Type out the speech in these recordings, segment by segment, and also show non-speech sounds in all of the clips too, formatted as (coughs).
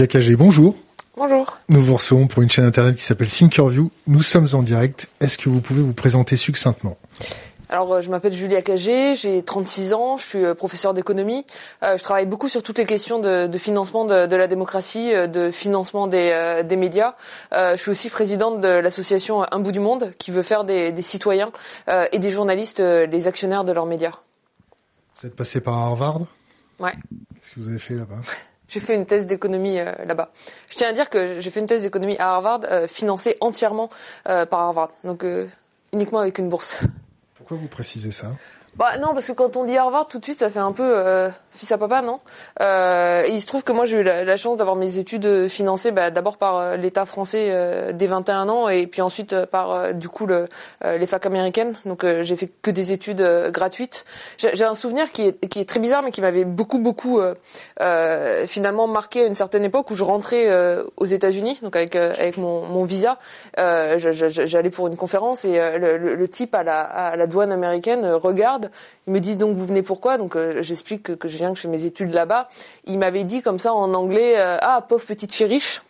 Julia Cagé, bonjour. Bonjour. Nous vous recevons pour une chaîne internet qui s'appelle Thinkerview. Nous sommes en direct. Est-ce que vous pouvez vous présenter succinctement alors, euh, je m'appelle Julia Cagé, j'ai 36 ans, je suis euh, professeur d'économie. Euh, je travaille beaucoup sur toutes les questions de, de financement de, de, la démocratie, de financement des, des médias. je suis aussi présidente de l'association Un bout du monde, qui veut faire des, des citoyens et des journalistes les actionnaires de leurs médias. Vous êtes passé par Harvard? Ouais. Qu'est-ce que vous avez fait là-bas? J'ai fait une thèse d'économie là-bas. Je tiens à dire que j'ai fait une thèse d'économie à Harvard, financée entièrement par Harvard, donc uniquement avec une bourse. Pourquoi vous précisez ça? Bah non, parce que quand on dit Harvard, tout de suite, ça fait un peu euh, fils à papa, non? Euh, Il se trouve que moi, j'ai eu la, chance d'avoir mes études financées bah, d'abord par euh, l'État français euh, dès 21 ans et puis ensuite euh, par du coup le, les facs américaines. Donc j'ai fait que des études gratuites. J'ai un souvenir qui est, qui est très bizarre, mais qui m'avait beaucoup beaucoup finalement marqué à une certaine époque où je rentrais aux États-Unis, donc avec avec mon, mon visa. J'allais pour une conférence et le, le, type à la, à la douane américaine regarde il me dit donc vous venez pourquoi? Donc euh, j'explique que, je viens, que je fais mes études là-bas. Il m'avait dit comme ça en anglais euh, ah pauvre petite fille riche.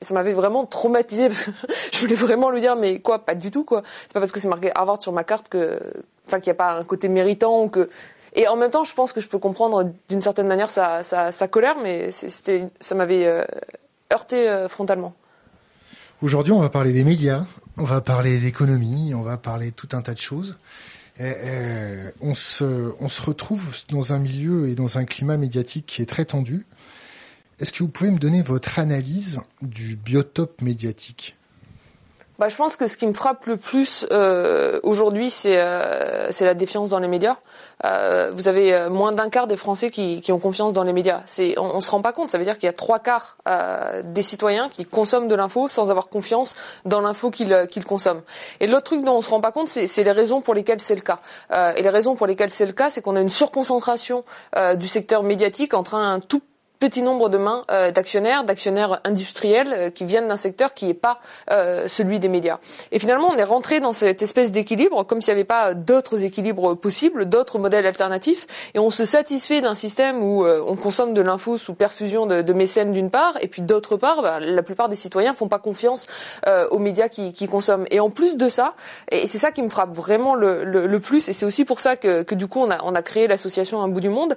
Et ça m'avait vraiment traumatisé parce que (laughs) je voulais vraiment lui dire mais quoi pas du tout quoi. C'est pas parce que c'est marqué Harvard sur ma carte que enfin qu'il n'y a pas un côté méritant ou que et en même temps je pense que je peux comprendre d'une certaine manière sa, colère mais c'était ça m'avait euh, heurté frontalement. Aujourd'hui, on va parler des médias, on va parler d'économie, on va parler de tout un tas de choses. Eh, eh, on, se, on se retrouve dans un milieu et dans un climat médiatique qui est très tendu. Est-ce que vous pouvez me donner votre analyse du biotope médiatique? Bah, je pense que ce qui me frappe le plus euh, aujourd'hui, c'est euh, la défiance dans les médias. Euh, vous avez euh, moins d'un quart des Français qui, qui, ont confiance dans les médias. On, on se rend pas compte. Ça veut dire qu'il y a trois quarts euh, des citoyens qui consomment de l'info sans avoir confiance dans l'info qu'ils euh, consomment. Et l'autre truc dont on se rend pas compte, c'est les raisons pour lesquelles c'est le cas. et les raisons pour lesquelles c'est le cas, c'est qu'on a une surconcentration du secteur médiatique entre un tout petit nombre de mains euh, d'actionnaires, d'actionnaires industriels euh, qui viennent d'un secteur qui n'est pas euh, celui des médias. Et finalement, on est rentré dans cette espèce d'équilibre, comme s'il n'y avait pas d'autres équilibres possibles, d'autres modèles alternatifs, et on se satisfait d'un système où on consomme de l'info sous perfusion de, de mécènes d'une part, et puis d'autre part, bah, la plupart des citoyens font pas confiance aux médias qui, qui, consomment. Et en plus de ça, et c'est ça qui me frappe vraiment le, le, le plus, et c'est aussi pour ça que, que, du coup on a, on a créé l'association Un bout du monde,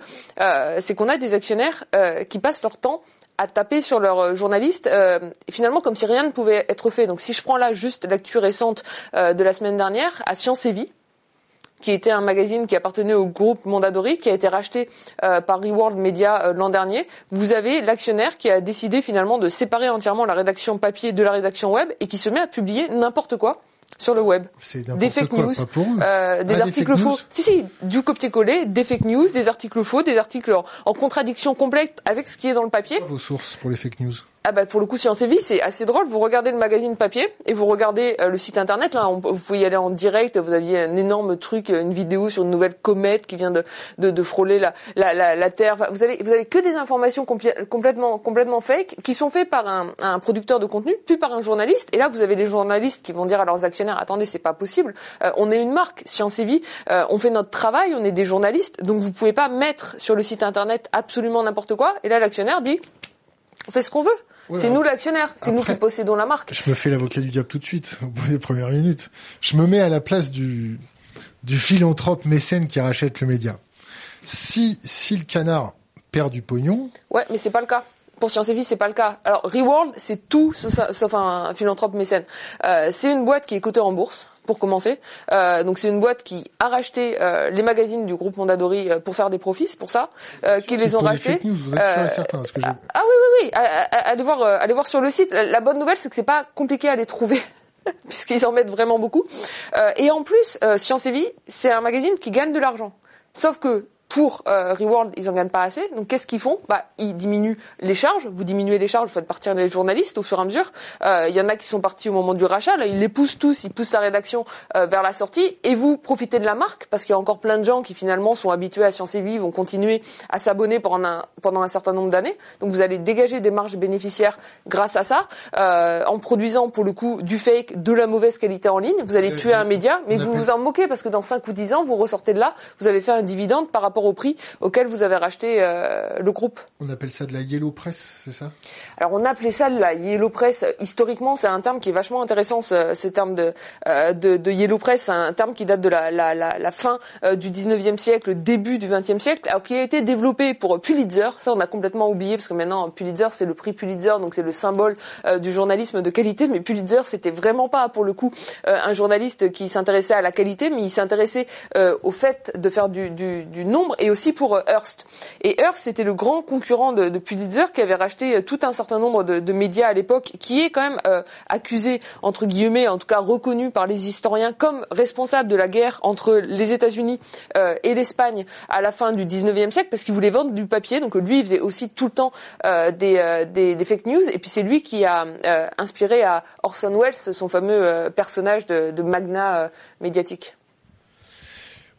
c'est qu'on a des actionnaires qui passent leur temps à taper sur leurs euh, journalistes, euh, finalement comme si rien ne pouvait être fait. Donc si je prends là juste l'actu récente euh, de la semaine dernière, à Science et Vie, qui était un magazine qui appartenait au groupe Mondadori, qui a été racheté par Reworld Media l'an dernier. Vous avez l'actionnaire qui a décidé finalement de séparer entièrement la rédaction papier de la rédaction web et qui se met à publier n'importe quoi sur le web. Des fake news, euh, des ah, articles faux. Si si, du copier-coller, des fake news, des articles faux, des articles en, contradiction complète avec ce qui est dans le papier. Vos sources pour les fake news ah bah pour le coup Science et Vie c'est assez drôle. Vous regardez le magazine papier et vous regardez euh, le site internet. Là, vous pouvez y aller en direct. Vous aviez un énorme truc, une vidéo sur une nouvelle comète qui vient de de, de frôler la, la, la, Terre. Vous avez vous avez que des informations complètement complètement fake qui sont faites par un, un, producteur de contenu, puis par un journaliste. Et là, vous avez les journalistes qui vont dire à leurs actionnaires attendez, c'est pas possible. Euh, on est une marque Science et Vie. Euh, on fait notre travail. On est des journalistes. Donc vous pouvez pas mettre sur le site internet absolument n'importe quoi. Et là, l'actionnaire dit on fait ce qu'on veut c'est nous l'actionnaire, c'est nous qui possédons la marque. Je me fais l'avocat du diable tout de suite, au bout des premières minutes. Je me mets à la place du, du philanthrope mécène qui rachète le média. Si, si le canard perd du pognon. Ouais, mais c'est pas le cas. Pour Science et Vie, c'est pas le cas. Alors, Reworld, c'est tout sauf un philanthrope mécène. Euh, c'est une boîte qui est cotée en bourse pour commencer. Euh, donc c'est une boîte qui a racheté euh, les magazines du groupe Mondadori euh, pour faire des profits, c'est pour ça euh, qu'ils les ont rachetés. que ah, ah oui oui oui, allez voir allez voir sur le site. La, bonne nouvelle c'est que c'est pas compliqué à les trouver. (laughs) puisqu'ils en mettent vraiment beaucoup. et en plus, Science et Vie, c'est un magazine qui gagne de l'argent. Sauf que pour euh, Reworld, ils en gagnent pas assez. Donc qu'est-ce qu'ils font? Bah, ils diminuent les charges. Vous diminuez les charges, vous faites partir les journalistes au fur et à mesure. Euh, il y en a qui sont partis au moment du rachat. Là, ils les poussent tous, ils poussent la rédaction euh, vers la sortie. Et vous profitez de la marque parce qu'il y a encore plein de gens qui finalement sont habitués à Science et Vie, vont continuer à s'abonner pendant un, pendant un certain nombre d'années. Donc vous allez dégager des marges bénéficiaires grâce à ça, euh, en produisant pour le coup du fake, de la mauvaise qualité en ligne. Vous allez tuer un média, mais vous vous en moquez parce que dans 5 ou 10 ans, vous ressortez de là, vous avez fait un dividende par rapport rapport au prix auquel vous avez racheté le groupe. On appelle ça de la yellow press, c'est ça? Alors on appelait ça de la yellow press. Historiquement, c'est un terme qui est vachement intéressant, ce, ce terme de, de, de, yellow press. C'est un terme qui date de la, la, la, la fin du 19e siècle, début du 20e siècle, alors qui a été développé pour Pulitzer. Ça, on a complètement oublié parce que maintenant Pulitzer, c'est le prix Pulitzer, donc c'est le symbole du journalisme de qualité. Mais Pulitzer, c'était vraiment pas pour le coup un journaliste qui s'intéressait à la qualité, mais il s'intéressait au fait de faire du, du, du, nombre et aussi pour Hearst. Et Hearst, c'était le grand concurrent de, Pulitzer qui avait racheté tout un certain nombre de, médias à l'époque, qui est quand même euh, accusé entre guillemets, en tout cas reconnu par les historiens comme responsable de la guerre entre les États-Unis euh, et l'Espagne à la fin du 19e siècle, parce qu'il voulait vendre du papier. Donc lui, il faisait aussi tout le temps euh, des, des, des, fake news. Et puis c'est lui qui a inspiré à Orson Welles son fameux personnage de, de magna médiatique.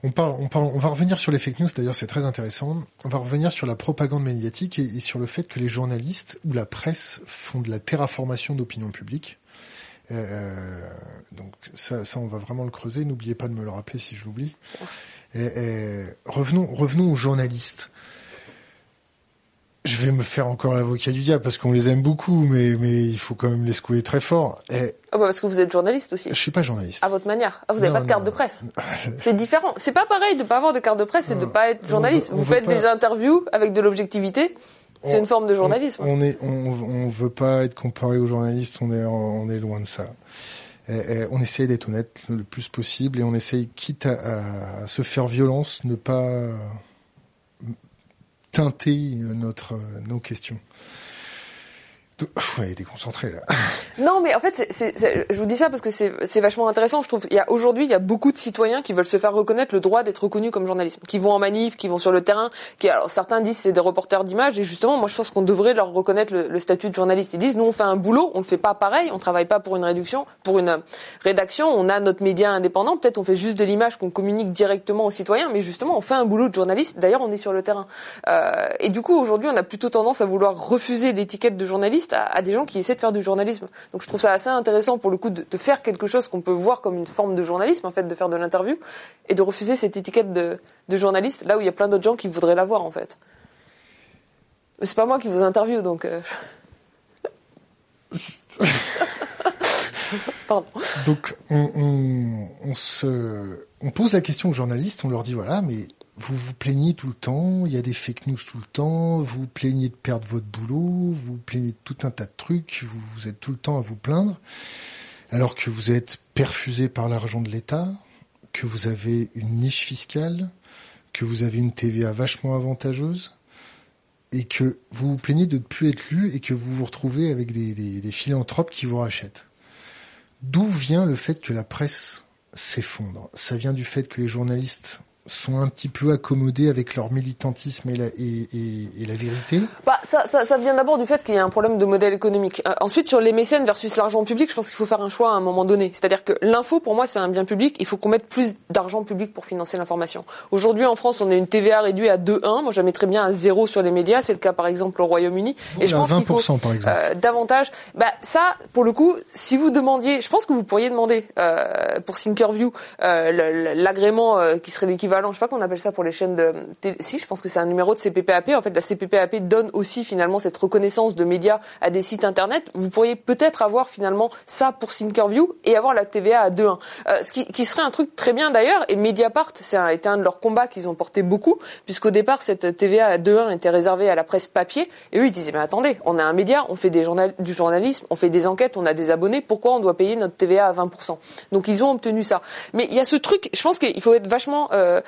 On, parle, on, parle, on va revenir sur les fake news, d'ailleurs c'est très intéressant. On va revenir sur la propagande médiatique et, et, sur le fait que les journalistes ou la presse font de la terraformation d'opinion publique. Euh, donc ça, ça, on va vraiment le creuser. N'oubliez pas de me le rappeler si je l'oublie. revenons, revenons aux journalistes je vais me faire encore l'avocat du diable parce qu'on les aime beaucoup, mais mais il faut quand même les secouer très fort. Et oh bah parce que vous êtes journaliste aussi. Je suis pas journaliste. À votre manière. Ah, vous n'avez pas de carte de presse. (laughs) c'est différent. C'est pas pareil de pas avoir de carte de presse et de pas être journaliste. vous faites des interviews avec de l'objectivité. C'est une forme de journalisme. On, est, on, on veut pas être comparé aux journalistes. On est, on est loin de ça. Et, et on essaye d'être honnête le plus possible et on essaye, quitte à, à se faire violence, ne pas teinter notre, nos questions. (laughs) Non, mais en fait, c'est, c'est, je vous dis ça parce que c'est vachement intéressant. Je trouve il y a aujourd'hui il y a beaucoup de citoyens qui veulent se faire reconnaître le droit d'être reconnus comme journalisme, qui vont en manif, qui vont sur le terrain. Qui alors certains disent c'est des reporters d'images et justement moi je pense qu'on devrait leur reconnaître le, le, statut de journaliste. Ils disent nous on fait un boulot, on le fait pas pareil, on travaille pas pour une réduction, pour une rédaction, on a notre média indépendant. Peut-être on fait juste de l'image qu'on communique directement aux citoyens, mais justement on fait un boulot de journaliste. D'ailleurs on est sur le terrain. Euh, et du coup aujourd'hui on a plutôt tendance à vouloir refuser l'étiquette de journaliste à, des gens qui essaient de faire du journalisme. Donc je trouve ça assez intéressant pour le coup de, de faire quelque chose qu'on peut voir comme une forme de journalisme, en fait, de faire de l'interview, et de refuser cette étiquette de, de journaliste, là où il y a plein d'autres gens qui voudraient l'avoir, en fait. Mais c'est pas moi qui vous interviewe, donc... Euh... (laughs) Pardon. Donc on, on, on, se, on pose la question aux journalistes, on leur dit voilà, mais vous vous plaignez tout le temps, il y a des fake news tout le temps, vous vous plaignez de perdre votre boulot, vous vous plaignez de tout un tas de trucs, vous, vous êtes tout le temps à vous plaindre, alors que vous êtes perfusé par l'argent de l'État, que vous avez une niche fiscale, que vous avez une TVA vachement avantageuse, et que vous vous plaignez de ne plus être lu et que vous vous retrouvez avec des, des, des philanthropes qui vous rachètent. D'où vient le fait que la presse s'effondre? Ça vient du fait que les journalistes sont un petit peu accommodés avec leur militantisme et la, et, et, et la vérité bah, ça, ça, ça vient d'abord du fait qu'il y a un problème de modèle économique. Euh, ensuite, sur les mécènes versus l'argent public, je pense qu'il faut faire un choix à un moment donné. C'est-à-dire que l'info, pour moi, c'est un bien public. Il faut qu'on mette plus d'argent public pour financer l'information. Aujourd'hui, en France, on a une TVA réduite à 2,1. Moi, je mettrais bien à 0 sur les médias. C'est le cas, par exemple, au Royaume-Uni. Et je pense qu'il faut par exemple. Euh, davantage. Bah, ça, pour le coup, si vous demandiez, je pense que vous pourriez demander euh, pour Thinkerview euh, l'agrément euh, qui serait l'équivalent, je sais pas qu'on appelle ça pour les chaînes de si je pense que c'est un numéro de CPPAP en fait la CPPAP donne aussi finalement cette reconnaissance de médias à des sites internet. Vous pourriez peut-être avoir finalement ça pour Thinkerview et avoir la TVA à 2.1 euh, ce qui, qui, serait un truc très bien d'ailleurs et Mediapart c'est un, été un de leurs combats qu'ils ont porté beaucoup puisqu'au départ cette TVA à 2.1 était réservée à la presse papier. Et eux ils disaient mais attendez on a un média on fait des journal, du journalisme on fait des enquêtes on a des abonnés pourquoi on doit payer notre TVA à 20% donc ils ont obtenu ça. Mais il y a ce truc je pense qu'il faut être vachement euh,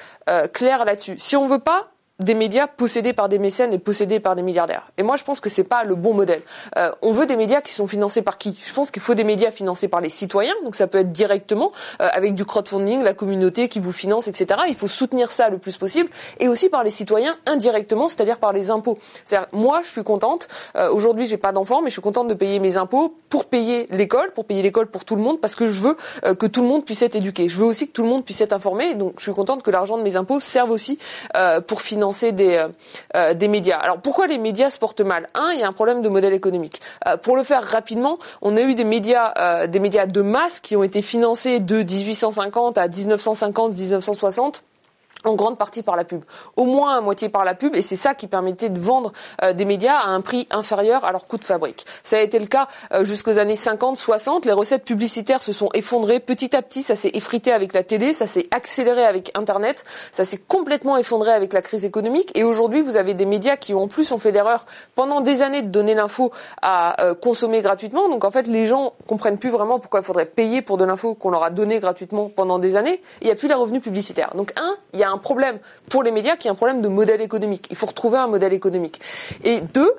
clair là-dessus. Si on veut pas des médias possédés par des mécènes et possédés par des milliardaires. Et moi, je pense que c'est pas le bon modèle. Euh, on veut des médias qui sont financés par qui? Je pense qu'il faut des médias financés par les citoyens. Donc ça peut être directement euh, avec du crowdfunding, la communauté qui vous finance, etc. Il faut soutenir ça le plus possible, et aussi par les citoyens indirectement, c'est-à-dire par les impôts. C'est-à-dire moi, je suis contente. Euh, Aujourd'hui, j'ai pas d'enfants, mais je suis contente de payer mes impôts pour payer l'école, pour payer l'école pour tout le monde, parce que je veux euh, que tout le monde puisse être éduqué. Je veux aussi que tout le monde puisse être informé. Donc je suis contente que l'argent de mes impôts serve aussi euh, pour financer des, euh, euh, des médias. Alors pourquoi les médias se portent mal? Un, il y a un problème de modèle économique. Euh, pour le faire rapidement, on a eu des médias, des médias de masse qui ont été financés de 1850 à 1950, 1960 en grande partie par la pub, au moins à moitié par la pub, et c'est ça qui permettait de vendre euh, des médias à un prix inférieur à leur coût de fabrique. Ça a été le cas euh, jusqu'aux années 50, 60. Les recettes publicitaires se sont effondrées petit à petit. Ça s'est effrité avec la télé, ça s'est accéléré avec Internet, ça s'est complètement effondré avec la crise économique. Et aujourd'hui, vous avez des médias qui en plus ont fait l'erreur pendant des années de donner l'info à euh, consommer gratuitement. Donc en fait, les gens comprennent plus vraiment pourquoi il faudrait payer pour de l'info qu'on leur a donné gratuitement pendant des années. Il n'y a plus les revenus publicitaires. Donc un, il y a un problème pour les médias qui est un problème de modèle économique. Il faut retrouver un modèle économique. Et deux,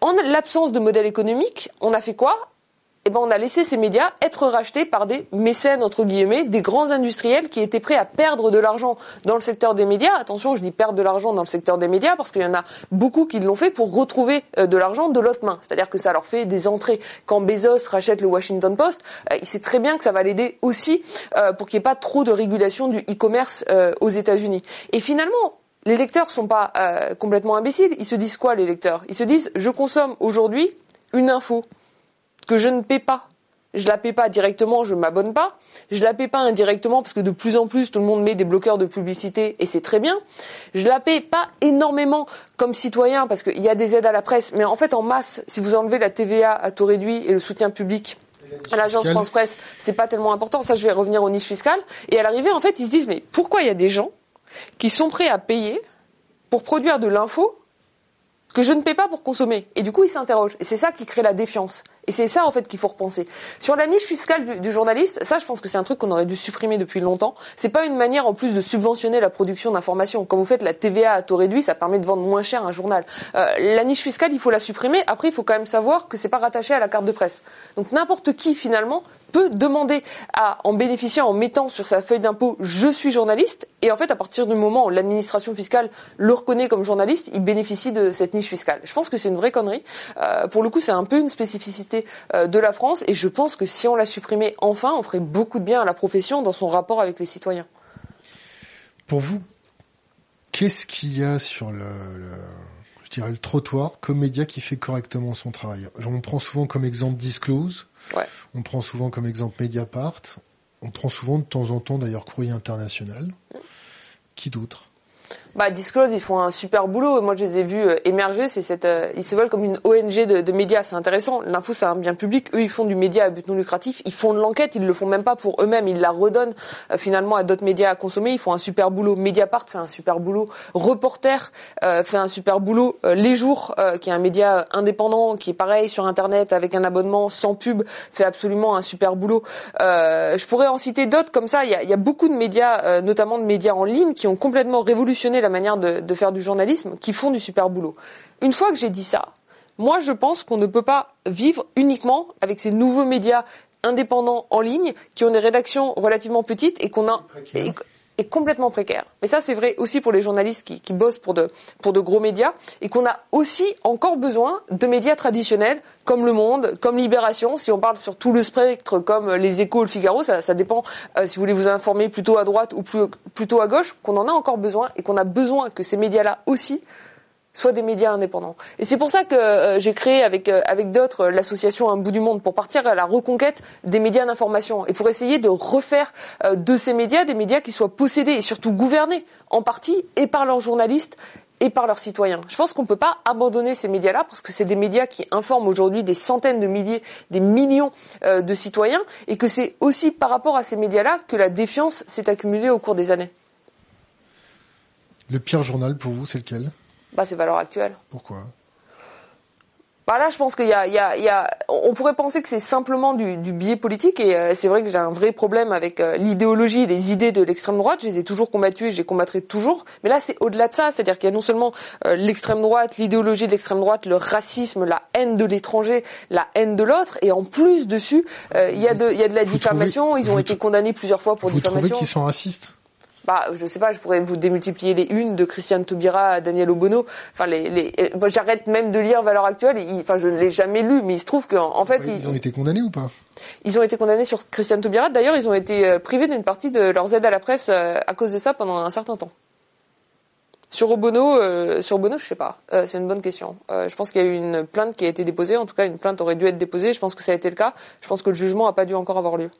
en l'absence de modèle économique, on a fait quoi? Eh ben, on a laissé ces médias être rachetés par des mécènes, entre guillemets, des grands industriels qui étaient prêts à perdre de l'argent dans le secteur des médias. Attention, je dis perdre de l'argent dans le secteur des médias parce qu'il y en a beaucoup qui l'ont fait pour retrouver euh, de l'argent de l'autre main. C'est-à-dire que ça leur fait des entrées. Quand Bezos rachète le Washington Post, euh, il sait très bien que ça va l'aider aussi euh, pour qu'il n'y ait pas trop de régulation du e-commerce aux États-Unis. Et finalement, les lecteurs sont pas complètement imbéciles. Ils se disent quoi, les lecteurs? Ils se disent, je consomme aujourd'hui une info que je ne paie pas. Je la paie pas directement, je m'abonne pas. Je la paie pas indirectement parce que de plus en plus tout le monde met des bloqueurs de publicité et c'est très bien. Je la paie pas énormément comme citoyen parce qu'il y a des aides à la presse, mais en fait en masse, si vous enlevez la TVA à taux réduit et le soutien public à l'agence France Presse, c'est pas tellement important. Ça, je vais revenir aux niches fiscales. Et à l'arrivée, en fait, ils se disent mais pourquoi il y a des gens qui sont prêts à payer pour produire de l'info que je ne paie pas pour consommer? Et du coup, ils s'interrogent. Et c'est ça qui crée la défiance. Et c'est ça en fait qu'il faut repenser. Sur la niche fiscale du, journaliste, ça je pense que c'est un truc qu'on aurait dû supprimer depuis longtemps. C'est pas une manière en plus de subventionner la production d'informations. Quand vous faites la TVA à taux réduit, ça permet de vendre moins cher un journal. Euh, la niche fiscale, il faut la supprimer. Après, il faut quand même savoir que c'est pas rattaché à la carte de presse. Donc n'importe qui finalement peut demander à en bénéficier en mettant sur sa feuille d'impôt je suis journaliste et en fait à partir du moment où l'administration fiscale le reconnaît comme journaliste, il bénéficie de cette niche fiscale. Je pense que c'est une vraie connerie. Euh, pour le coup, c'est un peu une spécificité euh, de la France. Et je pense que si on la supprimait enfin, on ferait beaucoup de bien à la profession dans son rapport avec les citoyens. Pour vous, qu'est-ce qu'il y a sur le, je dirais le trottoir comme média qui fait correctement son travail? On prend souvent comme exemple Disclose. On prend souvent comme exemple Mediapart. On prend souvent de temps en temps d'ailleurs Courrier International. Mm. Qui d'autre? Bah, Disclose, ils font un super boulot. Moi, je les ai vus euh, émerger. C'est cette, euh, ils se veulent comme une ONG de, de médias. C'est intéressant. L'info, c'est un bien public. Eux, ils font du média à but non lucratif. Ils font de l'enquête. Ils le font même pas pour eux-mêmes. Ils la redonnent euh, finalement à d'autres médias à consommer. Ils font un super boulot. Mediapart fait un super boulot. Reporter fait un super boulot. Les Jours, qui est un média indépendant, qui est pareil sur Internet avec un abonnement sans pub, fait absolument un super boulot. je pourrais en citer d'autres comme ça. Il y a, y a beaucoup de médias, notamment de médias en ligne, qui ont complètement révolutionné la manière de, faire du journalisme, qui font du super boulot. Une fois que j'ai dit ça, moi je pense qu'on ne peut pas vivre uniquement avec ces nouveaux médias indépendants en ligne qui ont des rédactions relativement petites et qu'on a est complètement précaire. Mais ça, c'est vrai aussi pour les journalistes qui, qui bossent pour de, pour de gros médias et qu'on a aussi encore besoin de médias traditionnels comme Le Monde, comme Libération. Si on parle sur tout le spectre, comme Les Échos, Le Figaro, ça, ça dépend euh, si vous voulez vous informer plutôt à droite ou plus, plutôt à gauche, qu'on en a encore besoin et qu'on a besoin que ces médias-là aussi soit des médias indépendants. Et c'est pour ça que euh, j'ai créé avec euh, avec d'autres euh, l'association Un bout du monde pour partir à la reconquête des médias d'information et pour essayer de refaire de ces médias des médias qui soient possédés et surtout gouvernés en partie et par leurs journalistes et par leurs citoyens. Je pense qu'on ne peut pas abandonner ces médias-là parce que c'est des médias qui informent aujourd'hui des centaines de milliers, des millions de citoyens et que c'est aussi par rapport à ces médias-là que la défiance s'est accumulée au cours des années. Le pire journal pour vous, c'est lequel? Bah, c'est valeurs actuelles. Pourquoi? Bah là, je pense qu'il y a, y, y on pourrait penser que c'est simplement du, du biais politique, et euh, c'est vrai que j'ai un vrai problème avec euh, l'idéologie, les idées de l'extrême droite. Je les ai toujours combattues et je les combattrai toujours. Mais là, c'est au-delà de ça, c'est-à-dire qu'il y a non seulement euh, l'extrême droite, l'idéologie de l'extrême droite, le racisme, la haine de l'étranger, la haine de l'autre, et en plus dessus, il y a de, il y a de la diffamation. Ils ont été condamnés plusieurs fois pour diffamation. Vous trouvez qu'ils sont racistes? Bah, je sais pas, je pourrais vous démultiplier les unes de Christiane Taubira à Daniel Obono. Enfin, les, les, euh, j'arrête même de lire Valeurs Actuelles. enfin, je ne l'ai jamais lu, mais il se trouve qu'en en fait, ils, ont été condamnés ou pas? Ils ont été condamnés sur Christiane Taubira. D'ailleurs, ils ont été euh, privés d'une partie de leurs aides à la presse euh, à cause de ça pendant un certain temps. Sur Obono, euh, sur Obono, je sais pas. Euh, c'est une bonne question. Euh, je pense qu'il y a eu une plainte qui a été déposée. En tout cas, une plainte aurait dû être déposée. Je pense que ça a été le cas. Je pense que le jugement n'a pas dû encore avoir lieu.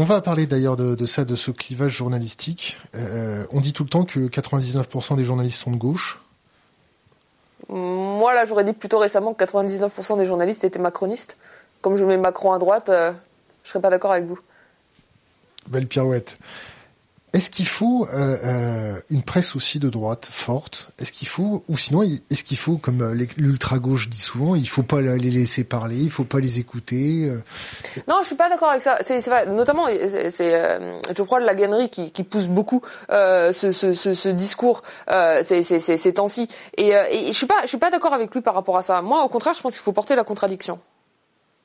On va parler d'ailleurs de, ça, de ce clivage journalistique. Euh, on dit tout le temps que 99% des journalistes sont de gauche. Moi, là, j'aurais dit plutôt récemment que 99% des journalistes étaient macronistes. Comme je mets Macron à droite, euh, je serais pas d'accord avec vous. Belle pirouette. Est-ce qu'il faut euh, euh, une presse aussi de droite forte? Est-ce qu'il faut, ou sinon, est-ce qu'il faut, comme euh, l'ultra gauche dit souvent, il faut pas les laisser parler, il faut pas les écouter Non, je suis pas d'accord avec ça. C'est, vrai. Notamment, c'est Geoffroy de la Gannerie qui, pousse beaucoup ce, ce, ce, ce, discours ces, ces, ces temps-ci. Et, et je suis pas, je suis pas d'accord avec lui par rapport à ça. Moi, au contraire, je pense qu'il faut porter la contradiction.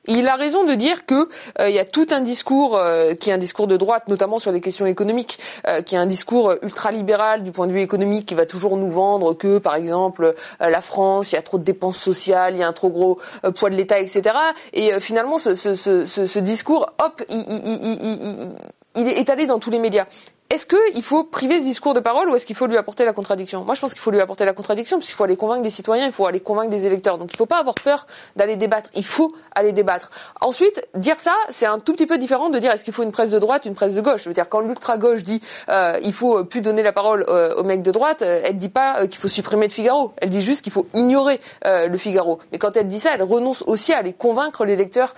Il a raison de dire que euh, il y a tout un discours euh, qui est un discours de droite, notamment sur les questions économiques, euh, qui est un discours ultralibéral du point de vue économique, qui va toujours nous vendre que, par exemple, la France, il y a trop de dépenses sociales, il y a un trop gros poids de l'État, etc. Et finalement, ce, discours, hop, il est étalé dans tous les médias. Est-ce qu'il faut priver ce discours de parole ou est-ce qu'il faut lui apporter la contradiction? Moi, je pense qu'il faut lui apporter la contradiction, parce qu'il faut aller convaincre des citoyens, il faut aller convaincre des électeurs. Donc, il ne faut pas avoir peur d'aller débattre. Il faut aller débattre. Ensuite, dire ça, c'est un tout petit peu différent de dire est-ce qu'il faut une presse de droite, une presse de gauche? Je veux dire, quand l'ultra gauche dit euh, il faut plus donner la parole euh, aux mecs de droite, euh, elle dit pas euh, qu'il faut supprimer le Figaro. Elle dit juste qu'il faut ignorer le Figaro. Mais quand elle dit ça, elle renonce aussi à aller convaincre les lecteurs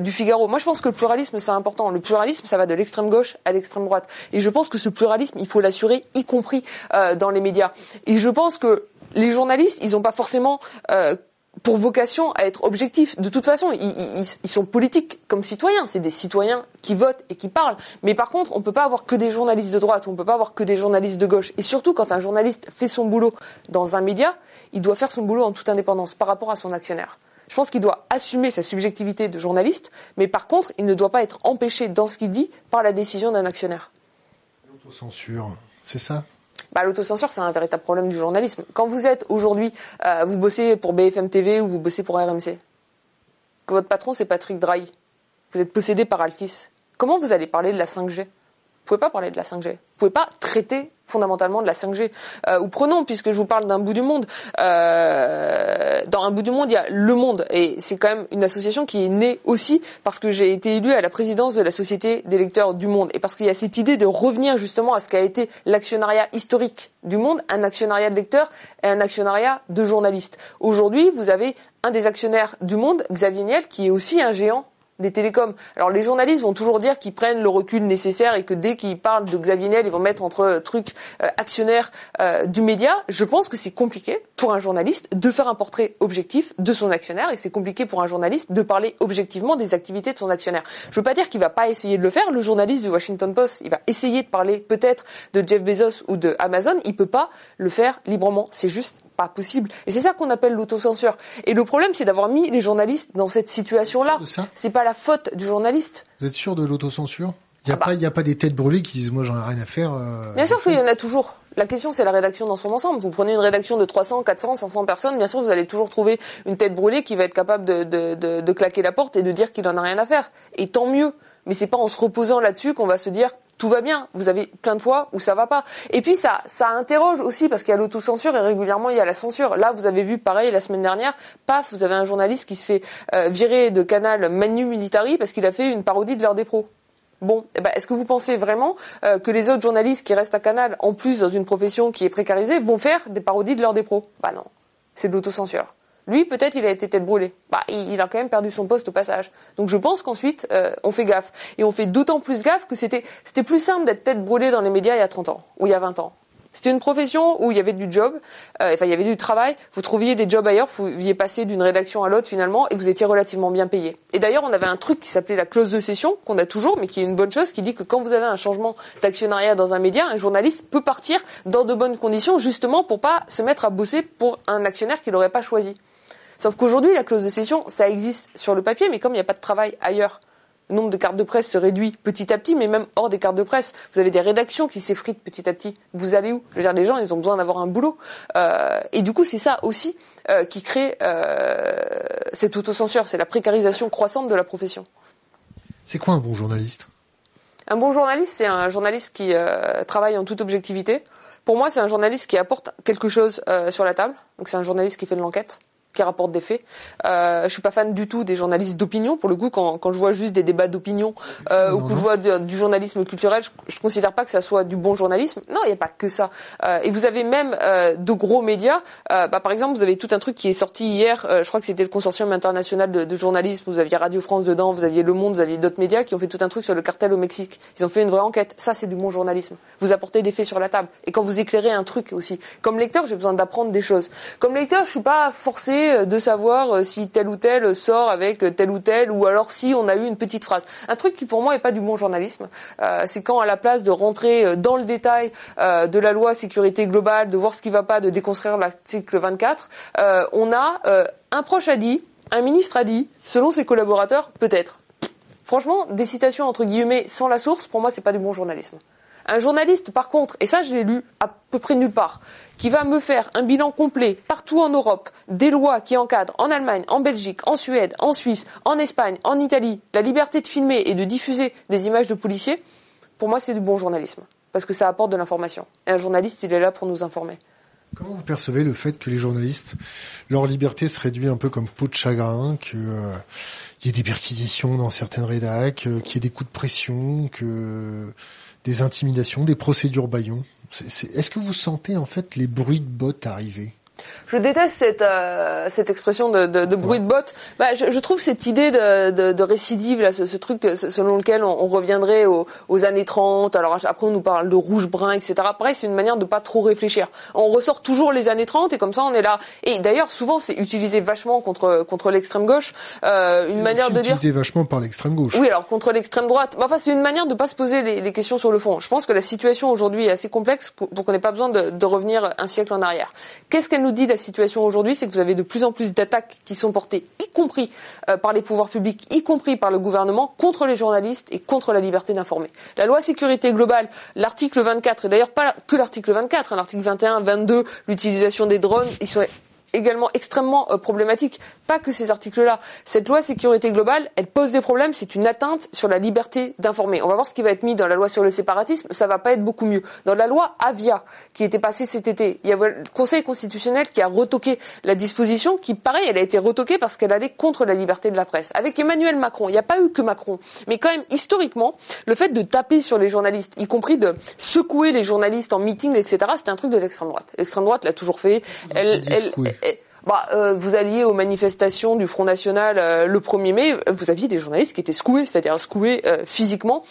du Figaro. Moi, je pense que le pluralisme, c'est important. Le pluralisme, ça va de l'extrême gauche à l'extrême droite. Et je pense que ce pluralisme, il faut l'assurer, y compris euh, dans les médias. Et je pense que les journalistes, ils n'ont pas forcément euh, pour vocation à être objectifs. De toute façon, ils, sont politiques comme citoyens. C'est des citoyens qui votent et qui parlent. Mais par contre, on ne peut pas avoir que des journalistes de droite, on ne peut pas avoir que des journalistes de gauche. Et surtout, quand un journaliste fait son boulot dans un média, il doit faire son boulot en toute indépendance par rapport à son actionnaire. Je pense qu'il doit assumer sa subjectivité de journaliste, mais par contre, il ne doit pas être empêché dans ce qu'il dit par la décision d'un actionnaire. L'autocensure, c'est ça? Bah, l'autocensure, c'est un véritable problème du journalisme. Quand vous êtes aujourd'hui, euh, vous bossez pour BFM TV ou vous bossez pour RMC, que votre patron c'est Patrick Drahi, vous êtes possédé par Altis, comment vous allez parler de la 5G Vous pouvez pas parler de la 5G. Vous pouvez pas traiter fondamentalement de la 5G. Euh, ou prenons, puisque je vous parle d'un bout du monde, euh, dans un bout du monde, il y a Le Monde, et c'est quand même une association qui est née aussi parce que j'ai été élu à la présidence de la Société des lecteurs du Monde, et parce qu'il y a cette idée de revenir justement à ce qu'a été l'actionnariat historique du Monde, un actionnariat de lecteurs et un actionnariat de journalistes. Aujourd'hui, vous avez un des actionnaires du Monde, Xavier Niel, qui est aussi un géant des télécoms. Alors les journalistes vont toujours dire qu'ils prennent le recul nécessaire et que dès qu'ils parlent de Xavier Niel, ils vont mettre entre euh, trucs euh, actionnaires euh, du média. Je pense que c'est compliqué pour un journaliste de faire un portrait objectif de son actionnaire et c'est compliqué pour un journaliste de parler objectivement des activités de son actionnaire. Je veux pas dire qu'il va pas essayer de le faire. Le journaliste du Washington Post, il va essayer de parler peut-être de Jeff Bezos ou de Amazon. Il peut pas le faire librement. C'est juste pas possible. Et c'est ça qu'on appelle l'autocensure. Et le problème, c'est d'avoir mis les journalistes dans cette situation-là. C'est pas la faute du journaliste. Vous êtes sûr de l'autocensure? Il n'y a, ah pas, bah. a pas des têtes brûlées qui disent moi j'en ai rien à faire. Euh, bien sûr qu'il y en a toujours. La question c'est la rédaction dans son ensemble. Vous prenez une rédaction de 300, 400, 500 personnes, bien sûr vous allez toujours trouver une tête brûlée qui va être capable de, de, de, de claquer la porte et de dire qu'il en a rien à faire. Et tant mieux. Mais c'est pas en se reposant là-dessus qu'on va se dire tout va bien. Vous avez plein de fois où ça va pas. Et puis ça, ça interroge aussi parce qu'il y a l'autocensure et régulièrement il y a la censure. Là, vous avez vu pareil la semaine dernière, paf, vous avez un journaliste qui se fait euh, virer de canal Manu Militari parce qu'il a fait une parodie de l'heure des pros. Bon, eh ben, est-ce que vous pensez vraiment euh, que les autres journalistes qui restent à Canal, en plus dans une profession qui est précarisée, vont faire des parodies de l'heure des Bah non, c'est de l'autocensure. Lui, peut-être, il a été tête brûlée. Bah, il, a quand même perdu son poste au passage. Donc, je pense qu'ensuite, euh, on fait gaffe. Et on fait d'autant plus gaffe que c'était, c'était plus simple d'être tête brûlée dans les médias il y a 30 ans, ou il y a 20 ans. C'était une profession où il y avait du job, euh, enfin il y avait du travail, vous trouviez des jobs ailleurs, vous pouviez passer d'une rédaction à l'autre finalement et vous étiez relativement bien payé. Et d'ailleurs on avait un truc qui s'appelait la clause de cession, qu'on a toujours, mais qui est une bonne chose, qui dit que quand vous avez un changement d'actionnariat dans un média, un journaliste peut partir dans de bonnes conditions justement pour pas se mettre à bosser pour un actionnaire qu'il n'aurait pas choisi. Sauf qu'aujourd'hui, la clause de cession, ça existe sur le papier, mais comme il n'y a pas de travail ailleurs, le nombre de cartes de presse se réduit petit à petit, mais même hors des cartes de presse, vous avez des rédactions qui s'effritent petit à petit. Vous allez où? Je veux dire, les gens, ils ont besoin d'avoir un boulot. Euh, et du coup, c'est ça aussi euh, qui crée euh, cette autocensure, c'est la précarisation croissante de la profession. C'est quoi un bon journaliste? Un bon journaliste, c'est un journaliste qui euh, travaille en toute objectivité. Pour moi, c'est un journaliste qui apporte quelque chose euh, sur la table. Donc, c'est un journaliste qui fait de l'enquête qui rapportent des faits. Euh, je suis pas fan du tout des journalistes d'opinion. Pour le coup, quand, quand je vois juste des débats d'opinion euh, ou que je vois du, journalisme culturel, je, je considère pas que ça soit du bon journalisme. Non, il n'y a pas que ça. Euh, et vous avez même euh, de gros médias. Euh, bah, par exemple, vous avez tout un truc qui est sorti hier. Euh, je crois que c'était le consortium international de, de, journalisme. Vous aviez Radio France dedans, vous aviez Le Monde, vous aviez d'autres médias qui ont fait tout un truc sur le cartel au Mexique. Ils ont fait une vraie enquête. Ça, c'est du bon journalisme. Vous apportez des faits sur la table. Et quand vous éclairez un truc aussi. Comme lecteur, j'ai besoin d'apprendre des choses. Comme lecteur, je suis pas forcé de savoir euh, si tel ou tel sort avec tel ou tel, ou alors si on a eu une petite phrase. Un truc qui pour moi est pas du bon journalisme, euh, c'est quand à la place de rentrer euh, dans le détail de la loi sécurité globale, de voir ce qui va pas, de déconstruire l'article 24, on a un proche a dit, un ministre a dit, selon ses collaborateurs, peut-être. Franchement, des citations entre guillemets sans la source, pour moi, c'est pas du bon journalisme. Un journaliste, par contre, et ça je l'ai lu à peu près nulle part, qui va me faire un bilan complet partout en Europe, des lois qui encadrent en Allemagne, en Belgique, en Suède, en Suisse, en Espagne, en Italie, la liberté de filmer et de diffuser des images de policiers, pour moi c'est du bon journalisme, parce que ça apporte de l'information. Et un journaliste, il est là pour nous informer. Comment vous percevez le fait que les journalistes, leur liberté se réduit un peu comme peau de chagrin, euh, y ait des perquisitions dans certaines rédacs, euh, qu'il y ait des coups de pression, que des intimidations, des procédures baillons. Est-ce que vous sentez en fait les bruits de bottes arriver? Je déteste cette, euh, cette expression de, de, de bruit de botte. Bah, je, je, trouve cette idée de, de, de récidive, là, ce, ce, truc selon lequel on, on reviendrait aux, aux, années 30. Alors après, on nous parle de rouge-brun, etc. Pareil, c'est une manière de pas trop réfléchir. On ressort toujours les années 30 et comme ça, on est là. Et d'ailleurs, souvent, c'est utilisé vachement contre contre l'extrême gauche. Euh, une manière de dire. Utilisé vachement par l'extrême gauche. Oui, alors contre l'extrême droite. Enfin, c'est une manière de pas se poser les, les, questions sur le fond. Je pense que la situation aujourd'hui est assez complexe pour, pour qu'on n'ait pas besoin de, de revenir un siècle en arrière. Qu'est-ce qu'elle nous dit la situation aujourd'hui, c'est que vous avez de plus en plus d'attaques qui sont portées, y compris euh, par les pouvoirs publics, y compris par le gouvernement, contre les journalistes et contre la liberté d'informer. La loi sécurité globale, l'article 24, et d'ailleurs pas que l'article 24, hein, l'article 21, 22, l'utilisation des drones, ils sont également extrêmement euh, problématique. Pas que ces articles-là. Cette loi sécurité globale, elle pose des problèmes. C'est une atteinte sur la liberté d'informer. On va voir ce qui va être mis dans la loi sur le séparatisme. Ça va pas être beaucoup mieux. Dans la loi Avia, qui était passée cet été, il y a le Conseil constitutionnel qui a retoqué la disposition, qui, pareil, elle a été retoquée parce qu'elle allait contre la liberté de la presse. Avec Emmanuel Macron, il n'y a pas eu que Macron, mais quand même historiquement, le fait de taper sur les journalistes, y compris de secouer les journalistes en meeting, etc., c'était un truc de l'extrême droite. L'extrême droite l'a toujours fait. Elle, elle, bah, euh, vous alliez aux manifestations du Front National euh, le 1er mai, vous aviez des journalistes qui étaient secoués, c'est-à-dire secoués euh, physiquement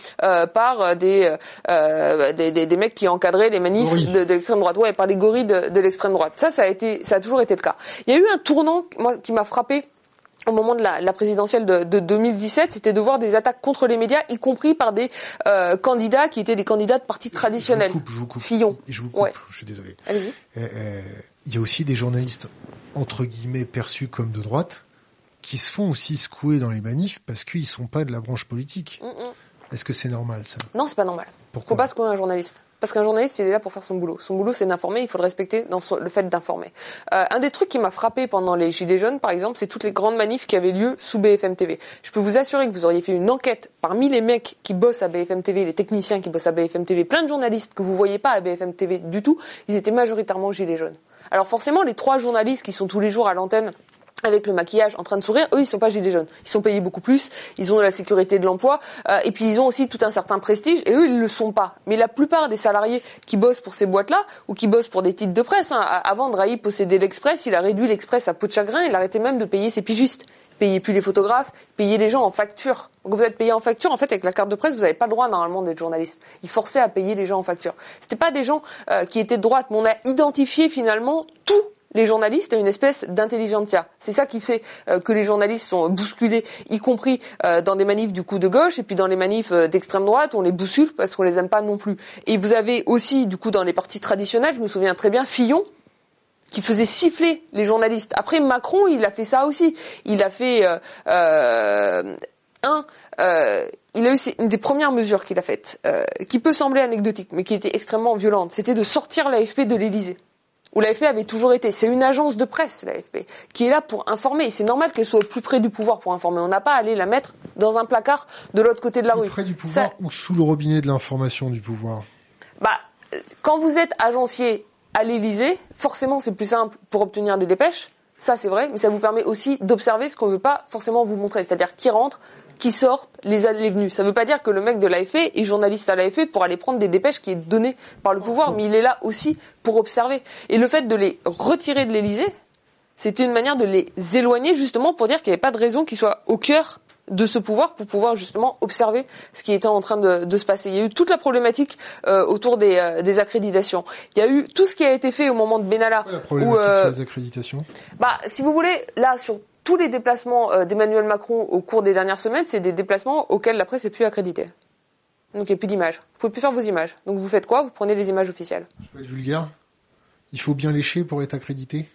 par des, des, des, des, mecs qui encadraient les manifs de, de l'extrême droite, ouais, par les gorilles de, de l'extrême droite. Ça, ça a été, ça a toujours été le cas. Il y a eu un tournant, moi, qui m'a frappé au moment de la, la présidentielle de, de 2017, c'était de voir des attaques contre les médias, y compris par des euh, candidats qui étaient des candidats de partis traditionnels. Je vous coupe, je vous coupe. Fillon. Je vous coupe, ouais. je suis désolé. Allez-y. Il y a aussi des journalistes entre guillemets perçus comme de droite, qui se font aussi secouer dans les manifs parce qu'ils sont pas de la branche politique. Mm -mm. Est-ce que c'est normal ça? Non, c'est pas normal. Pourquoi? Faut pas secouer un journaliste. Parce qu'un journaliste, il est là pour faire son boulot. Son boulot, c'est d'informer. Il faut le respecter dans le fait d'informer. Euh, un des trucs qui m'a frappé pendant les Gilets jaunes, par exemple, c'est toutes les grandes manifs qui avaient lieu sous BFM TV. Je peux vous assurer que vous auriez fait une enquête parmi les mecs qui bossent à BFM TV, les techniciens qui bossent à BFM TV, plein de journalistes que vous voyez pas à BFM TV du tout, ils étaient majoritairement Gilets jaunes. Alors forcément, les trois journalistes qui sont tous les jours à l'antenne avec le maquillage en train de sourire, eux ils sont pas gilets jaunes. Ils sont payés beaucoup plus, ils ont la sécurité de l'emploi euh, et puis ils ont aussi tout un certain prestige et eux ils le sont pas. Mais la plupart des salariés qui bossent pour ces boîtes-là ou qui bossent pour des titres de presse, hein, avant Drahi possédait l'Express, il a réduit l'Express à peau de chagrin, il arrêtait même de payer ses pigistes. Payez plus les photographes, payez les gens en facture. Donc vous êtes payé en facture, en fait avec la carte de presse, vous n'avez pas le droit normalement d'être journaliste. Il forçait à payer les gens en facture. C'était pas des gens euh, qui étaient de droite, mais on a identifié finalement tout les journalistes une espèce d'intelligentsia. C'est ça qui fait euh, que les journalistes sont bousculés, y compris euh, dans des manifs du coup de gauche et puis dans les manifs euh, d'extrême droite, on les bouscule parce qu'on les aime pas non plus. Et vous avez aussi du coup dans les partis traditionnels, je me souviens très bien, Fillon, qui faisait siffler les journalistes. Après Macron, il a fait ça aussi. Il a fait euh, un, euh, il a eu une des premières mesures qu'il a faites, euh, qui peut sembler anecdotique, mais qui était extrêmement violente. C'était de sortir l'AFP de l'Élysée où l'AFP avait toujours été. C'est une agence de presse, l'AFP, qui est là pour informer. C'est normal qu'elle soit au plus près du pouvoir pour informer. On n'a pas à aller la mettre dans un placard de l'autre côté de la rue. Plus près du pouvoir Ça... ou sous le robinet de l'information du pouvoir? Bah, quand vous êtes agencier à l'Élysée, forcément c'est plus simple pour obtenir des dépêches Ça, c'est vrai, mais ça vous permet aussi d'observer ce qu'on veut pas forcément vous montrer. C'est-à-dire qui rentre, qui sortent, les allées venues. Ça veut pas dire que le mec de l'AFP est journaliste à l'AFP pour aller prendre des dépêches qui est données par le pouvoir, mais il est là aussi pour observer. Et le fait de les retirer de l'Élysée, c'est une manière de les éloigner justement pour dire qu'il n'y avait pas de raison qu'ils soient au cœur de ce pouvoir pour pouvoir justement observer ce qui était en train de, se passer. Il y a eu toute la problématique euh, autour des, euh, des, accréditations. Il y a eu tout ce qui a été fait au moment de Benalla. La problématique euh, sur les accréditations? Bah, si vous voulez, là sur tous les déplacements d'Emmanuel Macron au cours des dernières semaines, c'est des déplacements auxquels la presse est plus accréditée. Donc il n'y a plus d'images. Vous pouvez plus faire vos images. Donc vous faites quoi? Vous prenez les images officielles. Je peux être vulgaire. Il faut bien lécher pour être accrédité?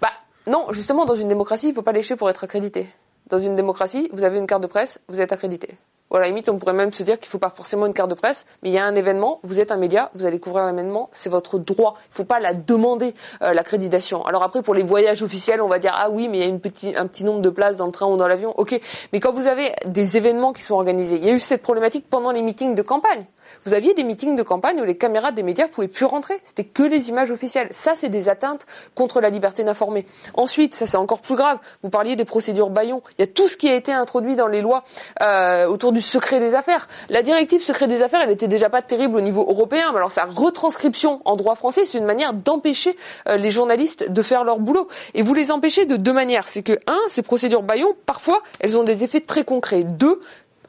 Bah non, justement dans une démocratie, il ne faut pas lécher pour être accrédité. Dans une démocratie, vous avez une carte de presse, vous êtes accrédité. Voilà, limite, on pourrait même se dire qu'il ne faut pas forcément une carte de presse, mais il y a un événement, vous êtes un média, vous allez couvrir l'événement, c'est votre droit. Il ne faut pas la demander, euh, l'accréditation. Alors après, pour les voyages officiels, on va dire, ah oui, mais il y a une petit, un petit nombre de places dans le train ou dans l'avion. Ok, mais quand vous avez des événements qui sont organisés, il y a eu cette problématique pendant les meetings de campagne. Vous aviez des meetings de campagne où les caméras des médias pouvaient plus rentrer. C'était que les images officielles. Ça, c'est des atteintes contre la liberté d'informer. Ensuite, ça c'est encore plus grave. Vous parliez des procédures Bayon. Il y a tout ce qui a été introduit dans les lois euh, autour du secret des affaires. La directive secret des affaires, elle était déjà pas terrible au niveau européen, mais alors sa retranscription en droit français, c'est une manière d'empêcher euh, les journalistes de faire leur boulot. Et vous les empêchez de deux manières. C'est que un, ces procédures Bayon, parfois, elles ont des effets très concrets. Deux,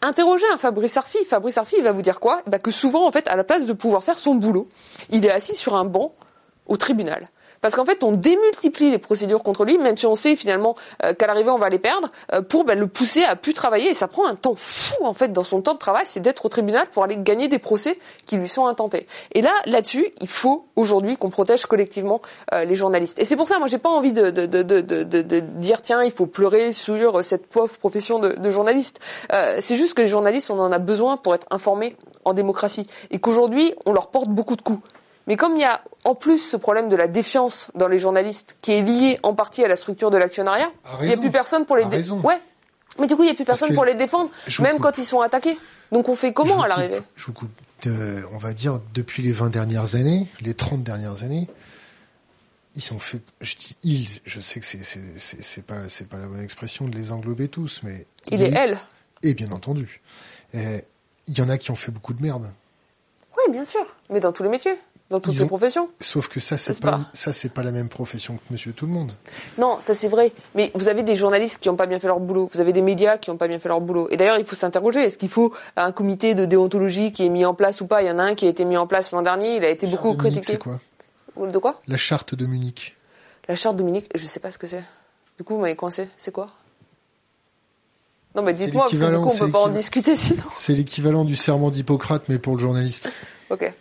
Interrogez un Fabrice Arfi. Fabrice Arfi, va vous dire quoi? Bah Que souvent, en fait, à la place de pouvoir faire son boulot, il est assis sur un banc au tribunal. Parce qu'en fait, on démultiplie les procédures contre lui, même si on sait finalement euh, qu'à l'arrivée on va les perdre, euh, pour ben, le pousser à plus travailler. Et ça prend un temps fou en fait dans son temps de travail, c'est d'être au tribunal pour aller gagner des procès qui lui sont intentés. Et là, là-dessus, il faut aujourd'hui qu'on protège collectivement euh, les journalistes. Et c'est pour ça, moi, j'ai pas envie de, de, dire tiens, il faut pleurer sur cette pauvre profession de, journaliste. c'est juste que les journalistes, on en a besoin pour être informés en démocratie, et qu'aujourd'hui, on leur porte beaucoup de coups. Mais comme il y a en plus ce problème de la défiance dans les journalistes, qui est lié en partie à la structure de l'actionnariat, il n'y a plus personne pour les défendre. Ouais. Mais du coup, il n'y a plus personne pour les défendre, même quand ils sont attaqués. Donc on fait comment à l'arrivée? Je vous coupe. on va dire depuis les 20 dernières années, les 30 dernières années, ils sont fait. Je dis ils. Je sais que c'est c'est pas c'est pas la bonne expression de les englober tous, mais il est elle. Et bien entendu, il y en a qui ont fait beaucoup de merde. Oui, bien sûr, mais dans tous les métiers dans toutes ces professions. Sauf que ça, c'est pas, ça, c'est pas la même profession que Monsieur Tout le Monde. Non, ça c'est vrai. Mais vous avez des journalistes qui n'ont pas bien fait leur boulot. Vous avez des médias qui n'ont pas bien fait leur boulot. Et d'ailleurs, il faut s'interroger. Est-ce qu'il faut un comité de déontologie qui est mis en place ou pas? Il y en a un qui a été mis en place l'an dernier. Il a été beaucoup critiqué. C'est quoi? De quoi? La charte de Munich. La charte de Munich, je sais pas ce que c'est. Du coup, vous m'avez coincé. C'est quoi? Non, mais dites-moi, parce que du coup, on peut pas en discuter sinon. C'est l'équivalent du serment d'Hippocrate, mais pour le journaliste. ok.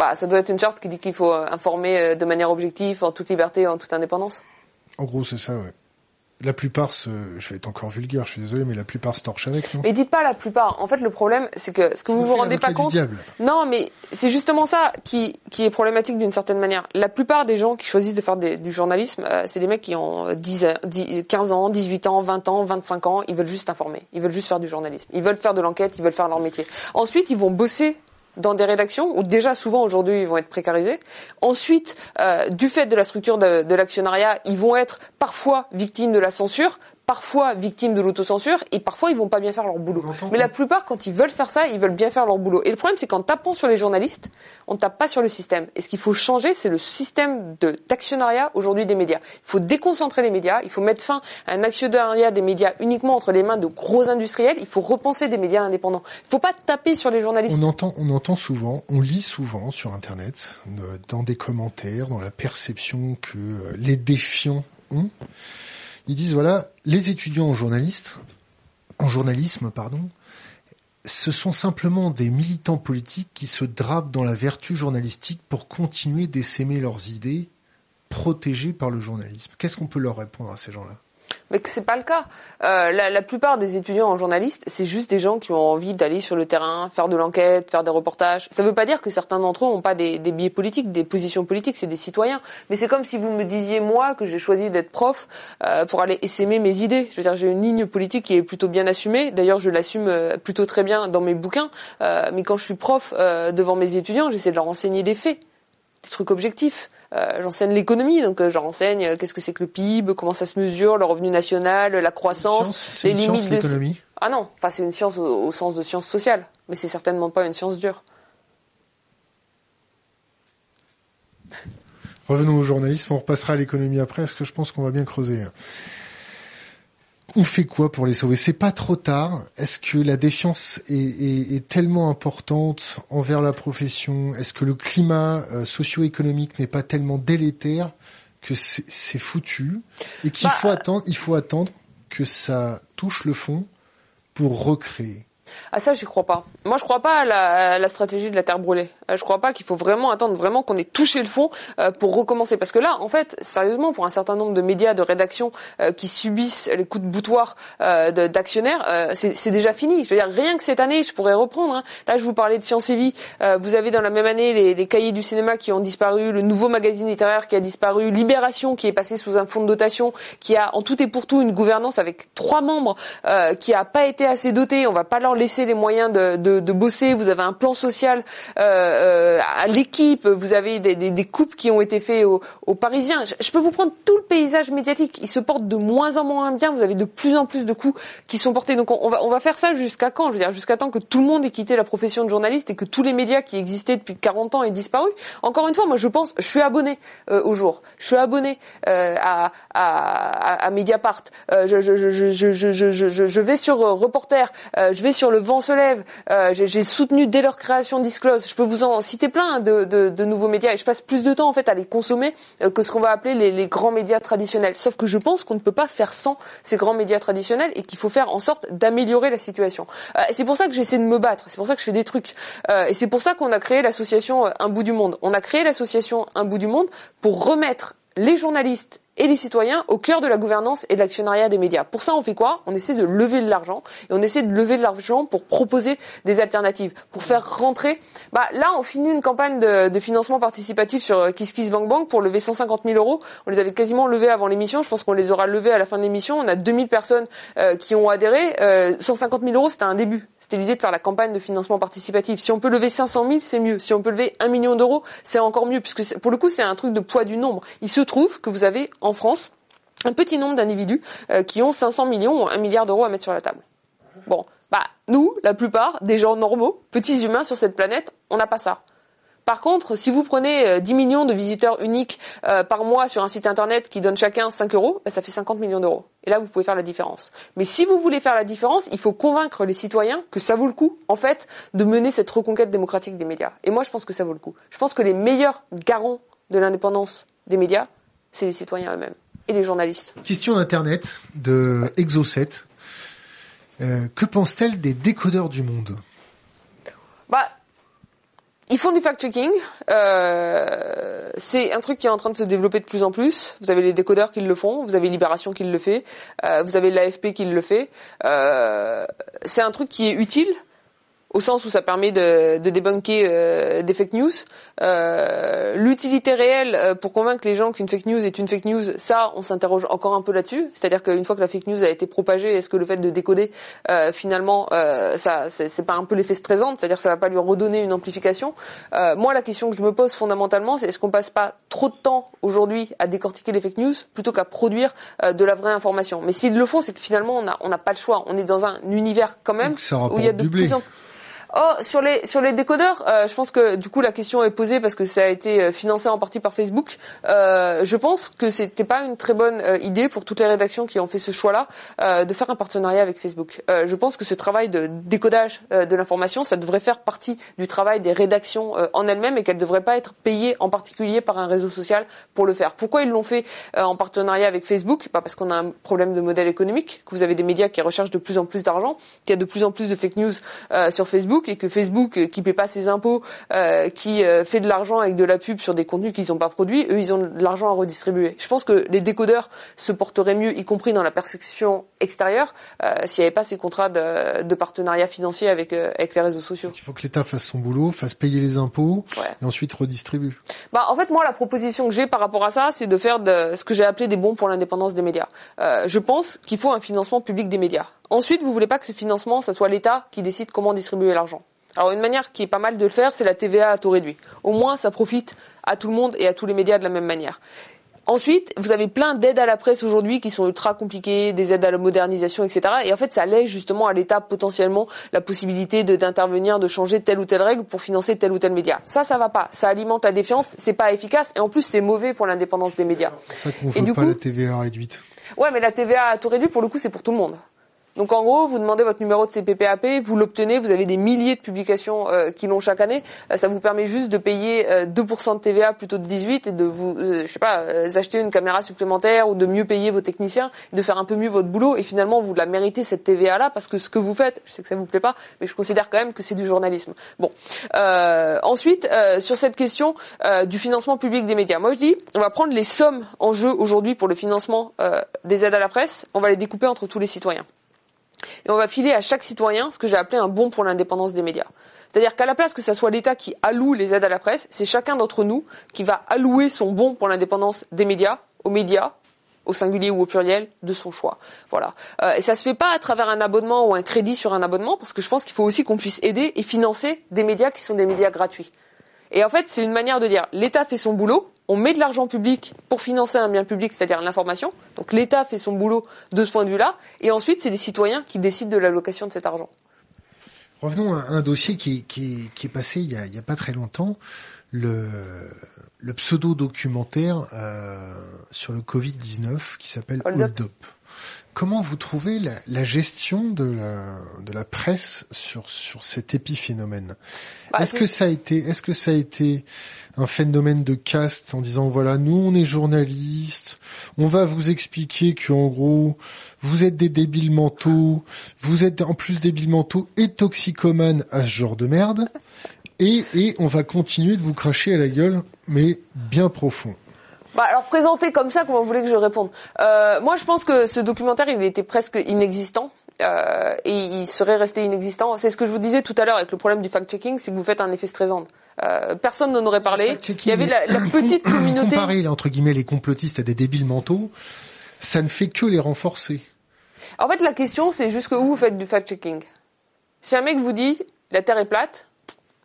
Bah, ça doit être une charte qui dit qu'il faut euh, informer euh, de manière objective, en toute liberté, en toute indépendance. En gros, c'est ça, ouais. La plupart, se... je vais être encore vulgaire, je suis désolé, mais la plupart se torchent avec, non? Mais dites pas la plupart. En fait, le problème, c'est que ce que vous vous rendez pas compte. Non, mais c'est justement ça qui, qui est problématique d'une certaine manière. La plupart des gens qui choisissent de faire du journalisme, euh, c'est des mecs qui ont 10, 10, 15 ans, 18 ans, 20 ans, 25 ans. Ils veulent juste informer. Ils veulent juste faire du journalisme. Ils veulent faire de l'enquête. Ils veulent faire leur métier. Ensuite, ils vont bosser dans des rédactions où déjà souvent aujourd'hui ils vont être précarisés. Ensuite, euh, du fait de la structure de, de l'actionnariat, ils vont être parfois victimes de la censure, parfois victimes de l'autocensure et parfois ils vont pas bien faire leur boulot. Mais la plupart, quand ils veulent faire ça, ils veulent bien faire leur boulot. Et le problème, c'est qu'en tapant sur les journalistes, on tape pas sur le système. Et ce qu'il faut changer, c'est le système de d'actionnariat aujourd'hui des médias. Il faut déconcentrer les médias, il faut mettre fin à un actionnariat des médias uniquement entre les mains de gros industriels. Il faut repenser des médias indépendants. Il faut pas taper sur les journalistes. On entend, on entend souvent, on lit souvent sur Internet, euh, dans des commentaires, dans la perception que euh, les défiants ont ils disent voilà, les étudiants en journaliste, en journalisme, pardon, ce sont simplement des militants politiques qui se drapent dans la vertu journalistique pour continuer d'essaimer leurs idées protégées par le journalisme. Qu'est-ce qu'on peut leur répondre à ces gens-là? Mais que c'est pas le cas. Euh, la, la, plupart des étudiants en journaliste, c'est juste des gens qui ont envie d'aller sur le terrain, faire de l'enquête, faire des reportages. Ça veut pas dire que certains d'entre eux n'ont pas des, des, biais politiques, des positions politiques, c'est des citoyens. Mais c'est comme si vous me disiez moi que j'ai choisi d'être prof euh, pour aller essaimer mes idées. Je veux dire, j'ai une ligne politique qui est plutôt bien assumée. D'ailleurs, je l'assume euh, plutôt très bien dans mes bouquins. Euh, mais quand je suis prof euh, devant mes étudiants, j'essaie de leur enseigner des faits des trucs objectifs. Euh, j'enseigne l'économie, donc euh, j'enseigne euh, qu'est-ce que c'est que le PIB, comment ça se mesure, le revenu national, la croissance, les limites de l'économie. Ah non, enfin c'est une science au, sens de science sociale, mais c'est certainement pas une science dure. Revenons au journalisme, on repassera à l'économie après, parce que je pense qu'on va bien creuser. On fait quoi pour les sauver? C'est pas trop tard. Est-ce que la défiance est, tellement importante envers la profession? Est-ce que le climat euh, socio-économique n'est pas tellement délétère que c'est foutu? Et qu'il bah, faut attendre Il faut attendre que ça touche le fond pour recréer. Ah ça, j'y crois pas. Moi, je crois pas à la, stratégie de la terre brûlée. Euh, je crois pas qu'il faut vraiment attendre vraiment qu'on ait touché le fond euh, pour recommencer. Parce que là, en fait, sérieusement, pour un certain nombre de médias, de rédactions euh, qui subissent les coups de boutoir d'actionnaires, c'est déjà fini. Je veux dire, rien que cette année, je pourrais reprendre. Hein. Là, je vous parlais de Science et Vie. vous avez dans la même année les, les, cahiers du cinéma qui ont disparu, le nouveau magazine littéraire qui a disparu, Libération qui est passé sous un fonds de dotation, qui a en tout et pour tout une gouvernance avec trois membres, qui a pas été assez doté. On va pas leur laisser les moyens de, de, de bosser. Vous avez un plan social euh, euh à l'équipe. Vous avez des, des, des, coupes qui ont été faites aux, aux Parisiens. Je, peux vous prendre tout le paysage médiatique. Il se porte de moins en moins bien. Vous avez de plus en plus de coups qui sont portés. Donc on, va, on va faire ça jusqu'à quand? Je veux dire jusqu'à temps que tout le monde ait quitté la profession de journaliste et que tous les médias qui existaient depuis 40 ans aient disparu. Encore une fois, moi je pense, je suis abonné euh, au jour. Je suis abonné euh, à, à, à, Mediapart. Euh, je, je, je, je, je, je, je, vais sur Reporter. je vais sur le vent se lève. Euh, j'ai soutenu dès leur création Disclose. Je peux vous en citer plein de, de, nouveaux médias et je passe plus de temps en fait à les consommer euh, que ce qu'on va appeler les, les, grands médias traditionnels. Sauf que je pense qu'on ne peut pas faire sans ces grands médias traditionnels et qu'il faut faire en sorte d'améliorer la situation. Euh, c'est pour ça que j'essaie de me battre. C'est pour ça que je fais des trucs. Euh, et c'est pour ça qu'on a créé l'association Un bout du monde. On a créé l'association Un bout du monde pour remettre les journalistes et les citoyens au cœur de la gouvernance et de l'actionnariat des médias. Pour ça, on fait quoi? On essaie de lever de l'argent et on essaie de lever de l'argent pour proposer des alternatives, pour faire rentrer. Bah là, on finit une campagne de, de financement participatif sur euh, KissKissBankBank pour lever 150 000 euros. On les avait quasiment levés avant l'émission. Je pense qu'on les aura levés à la fin de l'émission. On a 2000 personnes euh, qui ont adhéré. Euh, 150 000 euros, c'était un début. C'était l'idée de faire la campagne de financement participatif. Si on peut lever 500 000, c'est mieux. Si on peut lever un million d'euros, c'est encore mieux, puisque pour le coup, c'est un truc de poids du nombre. Il se trouve que vous avez en France un petit nombre d'individus euh, qui ont 500 millions ou 1 milliard d'euros à mettre sur la table. Bon, bah nous, la plupart des gens normaux, petits humains sur cette planète, on n'a pas ça. Par contre, si vous prenez 10 euh, millions de visiteurs uniques euh, par mois sur un site internet qui donne chacun 5 euros, bah, ça fait 50 millions d'euros. Et là, vous pouvez faire la différence. Mais si vous voulez faire la différence, il faut convaincre les citoyens que ça vaut le coup, en fait, de mener cette reconquête démocratique des médias. Et moi, je pense que ça vaut le coup. Je pense que les meilleurs garants de l'indépendance des médias, c'est les citoyens eux-mêmes et les journalistes. Question d'Internet de Exo7. Euh, que pense-t-elle des décodeurs du monde? Bah, ils font du fact-checking. Euh, c'est un truc qui est en train de se développer de plus en plus. Vous avez les décodeurs qui le font, vous avez Libération qui le fait, euh, vous avez l'AFP qui le fait. Euh, c'est un truc qui est utile au sens où ça permet de, de débunker euh, des fake news. Euh, L'utilité réelle euh, pour convaincre les gens qu'une fake news est une fake news, ça, on s'interroge encore un peu là-dessus. C'est-à-dire qu'une fois que la fake news a été propagée, est-ce que le fait de décoder, euh, finalement, euh, ça, c'est pas un peu l'effet stressant C'est-à-dire que ça va pas lui redonner une amplification? moi, la question que je me pose fondamentalement, c'est est-ce qu'on passe pas trop de temps aujourd'hui à décortiquer les fake news plutôt qu'à produire de la vraie information? Mais s'ils le font, c'est que finalement, on n'a on a pas le choix. On est dans un univers quand même où il y a de plus en Oh, sur les sur les décodeurs, euh, je pense que du coup la question est posée parce que ça a été euh, financé en partie par Facebook. Euh, je pense que c'était pas une très bonne euh, idée pour toutes les rédactions qui ont fait ce choix-là de faire un partenariat avec Facebook. je pense que ce travail de décodage de l'information, ça devrait faire partie du travail des rédactions en elles-mêmes et qu'elles devraient pas être payées en particulier par un réseau social pour le faire. Pourquoi ils l'ont fait en partenariat avec Facebook? Pas parce qu'on a un problème de modèle économique, que vous avez des médias qui recherchent de plus en plus d'argent, qu'il y a de plus en plus de fake news sur Facebook et que Facebook, euh, qui paie pas ses impôts, euh, qui euh, fait de l'argent avec de la pub sur des contenus qu'ils n'ont pas produits, eux, ils ont de l'argent à redistribuer. Je pense que les décodeurs se porteraient mieux, y compris dans la perception extérieure, s'il n'y avait pas ces contrats de, de partenariat financier avec, avec les réseaux sociaux. il faut que l'État fasse son boulot, fasse payer les impôts et ensuite redistribue. Bah, en fait, moi, la proposition que j'ai par rapport à ça, c'est de faire de, ce que j'ai appelé des bons pour l'indépendance des médias. je pense qu'il faut un financement public des médias. Ensuite, vous voulez pas que ce financement, ça soit l'État qui décide comment distribuer l'argent. Alors une manière qui est pas mal de le faire, c'est la TVA à taux réduit. Au moins, ça profite à tout le monde et à tous les médias de la même manière. Ensuite, vous avez plein d'aides à la presse aujourd'hui qui sont ultra compliquées, des aides à la modernisation, etc. Et en fait, ça laisse justement à l'État potentiellement la possibilité d'intervenir, de, changer telle ou telle règle pour financer tel ou tel média. Ça, ça va pas. Ça alimente la défiance, c'est pas efficace et en plus, c'est mauvais pour l'indépendance des médias. C'est ça qu'on veut pas la TVA réduite. Ouais, mais la TVA à taux réduit, pour le coup, c'est pour tout le monde. Donc en gros, vous demandez votre numéro de CPPAP, vous l'obtenez, vous avez des milliers de publications euh, qui l'ont chaque année. Euh, ça vous permet juste de payer 2% euh, de TVA plutôt de 18 et de vous, je sais pas, acheter une caméra supplémentaire ou de mieux payer vos techniciens, de faire un peu mieux votre boulot. Et finalement, vous la méritez cette TVA là parce que ce que vous faites, je sais que ça vous plaît pas, mais je considère quand même que c'est du journalisme. Bon. ensuite, sur cette question du financement public des médias, moi je dis, on va prendre les sommes en jeu aujourd'hui pour le financement des aides à la presse, on va les découper entre tous les citoyens. Et on va filer à chaque citoyen ce que j'ai appelé un bon pour l'indépendance des médias. C'est-à-dire qu'à la place que ce soit l'État qui alloue les aides à la presse, c'est chacun d'entre nous qui va allouer son bon pour l'indépendance des médias, aux médias, au singulier ou au pluriel, de son choix. Voilà. Euh, et ça se fait pas à travers un abonnement ou un crédit sur un abonnement, parce que je pense qu'il faut aussi qu'on puisse aider et financer des médias qui sont des médias gratuits. Et en fait, c'est une manière de dire l'État fait son boulot, on met de l'argent public pour financer un bien public, c'est-à-dire l'information. Donc l'État fait son boulot de ce point de vue-là, et ensuite c'est les citoyens qui décident de l'allocation de cet argent. Revenons à un dossier qui, est passé il y, a, pas très longtemps, le, pseudo-documentaire euh, sur le Covid-19 qui s'appelle Hold, Up. Comment vous trouvez la, gestion de la, de la presse sur, sur cet épiphénomène? Bah, Est-ce que ça a été, est-ce que ça a été un phénomène de caste en disant voilà nous on est journalistes, on va vous expliquer que en gros vous êtes des débiles mentaux, vous êtes en plus débiles mentaux et toxicomanes à ce genre de merde et, et on va continuer de vous cracher à la gueule mais bien profond. Bah alors présenté comme ça, comment vous voulez que je réponde euh, Moi, je pense que ce documentaire, il était presque inexistant. Euh, et il serait resté inexistant. C'est ce que je vous disais tout à l'heure avec le problème du fact-checking, c'est que vous faites un effet stressant. Euh, personne n'en aurait parlé. Il y avait la, la (coughs) petite (coughs) communauté. Comparer entre guillemets les complotistes à des débiles mentaux, ça ne fait que les renforcer. En fait, la question, c'est jusque où vous faites du fact-checking. Si un mec vous dit la Terre est plate,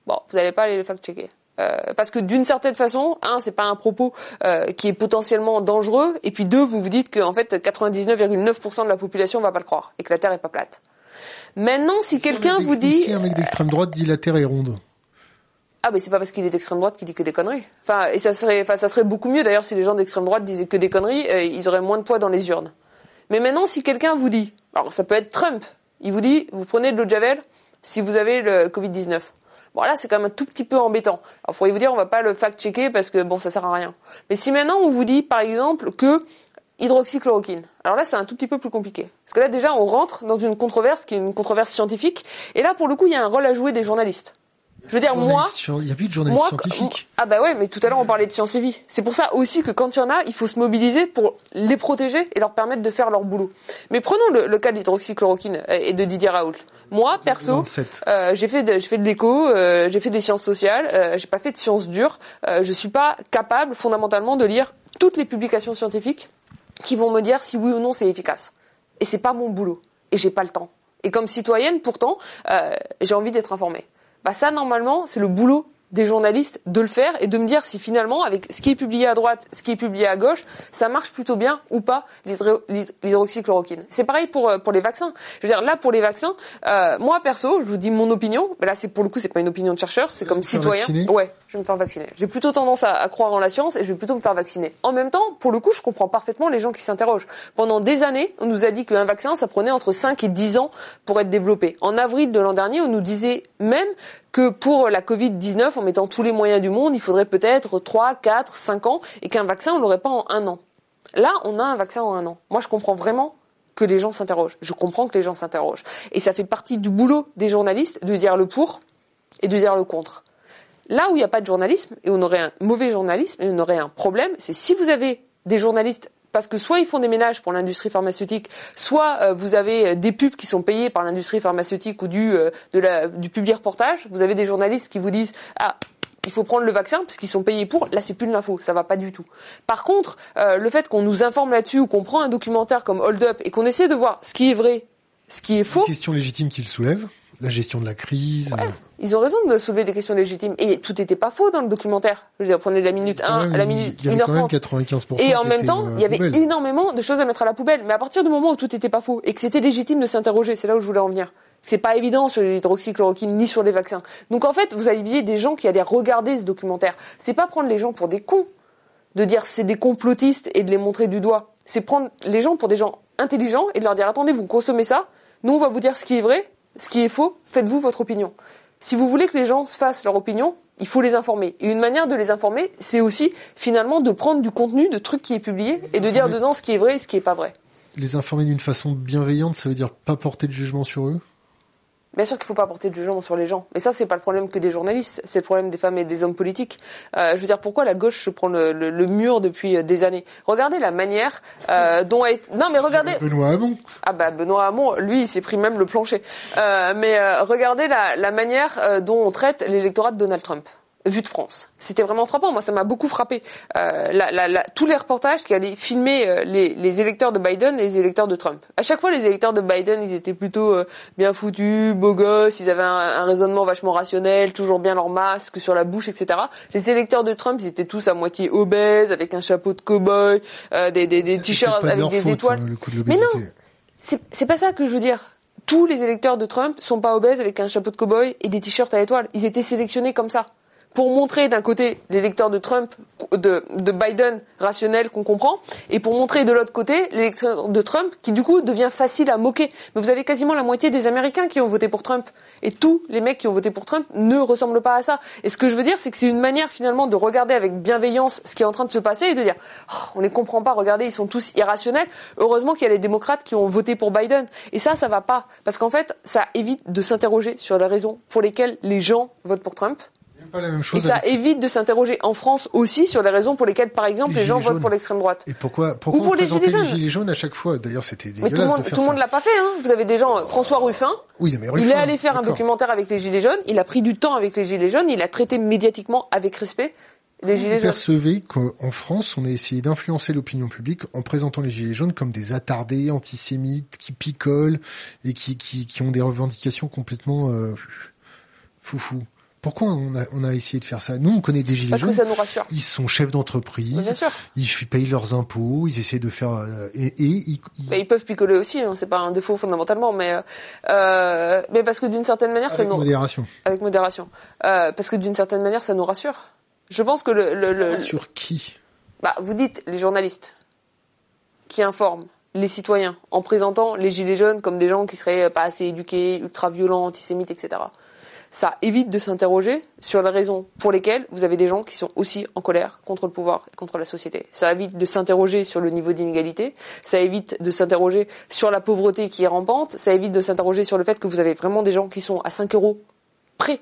bon, vous n'allez pas aller le fact-checker. Euh, parce que d'une certaine façon, un, c'est pas un propos euh, qui est potentiellement dangereux, et puis deux, vous vous dites qu'en fait 99,9% de la population va pas le croire et que la Terre est pas plate. Maintenant, si, quelqu'un vous dit, si un mec d'extrême droite dit la Terre est ronde. Ah mais c'est pas parce qu'il est d'extrême droite qu'il dit que des conneries. Enfin et ça serait, enfin ça serait beaucoup mieux d'ailleurs si les gens d'extrême droite disaient que des conneries, euh, ils auraient moins de poids dans les urnes. Mais maintenant, si quelqu'un vous dit, alors ça peut être Trump, il vous dit, vous prenez de l'eau de javel si vous avez le Covid 19. Bon là c'est quand même un tout petit peu embêtant. Alors pourriez vous dire on va pas le fact-checker parce que bon ça sert à rien. Mais si maintenant on vous dit par exemple que hydroxychloroquine. Alors là c'est un tout petit peu plus compliqué. Parce que là déjà on rentre dans une controverse qui est une controverse scientifique et là pour le coup il y a un rôle à jouer des journalistes. Je veux dire, moi. Il n'y a plus de journalistes scientifiques. Ah bah ouais, mais tout à l'heure on parlait de science et vie. C'est pour ça aussi que quand il y en a, il faut se mobiliser pour les protéger et leur permettre de faire leur boulot. Mais prenons le, le cas de l'hydroxychloroquine et de Didier Raoult. Moi, perso, euh, j'ai fait de, j'ai fait de l'éco, euh, j'ai fait des sciences sociales, euh, j'ai pas fait de sciences dures. Euh, je suis pas capable fondamentalement de lire toutes les publications scientifiques qui vont me dire si oui ou non c'est efficace. Et c'est pas mon boulot. Et j'ai pas le temps. Et comme citoyenne, pourtant, j'ai envie d'être informée. Bah ça, normalement, c'est le boulot des journalistes de le faire et de me dire si finalement, avec ce qui est publié à droite, ce qui est publié à gauche, ça marche plutôt bien ou pas l'hydroxychloroquine. C'est pareil pour euh, pour les vaccins. Je veux dire là pour les vaccins, euh, moi perso, je vous dis mon opinion. Mais là c'est pour le coup c'est pas une opinion de chercheur, c'est comme citoyen. Ouais, je vais me faire vacciner. J'ai plutôt tendance à, croire en la science et je vais plutôt me faire vacciner. En même temps, pour le coup, je comprends parfaitement les gens qui s'interrogent. Pendant des années, on nous a dit qu'un vaccin ça prenait entre 5 et 10 ans pour être développé. En avril de l'an dernier, on nous disait même que pour la Covid-19, en mettant tous les moyens du monde, il faudrait peut-être 3, 4, 5 ans et qu'un vaccin, on l'aurait pas en un an. Là, on a un vaccin en un an. Moi, je comprends vraiment que les gens s'interrogent. Je comprends que les gens s'interrogent. Et ça fait partie du boulot des journalistes de dire le pour et de dire le contre. Là où il n'y a pas de journalisme, et on aurait un mauvais journalisme, et on aurait un problème, c'est si vous avez des journalistes parce que soit ils font des ménages pour l'industrie pharmaceutique, soit euh, vous avez euh, des pubs qui sont payés par l'industrie pharmaceutique ou du euh, de la, du public reportage. Vous avez des journalistes qui vous disent ah il faut prendre le vaccin parce qu'ils sont payés pour. Là, c'est plus de l'info, ça va pas du tout. Par contre, le fait qu'on nous informe là-dessus ou qu'on prend un documentaire comme Hold Up et qu'on essaie de voir ce qui est vrai, ce qui est faux. Une question légitime qu'il soulève. La gestion de la crise. Ouais. Ils ont raison de soulever des questions légitimes. Et tout n'était pas faux dans le documentaire. Je veux dire, prenez la minute 1 à la minute 1h30. 95% et en même temps, euh, il y avait poubelle. énormément de choses à mettre à la poubelle. Mais à partir du moment où tout n'était pas faux et que c'était légitime de s'interroger, c'est là où je voulais en venir. C'est pas évident sur l'hydroxychloroquine ni sur les vaccins. Donc en fait, vous aviez des gens qui allaient regarder ce documentaire. C'est pas prendre les gens pour des cons, de dire c'est des complotistes et de les montrer du doigt. C'est prendre les gens pour des gens intelligents et de leur dire attendez, vous consommez ça, nous on va vous dire ce qui est vrai, ce qui est faux, faites-vous votre opinion. Si vous voulez que les gens se fassent leur opinion, il faut les informer. Et une manière de les informer, c'est aussi finalement de prendre du contenu, de trucs qui est publié et de dire dedans ce qui est vrai et ce qui est pas vrai. Les informer d'une façon bienveillante, ça veut dire pas porter de jugement sur eux? Bien sûr qu'il faut pas porter de jugement sur les gens, mais ça c'est pas le problème que des journalistes, c'est le problème des femmes et des hommes politiques. Euh, je veux dire pourquoi la gauche se prend le, le, le mur depuis euh, des années? Regardez la manière euh, dont a été... non mais regardez Benoît Hamon. ah bah Benoît Hamon, lui il s'est pris même le plancher. Euh, mais euh, regardez la, la manière euh, dont on traite l'électorat de Donald Trump vu de France. C'était vraiment frappant. Moi, ça m'a beaucoup frappé. Euh, la, la, la, tous les reportages qui allaient filmer euh, les, les, électeurs de Biden et les électeurs de Trump. À chaque fois, les électeurs de Biden, ils étaient plutôt euh, bien foutus, beaux gosses, ils avaient un, un, raisonnement vachement rationnel, toujours bien leur masque sur la bouche, etc. Les électeurs de Trump, ils étaient tous à moitié obèses, avec un chapeau de cow-boy, euh, des, des, des t-shirts avec de des faute, étoiles. hein, le coup de Mais non, c'est pas ça que je veux dire. Tous les électeurs de Trump sont pas obèses avec un chapeau de cow-boy et des t-shirts à étoiles. Ils étaient sélectionnés comme ça pour montrer d'un côté l'électeur de Trump, de, de Biden rationnel qu'on comprend, et pour montrer de l'autre côté l'électeur de Trump qui du coup devient facile à moquer. Mais vous avez quasiment la moitié des Américains qui ont voté pour Trump, et tous les mecs qui ont voté pour Trump ne ressemblent pas à ça. Et ce que je veux dire, c'est que c'est une manière finalement de regarder avec bienveillance ce qui est en train de se passer et de dire oh, on les comprend pas, regardez ils sont tous irrationnels. Heureusement qu'il y a les démocrates qui ont voté pour Biden. Et ça, ça va pas, parce qu'en fait, ça évite de s'interroger sur les raisons pour lesquelles les gens votent pour Trump. Pas la même Et ça avec- évite de s'interroger en France aussi sur les raisons pour lesquelles, par exemple, Les les, gens votent pour l'extrême droite. Et pourquoi, pourquoi Ou pour les gilets les gilets jaunes à chaque fois? D'ailleurs, c'était Mais tout le dégueulasse monde, de tout le monde l'a pas fait. Hein. Vous avez des gens, euh, François Ruffin, Oui, mais il est Ruffin, allé faire un documentaire avec les gilets jaunes. Il a pris du temps avec les gilets jaunes. Il a traité médiatiquement avec respect les gilets Vous jaunes. percevez qu'en France, on a essayé d'influencer l'opinion publique en présentant les gilets jaunes comme des attardés, antisémites, qui picolent et qui, qui, qui ont des revendications complètement euh, foufou. Pourquoi on a, on a essayé de faire ça? Nous, on connaît des gilets Parce que jaunes. ça nous rassure. Ils sont chefs d'entreprise, bien sûr. ils payent leurs impôts, ils essaient de faire euh, et, et ils, ils- Mais ils peuvent picoler aussi. Hein. C'est pas un défaut fondamentalement, mais euh, euh, mais parce que d'une certaine manière, ça avec nous modération. avec modération. Euh, parce que d'une certaine manière, ça nous rassure. Je pense que le, le, le- Sur qui? Bah, vous dites les journalistes qui informent les citoyens en présentant les gilets jaunes comme des gens qui seraient pas assez éduqués, ultra violents, antisémites, etc. Ça évite de s'interroger sur les raisons pour lesquelles vous avez des gens qui sont aussi en colère contre le pouvoir et contre la société. Ça évite de s'interroger sur le niveau d'inégalité, ça évite de s'interroger sur la pauvreté qui est rampante, ça évite de s'interroger sur le fait que vous avez vraiment des gens qui sont à 5 euros près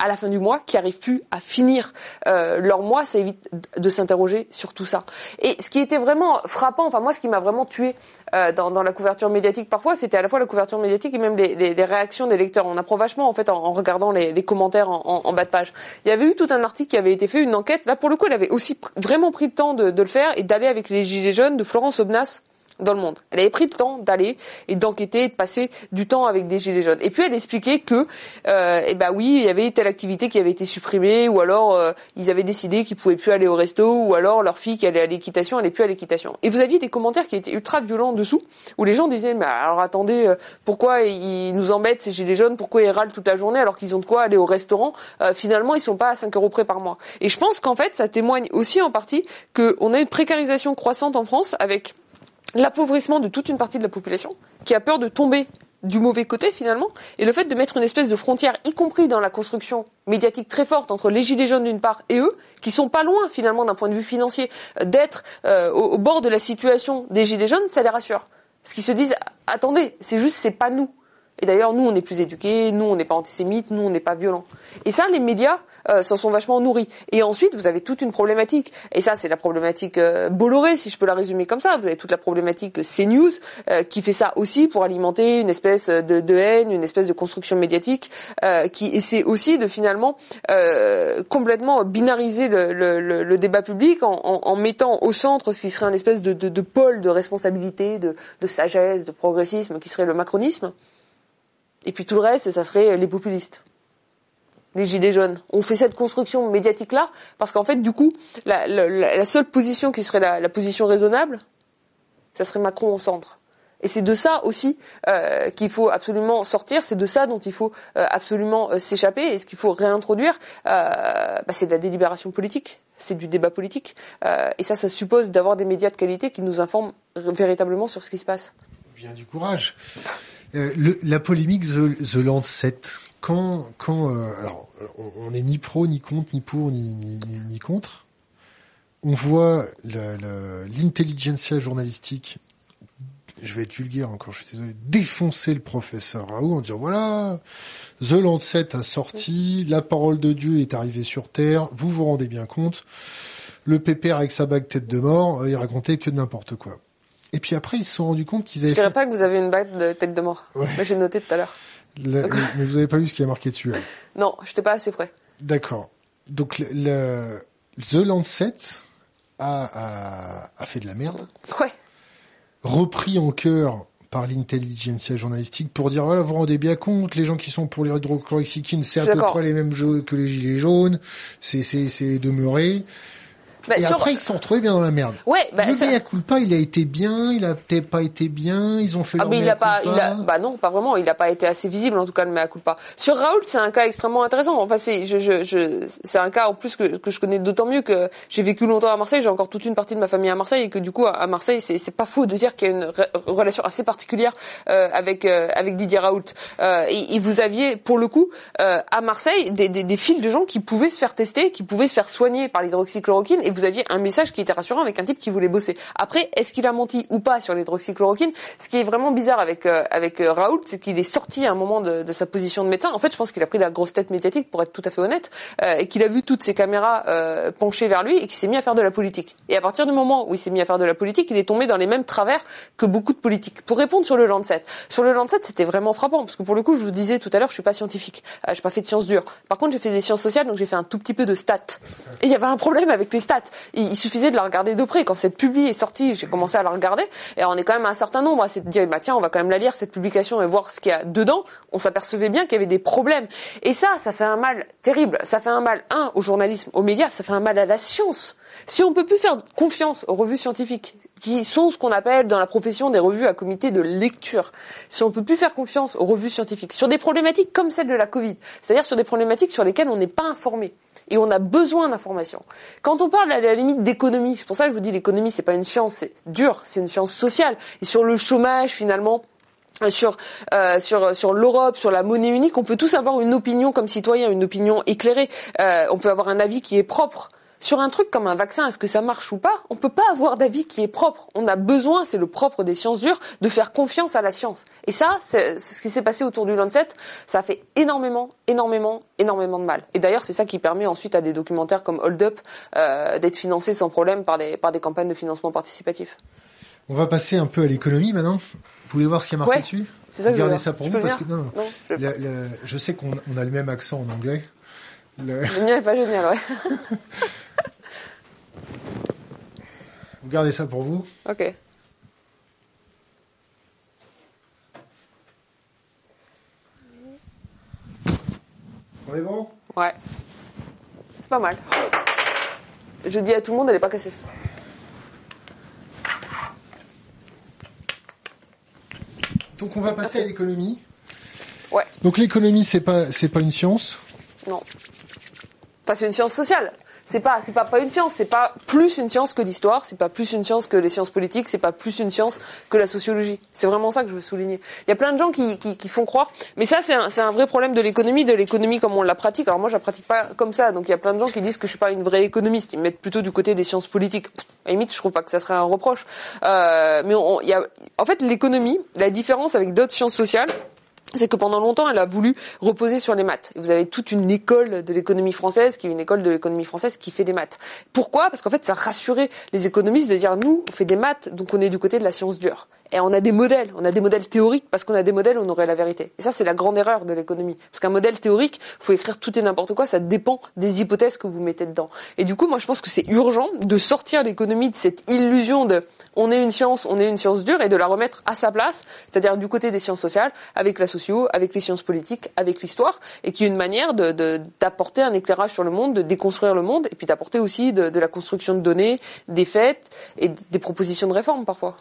à la fin du mois, qui arrivent plus à finir euh, leur mois, ça évite de s'interroger sur tout ça. Et ce qui était vraiment frappant, enfin moi ce qui m'a vraiment tué euh, dans, dans la couverture médiatique parfois, c'était à la fois la couverture médiatique et même les, les, les réactions des lecteurs. On apprend vachement en fait en, en regardant les, les commentaires en, en, bas de page. Il y avait eu tout un article qui avait été fait, une enquête. Là pour le coup, elle avait aussi vraiment pris le temps de, de le faire et d'aller avec les gilets jaunes de Florence Obnas dans le monde. Elle avait pris le temps d'aller et d'enquêter, et de passer du temps avec des gilets jaunes. Et puis elle expliquait que, euh, eh ben oui, il y avait telle activité qui avait été supprimée, ou alors euh, ils avaient décidé qu'ils pouvaient plus aller au resto, ou alors leur fille qui allait à l'équitation, elle n'est plus à l'équitation. Et vous aviez des commentaires qui étaient ultra violents dessous, où les gens disaient, mais alors attendez, euh, pourquoi ils nous embêtent ces gilets jaunes, pourquoi ils râlent toute la journée alors qu'ils ont de quoi aller au restaurant Euh, Finalement, ils sont pas à 5 euros près par mois. Et je pense qu'en fait, ça témoigne aussi en partie qu'on a une précarisation croissante en France avec l'appauvrissement de toute une partie de la population qui a peur de tomber du mauvais côté finalement et le fait de mettre une espèce de frontière y compris dans la construction médiatique très forte entre les gilets jaunes d'une part et eux qui sont pas loin finalement d'un point de vue financier euh, d'être euh, au, au bord de la situation des gilets jaunes ça les rassure. Parce qu'ils se disent attendez c'est juste c'est pas nous et d'ailleurs, nous, on est plus éduqués, nous, on n'est pas antisémites, nous, on n'est pas violents. Et ça, les médias euh, s'en sont vachement nourris. Et ensuite, vous avez toute une problématique. Et ça, c'est la problématique euh, Bolloré, si je peux la résumer comme ça. Vous avez toute la problématique CNews, euh, qui fait ça aussi pour alimenter une espèce de, de haine, une espèce de construction médiatique, euh, qui essaie aussi de finalement euh, complètement binariser le, le, le, débat public en, en, en, mettant au centre ce qui serait un espèce de, de, de pôle de responsabilité, de, de sagesse, de progressisme, qui serait le macronisme. Et puis tout le reste, ça serait les populistes les gilets jaunes. On fait cette construction médiatique là parce qu'en fait, du coup, la, seule position qui serait la, la, position raisonnable, ça serait Macron au centre. Et c'est de ça aussi euh, qu'il faut absolument sortir. C'est de ça dont il faut euh, absolument euh, s'échapper. Et ce qu'il faut réintroduire, bah, c'est de la délibération politique, c'est du débat politique. et ça, ça suppose d'avoir des médias de qualité qui nous informent véritablement sur ce qui se passe. Bien du courage. Le, la polémique The, Lancet, quand, quand euh, alors, on n'est ni pro, ni contre, ni pour, ni, ni, contre. On voit l'intelligentsia journalistique, je vais être vulgaire encore, je suis désolé, défoncer le professeur Raoult en disant voilà, The Lancet a sorti, la parole de Dieu est arrivée sur Terre, vous vous rendez bien compte, le pépère avec sa bague tête de mort, il racontait que n'importe quoi. Et puis après, ils se sont rendus compte qu'ils avaient. Je dirais pas que vous avez une bague de tête de mort. Ouais. J'ai noté tout à l'heure mais vous n'avez pas vu ce qui est marqué dessus hein (laughs) Non, je n'étais pas assez près. D'accord. Donc le, The Lancet a, a, a, fait de la merde. Ouais. Repris en cœur par l'intelligentsia journalistique pour dire voilà vous rendez bien compte les gens qui sont pour l'hydrochloroxyquine c'est à peu près les mêmes jeux que les gilets jaunes c'est c'est c'est demeuré bah, et après, ils se sont retrouvés bien dans la merde. Ouais, bah, le ça... culpa, il a été bien, il a peut-être pas été bien, ils ont fait ah, mais il a pas, il a, bah non, pas vraiment, il a pas été assez visible, en tout cas, le mea culpa. Sur Raoul, c'est un cas extrêmement intéressant. Enfin, c'est, je, je, je c'est un cas, en plus, que, que je connais d'autant mieux que j'ai vécu longtemps à Marseille, j'ai encore toute une partie de ma famille à Marseille, et que du coup, à Marseille, c'est, c'est pas faux de dire qu'il y a une relation assez particulière, euh, avec, euh, avec Didier Raoult. Euh, et, et, vous aviez, pour le coup, euh, à Marseille, des, des, des fils de gens qui pouvaient se faire tester, qui pouvaient se faire soigner par l'hydroxychloroquine, et vous aviez un message qui était rassurant avec un type qui voulait bosser. Après, est-ce qu'il a menti ou pas sur l'hydroxychloroquine Ce qui est vraiment bizarre avec euh, avec euh, Raoult, c'est qu'il est sorti à un moment de, sa position de médecin. En fait, je pense qu'il a pris la grosse tête médiatique, pour être tout à fait honnête, euh, et qu'il a vu toutes ces caméras euh, penchées vers lui et qu'il s'est mis à faire de la politique. Et à partir du moment où il s'est mis à faire de la politique, il est tombé dans les mêmes travers que beaucoup de politiques. Pour répondre sur le Lancet, sur le Lancet, c'était vraiment frappant parce que pour le coup, je vous disais tout à l'heure, je suis pas scientifique, j'ai pas fait de sciences dures. Par contre, j'ai fait des sciences sociales, donc j'ai fait un tout petit peu de stats. Et il y avait un problème avec les stats. Il, suffisait de la regarder de près quand cette publi est sortie, j'ai commencé à la regarder et on est quand même un certain nombre à se dire bah tiens, on va quand même la lire cette publication et voir ce qu'il y a dedans. On s'apercevait bien qu'il y avait des problèmes. Et ça, ça fait un mal terrible. Ça fait un mal un au journalisme, aux médias, ça fait un mal à la science. Si on peut plus faire confiance aux revues scientifiques, qui sont ce qu'on appelle dans la profession des revues à comité de lecture, si on peut plus faire confiance aux revues scientifiques sur des problématiques comme celle de la Covid, c'est-à-dire sur des problématiques sur lesquelles on n'est pas informé et on a besoin d'informations. Quand on parle à la limite d'économie, c'est pour ça que je vous dis l'économie c'est pas une science, c'est dur, c'est une science sociale. Et sur le chômage finalement, euh, sur euh, sur sur l'Europe, sur la monnaie unique, on peut tous avoir une opinion comme citoyen, une opinion éclairée. Euh, on peut avoir un avis qui est propre. Sur un truc comme un vaccin, est-ce que ça marche ou pas On peut pas avoir d'avis qui est propre. On a besoin, c'est le propre des sciences dures, de faire confiance à la science. Et ça, c'est ce qui s'est passé autour du Lancet. Ça a fait énormément, énormément, énormément de mal. Et d'ailleurs, c'est ça qui permet ensuite à des documentaires comme Hold Up euh, d'être financés sans problème par des par des campagnes de financement participatif. On va passer un peu à l'économie maintenant. Vous voulez voir ce qui a marqué ouais, dessus c'est ça Regardez ça pour je vous parce que non, non. non je, le, le, je, sais qu'on on a le même accent en anglais. Le, le mien est pas génial, ouais. (laughs) Vous gardez ça pour vous Ok. On est bon? Ouais. C'est pas mal. Je dis à tout le monde, elle est pas cassée. Donc on va passer Merci. à l'économie. Ouais. Donc l'économie c'est pas c'est pas une science? Non. Enfin c'est une science sociale c'est pas c'est pas pas une science, c'est pas plus une science que l'histoire, c'est pas plus une science que les sciences politiques, c'est pas plus une science que la sociologie. C'est vraiment ça que je veux souligner. Il y a plein de gens qui, qui, qui font croire, mais ça c'est un, c'est un vrai problème de l'économie, de l'économie comme on la pratique. Alors moi je la pratique pas comme ça, donc il y a plein de gens qui disent que je suis pas une vraie économiste, ils me mettent plutôt du côté des sciences politiques. À la limite, je trouve pas que ça serait un reproche. Euh, mais on, il y a, en fait l'économie, la différence avec d'autres sciences sociales, c'est que pendant longtemps, elle a voulu reposer sur les maths. Vous avez toute une école de l'économie française, qui est une école de l'économie française qui fait des maths. Pourquoi? Parce qu'en fait, ça rassurait les économistes de dire nous, on fait des maths, donc on est du côté de la science dure. Et on a des modèles, on a des modèles théoriques parce qu'on a des modèles on aurait la vérité. Et ça, c'est la grande erreur de l'économie. Parce qu'un modèle théorique, pouvez écrire tout et n'importe quoi, ça dépend des hypothèses que vous mettez dedans. Et du coup, moi, je pense que c'est urgent de sortir l'économie de cette illusion de on est une science, on est une science dure et de la remettre à sa place, c'est-à-dire du côté des sciences sociales, avec la socio, avec les sciences politiques, avec l'histoire, et qui est une manière de, d'apporter un éclairage sur le monde, de déconstruire le monde, et puis d'apporter aussi de, de la construction de données, des faits et des propositions de réforme parfois.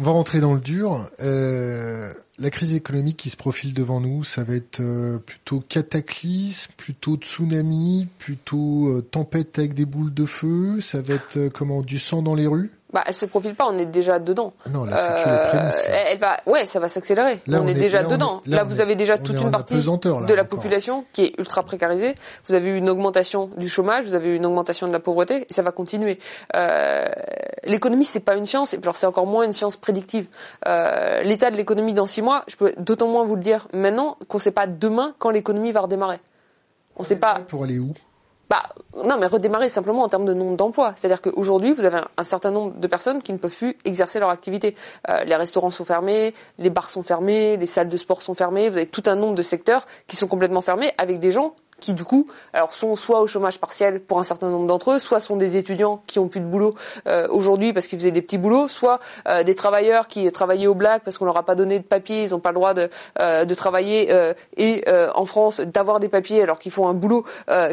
On va rentrer dans le dur. Euh, la crise économique qui se profile devant nous, ça va être euh, plutôt cataclysme, plutôt tsunami, plutôt euh, tempête avec des boules de feu. Ça va être comment du sang dans les rues? Bah, elle se profile pas, on est déjà dedans. Ah non, là, c'est prémices. Elle va, ouais, ça va s'accélérer. On, est, déjà dedans. là, vous avez déjà toute une partie de la population qui est ultra précarisée. Vous avez eu une augmentation du chômage, vous avez eu une augmentation de la pauvreté, et ça va continuer. Euh, l'économie, c'est pas une science, et puis alors c'est encore moins une science prédictive. Euh, L'état de l'économie dans six mois, je peux d'autant moins vous le dire maintenant qu'on sait pas demain quand l'économie va redémarrer. On sait pas. Pour aller où? Bah, non, mais redémarrer simplement en termes de nombre d'emplois. C'est-à-dire qu'aujourd'hui, vous avez un, certain nombre de personnes qui ne peuvent plus exercer leur activité. Euh, les restaurants sont fermés, les bars sont fermés, les salles de sport sont fermées. Vous avez tout un nombre de secteurs qui sont complètement fermés avec des gens qui du coup alors sont soit au chômage partiel pour un certain nombre d'entre eux, soit sont des étudiants qui ont plus de boulot euh, aujourd'hui parce qu'ils faisaient des petits boulots, soit euh, des travailleurs qui travaillaient au black parce qu'on leur a pas donné de papier, ils n'ont pas le droit de, euh, travailler et en France d'avoir des papiers alors qu'ils font un boulot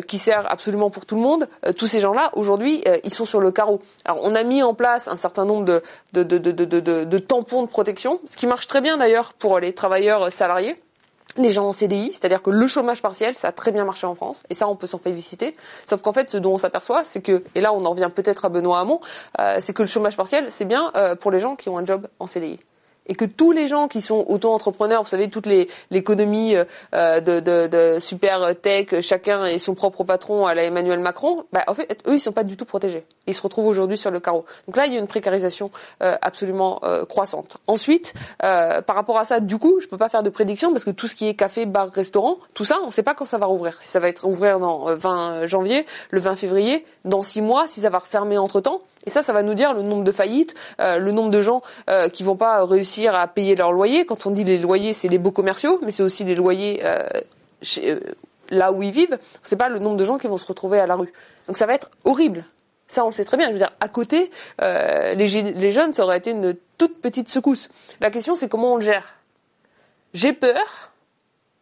qui sert absolument pour tout le monde. tous ces gens-là aujourd'hui ils sont sur le carreau. Alors on a mis en place un certain nombre de, de tampons de protection, ce qui marche très bien d'ailleurs pour les travailleurs salariés les gens en CDI, c'est-à-dire que le chômage partiel, ça a très bien marché en France, et ça, on peut s'en féliciter. Sauf qu'en fait, ce dont on s'aperçoit, c'est que, et là, on en revient peut-être à Benoît Hamon, euh, c'est que le chômage partiel, c'est bien euh, pour les gens qui ont un job en CDI et que tous les gens qui sont auto-entrepreneurs, vous savez, toute l'économie euh, de, super tech, chacun est son propre patron à la Emmanuel Macron, bah, en fait, eux, ils sont pas du tout protégés. Ils se retrouvent aujourd'hui sur le carreau. Donc là, il y a une précarisation euh, absolument euh, croissante. Ensuite, par rapport à ça, du coup, je peux pas faire de prédiction parce que tout ce qui est café, bar, restaurant, tout ça, on ne sait pas quand ça va rouvrir. Si ça va être ouvert dans 20 janvier, le 20 février, dans six mois, si ça va refermer entre temps. Et ça, ça va nous dire le nombre de faillites, le nombre de gens qui vont pas réussir à payer leur loyer. Quand on dit les loyers, c'est les beaux commerciaux, mais c'est aussi les loyers euh, euh, là où ils vivent. C'est pas le nombre de gens qui vont se retrouver à la rue. Donc ça va être horrible. Ça, on le sait très bien. Je veux dire, à côté, euh, les, les jeunes, ça aurait été une toute petite secousse. La question, c'est comment on le gère? J'ai peur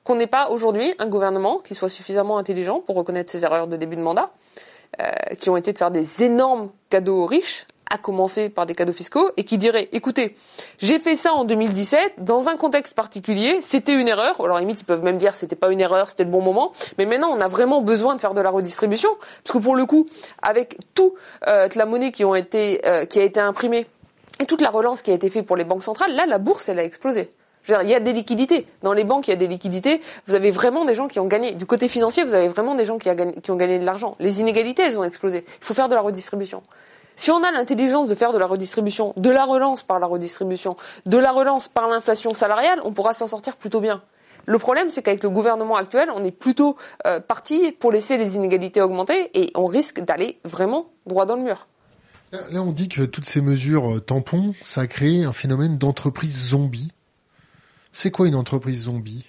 qu'on n'ait pas aujourd'hui un gouvernement qui soit suffisamment intelligent pour reconnaître ses erreurs de début de mandat, qui ont été de faire des énormes cadeaux aux riches, à commencer par des cadeaux fiscaux, et qui dirait, écoutez, j'ai fait ça en 2017, dans un contexte particulier, c'était une erreur, alors limite ils peuvent même dire c'était pas une erreur, c'était le bon moment, mais maintenant on a vraiment besoin de faire de la redistribution, parce que pour le coup, avec toute euh, la monnaie qui, ont été, euh, qui a été imprimée, et toute la relance qui a été faite pour les banques centrales, là la bourse elle a explosé. Il y a des liquidités. Dans les banques, il y a des liquidités. Vous avez vraiment des gens qui ont gagné. Du côté financier, vous avez vraiment des gens qui, qui ont gagné de l'argent. Les inégalités, elles ont explosé. Il faut faire de la redistribution. Si on a l'intelligence de faire de la redistribution, de la relance par la redistribution, de la relance par l'inflation salariale, on pourra s'en sortir plutôt bien. Le problème, c'est qu'avec le gouvernement actuel, on est plutôt euh, parti pour laisser les inégalités augmenter et on risque d'aller vraiment droit dans le mur. Là, on dit que toutes ces mesures euh, tampons, ça a créé un phénomène d'entreprise zombie. C'est quoi une entreprise zombie?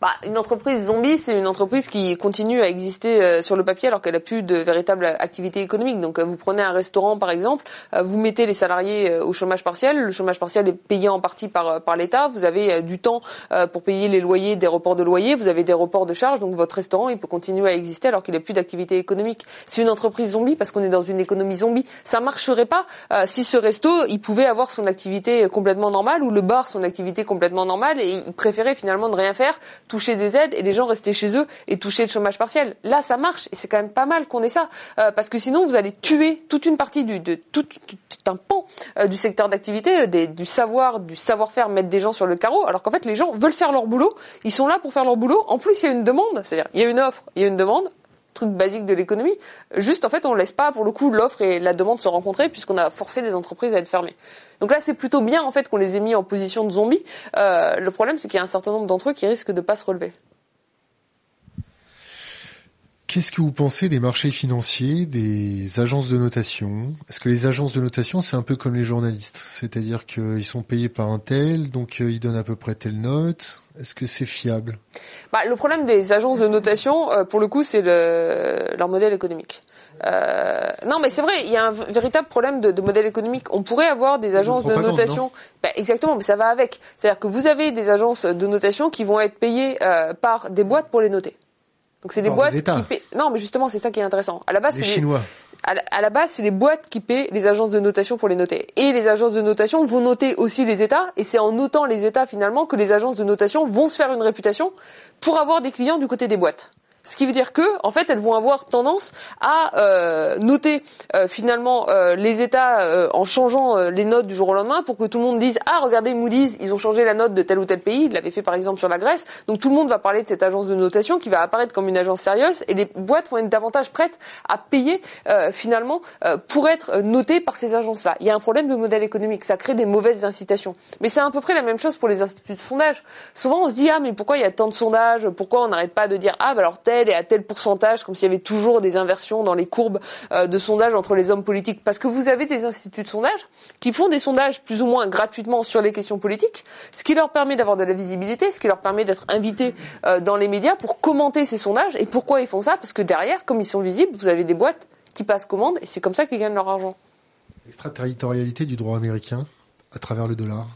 Bah, une entreprise zombie, c'est une entreprise qui continue à exister euh, sur le papier alors qu'elle a plus de véritable activité économique. Donc, euh, vous prenez un restaurant, par exemple, euh, vous mettez les salariés au chômage partiel. Le chômage partiel est payé en partie par par l'État. Vous avez du temps pour payer les loyers, des reports de loyers. Vous avez des reports de charges. Donc, votre restaurant, il peut continuer à exister alors qu'il n'a plus d'activité économique. C'est une entreprise zombie parce qu'on est dans une économie zombie. Ça marcherait pas si ce resto, il pouvait avoir son activité complètement normale ou le bar son activité complètement normale et il préférait finalement de rien faire toucher des aides et les gens rester chez eux et toucher le chômage partiel. Là, ça marche et c'est quand même pas mal qu'on ait ça euh, parce que sinon vous allez tuer toute une partie du, de tout, un pan euh, du secteur d'activité, euh, du savoir, du savoir-faire, mettre des gens sur le carreau, alors qu'en fait les gens veulent faire leur boulot, ils sont là pour faire leur boulot. En plus, il y a une demande, c'est-à-dire il y a une offre, il y a une demande truc basique de l'économie. Juste, en fait, on laisse pas, pour le coup, l'offre et la demande se rencontrer puisqu'on a forcé les entreprises à être fermées. Donc là, c'est plutôt bien, en fait, qu'on les ait mis en position de zombies. Euh, le problème, c'est qu'il y a un certain nombre d'entre eux qui risquent de pas se relever. Qu'est-ce que vous pensez des marchés financiers, des agences de notation? Est-ce que les agences de notation, c'est un peu comme les journalistes? C'est-à-dire qu'ils sont payés par un tel, donc euh, ils donnent à peu près telle note Est-ce que c'est fiable? Bah, Le problème des agences de notation, euh, pour le coup, c'est le, leur modèle économique. Euh, non, mais c'est vrai, il y a un véritable problème de, de, modèle économique. On pourrait avoir des agences de notation. Bah, exactement, mais ça va avec. C'est-à-dire que vous avez des agences de notation qui vont être payées euh, par des boîtes pour les noter. Donc c'est des boîtes qui paient... Non, mais justement, c'est ça qui est intéressant. À la base, les Chinois. À la, base, c'est les boîtes qui paient les agences de notation pour les noter. Et les agences de notation vont noter aussi les États. Et c'est en notant les États finalement que les agences de notation vont se faire une réputation pour avoir des clients du côté des boîtes. Ce qui veut dire que, en fait, elles vont avoir tendance à euh, noter euh, finalement euh, les États euh, en changeant euh, les notes du jour au lendemain pour que tout le monde dise ah regardez Moody's ils ont changé la note de tel ou tel pays. Ils l'avaient fait par exemple sur la Grèce. Donc tout le monde va parler de cette agence de notation qui va apparaître comme une agence sérieuse et les boîtes vont être davantage prêtes à payer finalement pour être notées par ces agences là il y a un problème de modèle économique. Ça crée des mauvaises incitations. Mais c'est à peu près la même chose pour les instituts de sondage. Souvent on se dit ah mais pourquoi il y a tant de sondages? Pourquoi on n'arrête pas de dire ah bah alors tel et à tel pourcentage, comme s'il y avait toujours des inversions dans les courbes euh, de sondage entre les hommes politiques. Parce que vous avez des instituts de sondage qui font des sondages plus ou moins gratuitement sur les questions politiques, ce qui leur permet d'avoir de la visibilité, ce qui leur permet d'être invités euh, dans les médias pour commenter ces sondages. Et pourquoi ils font ça? Parce que derrière, comme ils sont visibles, vous avez des boîtes qui passent commande et c'est comme ça qu'ils gagnent leur argent. Extraterritorialité du droit américain à travers le dollar.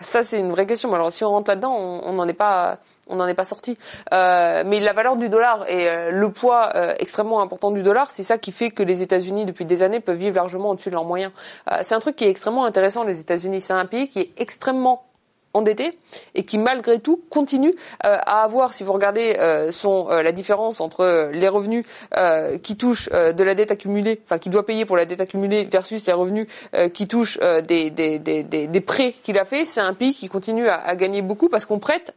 Ça, c'est une vraie question. Alors, si on rentre là-dedans, on n'en est pas, on n'en est pas sorti. Euh, mais la valeur du dollar et euh, le poids euh, extrêmement important du dollar, c'est ça qui fait que les États-Unis, depuis des années, peuvent vivre largement au-dessus de leurs moyens. Euh, c'est un truc qui est extrêmement intéressant. Les États-Unis, c'est un pays qui est extrêmement endetté et qui malgré tout continue à avoir, si vous regardez son la différence entre les revenus qui touchent de la dette accumulée, enfin qui doit payer pour la dette accumulée versus les revenus qui touchent des, des, des, des, prêts qu'il a fait, c'est un pays qui continue à gagner beaucoup parce qu'on prête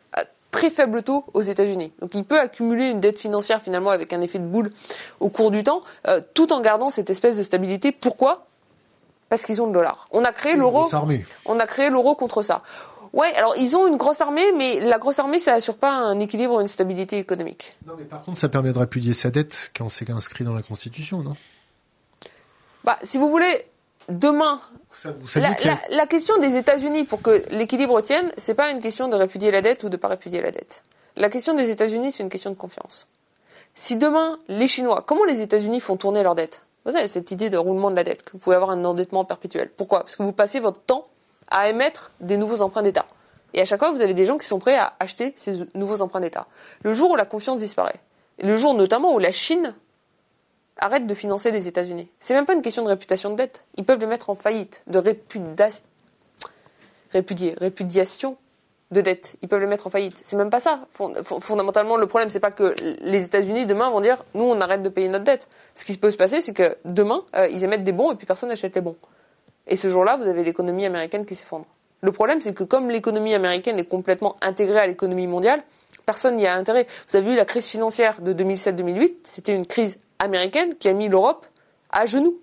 très faible taux aux États-Unis. Donc il peut accumuler une dette financière finalement avec un effet de boule au cours du temps, euh, tout en gardant cette espèce de stabilité. Pourquoi? Parce qu'ils ont le dollar. On a créé l'euro. On a créé l'euro contre ça. Ouais, alors ils ont une grosse armée, mais la grosse armée, ça assure pas un équilibre, une stabilité économique. Non, mais par contre, ça permet de répudier sa dette quand c'est inscrit dans la Constitution, non? Bah, si vous voulez, demain, la, question des États-Unis pour que l'équilibre tienne, c'est pas une question de répudier la dette ou de pas répudier la dette. La question des États-Unis, c'est une question de confiance. Si demain, les Chinois, comment les États-Unis font tourner leur dette? Vous avez cette idée de roulement de la dette, que vous pouvez avoir un endettement perpétuel. Pourquoi? Parce que vous passez votre temps à émettre des nouveaux emprunts d'État. Et à chaque fois, vous avez des gens qui sont prêts à acheter ces nouveaux emprunts d'État. Le jour où la confiance disparaît, le jour notamment où la Chine arrête de financer les États-Unis. C'est même pas une question de réputation de dette. Ils peuvent les mettre en faillite, de répudier, répudiation de dette. Ils peuvent les mettre en faillite. C'est même pas ça. Fondamentalement, le problème, c'est pas que les États-Unis demain vont dire nous on arrête de payer notre dette. Ce qui peut se passer, c'est que demain euh, ils émettent des bons et puis personne n'achète les bons. Et ce jour-là, vous avez l'économie américaine qui s'effondre. Le problème, c'est que comme l'économie américaine est complètement intégrée à l'économie mondiale, personne n'y a intérêt. Vous avez vu la crise financière de 2007-2008, c'était une crise américaine qui a mis l'Europe à genoux.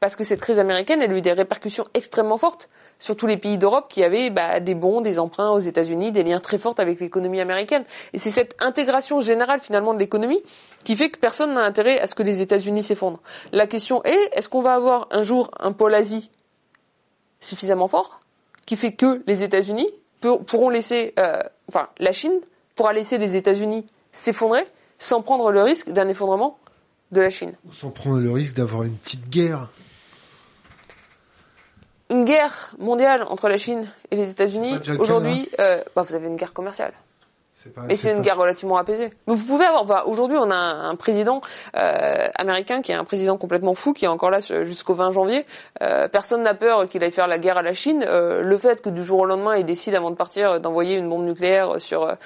Parce que cette crise américaine, elle a eu des répercussions extrêmement fortes sur tous les pays d'Europe qui avaient bah, des bons, des emprunts aux États-Unis, des liens très forts avec l'économie américaine. Et c'est cette intégration générale finalement de l'économie qui fait que personne n'a intérêt à ce que les États-Unis s'effondrent. La question est, est-ce qu'on va avoir un jour un pôle Asie suffisamment fort qui fait que les États-Unis pourront laisser, euh, enfin la Chine pourra laisser les États-Unis s'effondrer sans prendre le risque d'un effondrement de la Chine. Sans prendre le risque d'avoir une petite guerre. Une guerre mondiale entre la Chine et les États-Unis, aujourd'hui, euh, bah, vous avez une guerre commerciale. mais c'est une guerre relativement apaisée. Mais vous pouvez avoir. aujourd'hui, on a un, président euh, américain qui est un président complètement fou, qui est encore là jusqu'au 20 janvier. Euh, personne n'a peur qu'il aille faire la guerre à la Chine. Euh, le fait que du jour au lendemain, il décide avant de partir d'envoyer une bombe nucléaire sur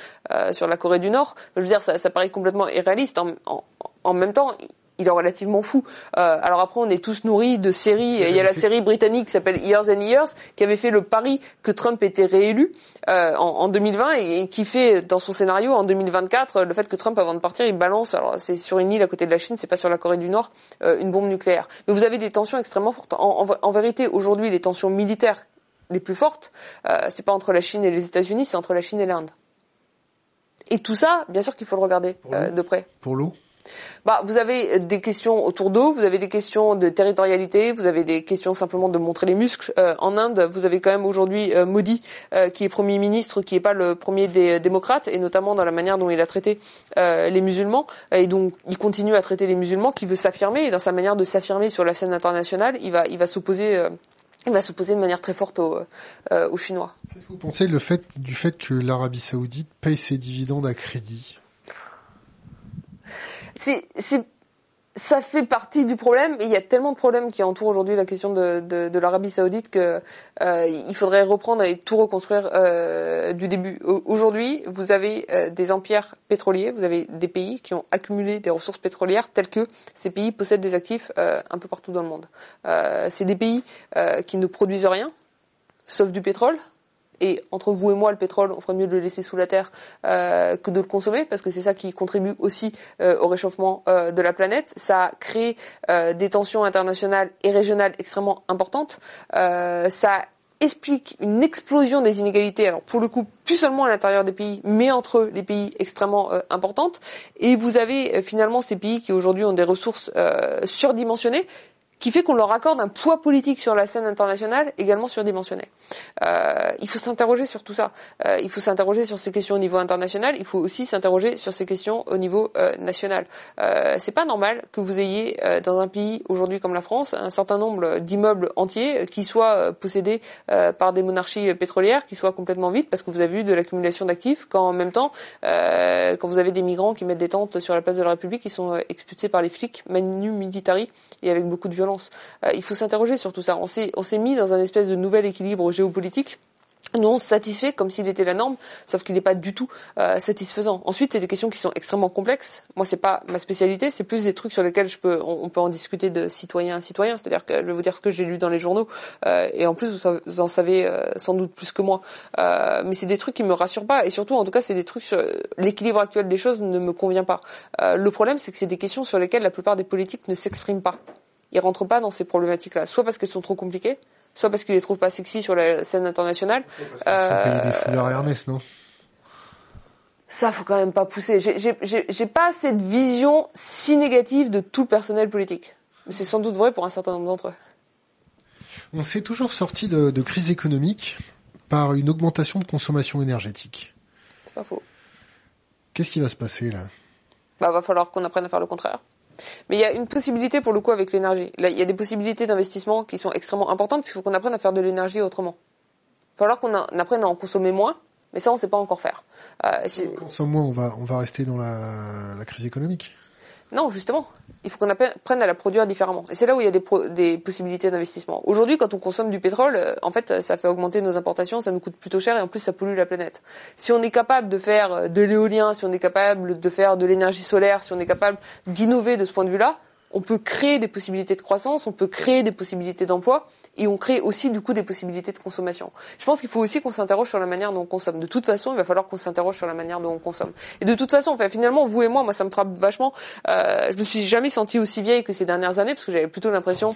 sur la Corée du Nord, je veux dire, ça, ça paraît complètement irréaliste. En, en, en même temps, il est relativement fou. Euh, alors après, on est tous nourris de séries. Il y a la série britannique qui s'appelle Years and Years, qui avait fait le pari que Trump était réélu euh, en, en, 2020 et, qui fait dans son scénario en 2024 le fait que Trump, avant de partir, il balance. Alors c'est sur une île à côté de la Chine, c'est pas sur la Corée du Nord, euh, une bombe nucléaire. Mais vous avez des tensions extrêmement fortes. En, en, vérité, aujourd'hui, les tensions militaires les plus fortes, euh, c'est pas entre la Chine et les États-Unis, c'est entre la Chine et l'Inde. Et tout ça, bien sûr qu'il faut le regarder euh, de près. Pour l'eau? Bah, vous avez des questions autour d'eau, vous avez des questions de territorialité, vous avez des questions simplement de montrer les muscles. Euh, en Inde, vous avez quand même aujourd'hui euh, Modi, euh, qui est premier ministre, qui n'est pas le premier des démocrates, et notamment dans la manière dont il a traité les musulmans, et donc il continue à traiter les musulmans, qui veut s'affirmer, et dans sa manière de s'affirmer sur la scène internationale, il va, s'opposer. de manière très forte aux, Chinois. Qu'est-ce que vous pensez du fait que l'Arabie Saoudite paye ses dividendes à crédit? Ça fait partie du problème. Et il y a tellement de problèmes qui entourent aujourd'hui la question de, l'Arabie Saoudite que euh, il faudrait reprendre et tout reconstruire euh, du début. Aujourd'hui, vous avez euh, des empires pétroliers, vous avez des pays qui ont accumulé des ressources pétrolières telles que ces pays possèdent des actifs un peu partout dans le monde. C'est des pays qui ne produisent rien, sauf du pétrole, et entre vous et moi, le pétrole, on ferait mieux de le laisser sous la terre euh, que de le consommer, parce que c'est ça qui contribue aussi euh, au réchauffement euh, de la planète. Ça crée des tensions internationales et régionales extrêmement importantes. ça explique une explosion des inégalités, alors pour le coup, plus seulement à l'intérieur des pays, mais entre les pays extrêmement importantes. Et vous avez finalement ces pays qui aujourd'hui ont des ressources surdimensionnées, qui fait qu'on leur accorde un poids politique sur la scène internationale également surdimensionné. Euh, il faut s'interroger sur tout ça. Euh, il faut s'interroger sur ces questions au niveau international. Il faut aussi s'interroger sur ces questions au niveau euh, national. Euh, c'est pas normal que vous ayez euh, dans un pays aujourd'hui comme la France un certain nombre d'immeubles entiers qui soient euh, possédés par des monarchies pétrolières, qui soient complètement vides parce que vous avez eu de l'accumulation d'actifs, quand en même temps, quand vous avez des migrants qui mettent des tentes sur la place de la République, qui sont expulsés par les flics, manu militari et avec beaucoup de violence. Euh, il faut s'interroger sur tout ça. On s'est, on s'est mis dans un espèce de nouvel équilibre géopolitique non satisfait comme s'il était la norme, sauf qu'il n'est pas du tout euh, satisfaisant. Ensuite, c'est des questions qui sont extrêmement complexes. Moi, c'est pas ma spécialité, c'est plus des trucs sur lesquels je peux, on, peut en discuter de citoyen à citoyen. C'est-à-dire que je vais vous dire ce que j'ai lu dans les journaux, euh, et en plus, vous, en savez sans doute plus que moi. mais c'est des trucs qui me rassurent pas, et surtout, en tout cas, c'est des trucs sur l'équilibre actuel des choses ne me convient pas. le problème, c'est que c'est des questions sur lesquelles la plupart des politiques ne s'expriment pas ils rentrent pas dans ces problématiques-là, soit parce qu'elles sont trop compliquées, soit parce qu'ils les trouvent pas sexy sur la scène internationale. Euh, des foulards Hermès, non? Ça, faut quand même pas pousser. J'ai pas cette vision si négative de tout le personnel politique. Mais c'est sans doute vrai pour un certain nombre d'entre eux. On s'est toujours sorti de, de crise économique par une augmentation de consommation énergétique. C'est pas faux. Qu'est-ce qui va se passer là? Bah, va falloir qu'on apprenne à faire le contraire. Mais il y a une possibilité pour le coup avec l'énergie. il y a des possibilités d'investissement qui sont extrêmement importantes parce qu'il faut qu'on apprenne à faire de l'énergie autrement. Il va falloir qu'on apprenne à en consommer moins, mais ça on ne sait pas encore faire. Euh, si on consomme moins, on va rester dans la crise économique. Non, justement. Il faut qu'on apprenne à la produire différemment. Et c'est là où il y a des, possibilités d'investissement. Aujourd'hui, quand on consomme du pétrole, euh, en fait, ça fait augmenter nos importations, ça nous coûte plutôt cher et en plus, ça pollue la planète. Si on est capable de faire euh, de l'éolien, si on est capable de faire de l'énergie solaire, si on est capable d'innover de ce point de vue-là, on peut créer des possibilités de croissance, on peut créer des possibilités d'emploi et on crée aussi du coup des possibilités de consommation. Je pense qu'il faut aussi qu'on s'interroge sur la manière dont on consomme. De toute façon, il va falloir qu'on s'interroge sur la manière dont on consomme. Et de toute façon, enfin, finalement, vous et moi, moi, ça me frappe vachement. Euh, je me suis jamais sentie aussi vieille que ces dernières années parce que j'avais plutôt l'impression,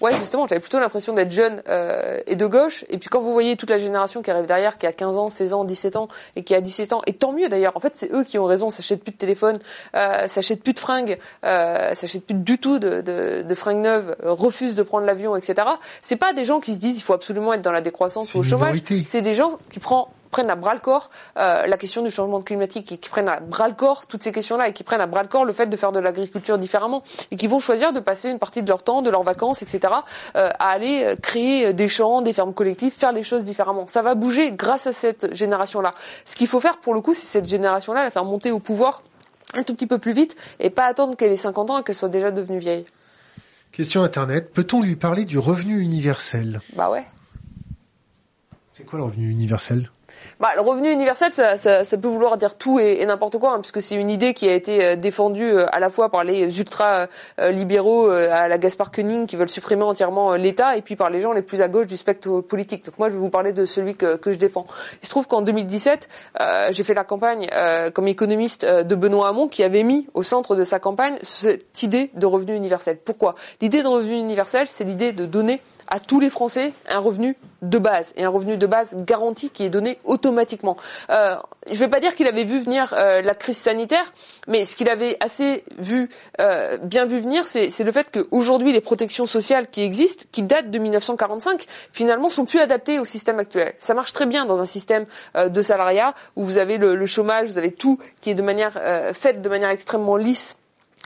ouais, justement, j'avais plutôt l'impression d'être jeune euh, et de gauche. Et puis quand vous voyez toute la génération qui arrive derrière, qui a 15 ans, 16 ans, 17 ans et qui a 17 ans, et tant mieux d'ailleurs. En fait, c'est eux qui ont raison. S'achètent plus de téléphone, euh, s'achètent plus de fringues, euh, s'achètent plus du tout de, de, de fringues neuves, euh, refusent de prendre l'avion, etc. C'est pas des gens qui se disent il faut absolument être dans la décroissance ou au chômage. C'est des gens qui prennent à bras le corps euh, la question du changement climatique et qui prennent à bras le corps toutes ces questions-là et qui prennent à bras le corps le fait de faire de l'agriculture différemment et qui vont choisir de passer une partie de leur temps, de leurs vacances, etc. Euh, à aller euh, créer des champs, des fermes collectives, faire les choses différemment. Ça va bouger grâce à cette génération-là. Ce qu'il faut faire pour le coup, c'est cette génération-là la faire monter au pouvoir un tout petit peu plus vite et pas attendre qu'elle ait 50 ans et qu'elle soit déjà devenue vieille. Question Internet. Peut-on lui parler du revenu universel? Bah ouais. C'est quoi le revenu universel? Bah, le revenu universel, ça, peut vouloir dire tout et, n'importe quoi, hein, puisque c'est une idée qui a été euh, défendue euh, à la fois par les ultra-libéraux euh, à la Gaspard Koenig qui veulent supprimer entièrement l'État, et puis par les gens les plus à gauche du spectre politique. Donc moi, je vais vous parler de celui que, que je défends. Il se trouve qu'en 2017, euh, j'ai fait la campagne euh, comme économiste de Benoît Hamon, qui avait mis au centre de sa campagne cette idée de revenu universel. Pourquoi? L'idée de revenu universel, c'est l'idée de donner à tous les Français un revenu de base et un revenu de base garanti qui est donné automatiquement. Euh, je ne vais pas dire qu'il avait vu venir euh, la crise sanitaire, mais ce qu'il avait assez vu, euh, bien vu venir, c'est le fait qu'aujourd'hui les protections sociales qui existent, qui datent de 1945, finalement sont plus adaptées au système actuel. Ça marche très bien dans un système de salariat où vous avez le, le, chômage, vous avez tout qui est de manière faite de manière extrêmement lisse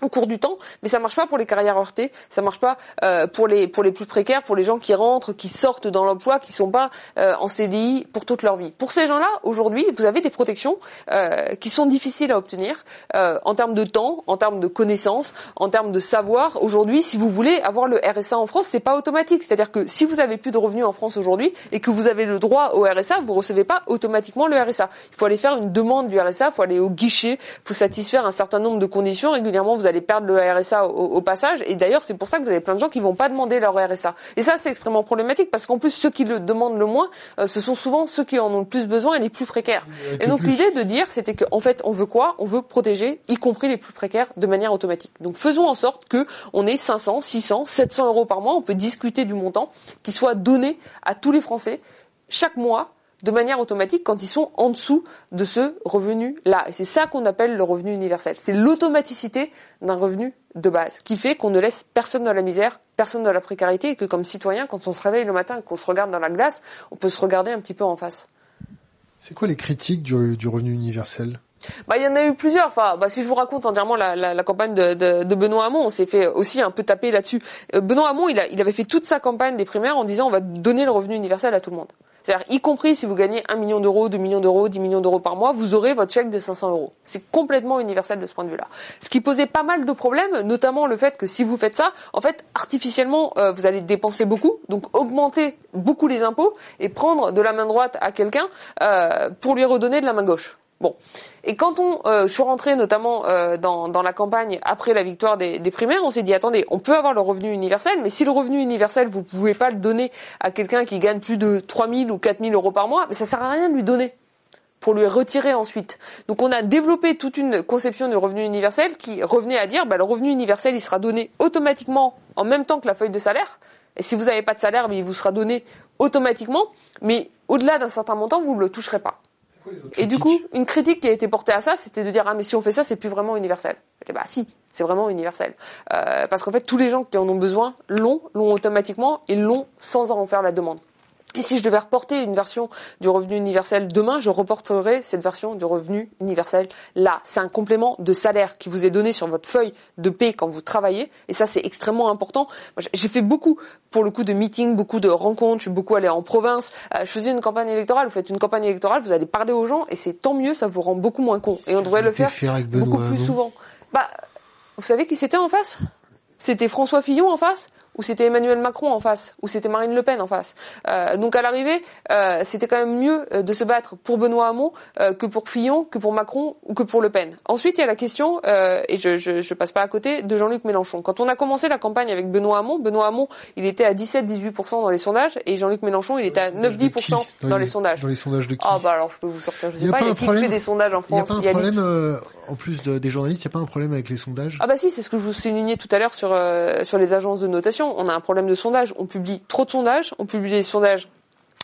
au cours du temps, mais ça marche pas pour les carrières heurtées, ça marche pas euh, pour les pour les plus précaires, pour les gens qui rentrent, qui sortent dans l'emploi, qui sont pas euh, en CDI pour toute leur vie. Pour ces gens-là, aujourd'hui, vous avez des protections euh, qui sont difficiles à obtenir en termes de temps, en termes de connaissances, en termes de savoir. Aujourd'hui, si vous voulez avoir le RSA en France, c'est pas automatique. C'est-à-dire que si vous avez plus de revenus en France aujourd'hui et que vous avez le droit au RSA, vous recevez pas automatiquement le RSA. Il faut aller faire une demande du RSA, il faut aller au guichet, il faut satisfaire un certain nombre de conditions régulièrement. Vous allez perdre le RSA au, passage. Et d'ailleurs, c'est pour ça que vous avez plein de gens qui vont pas demander leur RSA. Et ça, c'est extrêmement problématique parce qu'en plus, ceux qui le demandent le moins, euh, ce sont souvent ceux qui en ont le plus besoin et les plus précaires. et donc l'idée de dire, c'était qu'en fait, on veut quoi? On veut protéger, y compris les plus précaires, de manière automatique. Donc faisons en sorte que on ait 500, 600, 700 euros par mois. On peut discuter du montant qui soit donné à tous les Français chaque mois de manière automatique quand ils sont en dessous de ce revenu-là. Et c'est ça qu'on appelle le revenu universel. C'est l'automaticité d'un revenu de base qui fait qu'on ne laisse personne dans la misère, personne dans la précarité et que comme citoyen, quand on se réveille le matin et qu'on se regarde dans la glace, on peut se regarder un petit peu en face. C'est quoi les critiques du, revenu universel? Bah, il y en a eu plusieurs. Enfin, bah, si je vous raconte entièrement la, la, campagne de, de, Benoît Hamon, on s'est fait aussi un peu taper là-dessus. Euh, Benoît Hamon, il, a, il avait fait toute sa campagne des primaires en disant on va donner le revenu universel à tout le monde. C'est-à-dire, y compris si vous gagnez 1 million d'euros, 2 millions d'euros, 10 millions d'euros par mois, vous aurez votre chèque de 500 euros. C'est complètement universel de ce point de vue-là. Ce qui posait pas mal de problèmes, notamment le fait que si vous faites ça, en fait, artificiellement, euh, vous allez dépenser beaucoup, donc augmenter beaucoup les impôts et prendre de la main droite à quelqu'un euh, pour lui redonner de la main gauche. Bon. Et quand on, euh, je suis rentré notamment euh, dans, dans, la campagne après la victoire des, des primaires, on s'est dit attendez, on peut avoir le revenu universel, mais si le revenu universel vous pouvez pas le donner à quelqu'un qui gagne plus de 3 000 ou 4 000 euros par mois, mais ça sert à rien de lui donner pour lui retirer ensuite. Donc on a développé toute une conception du revenu universel qui revenait à dire bah, le revenu universel il sera donné automatiquement en même temps que la feuille de salaire. Et si vous n'avez pas de salaire, il vous sera donné automatiquement, mais au-delà d'un certain montant, vous ne le toucherez pas. Et du coup, une critique qui a été portée à ça, c'était de dire ah mais si on fait ça, c'est plus vraiment universel. Et bah si, c'est vraiment universel. Euh, parce qu'en fait, tous les gens qui en ont besoin l'ont, l'ont automatiquement et l'ont sans en faire la demande. Et si je devais reporter une version du revenu universel demain, je reporterai cette version du revenu universel là. C'est un complément de salaire qui vous est donné sur votre feuille de paie quand vous travaillez. Et ça, c'est extrêmement important. J'ai fait beaucoup, pour le coup, de meetings, beaucoup de rencontres. Je suis beaucoup allé en province. Euh, je faisais une campagne électorale. Vous faites une campagne électorale, vous allez parler aux gens et c'est tant mieux, ça vous rend beaucoup moins con. Et on devrait le faire beaucoup plus souvent. Bah, vous savez qui c'était en face? C'était François Fillon en face? Ou c'était Emmanuel Macron en face, ou c'était Marine Le Pen en face. Euh, donc à l'arrivée, euh, c'était quand même mieux euh, de se battre pour Benoît Hamon euh, que pour Fillon, que pour Macron ou que pour Le Pen. Ensuite, il y a la question, euh, et je, je, je, passe pas à côté, de Jean-Luc Mélenchon. Quand on a commencé la campagne avec Benoît Hamon, Benoît Hamon, il était à 17-18% dans les sondages, et Jean-Luc Mélenchon, il était à 9-10% dans, les, sondages. Dans les sondages de qui Ah bah alors je peux vous sortir, je sais pas, il y a qui fait des sondages en France Il y a pas un problème, en plus des journalistes, il n'y a pas un problème avec les sondages Ah bah si, c'est ce que je vous soulignais tout à l'heure sur, sur les agences de notation. On a un problème de on publie trop de sondages, on publie des sondages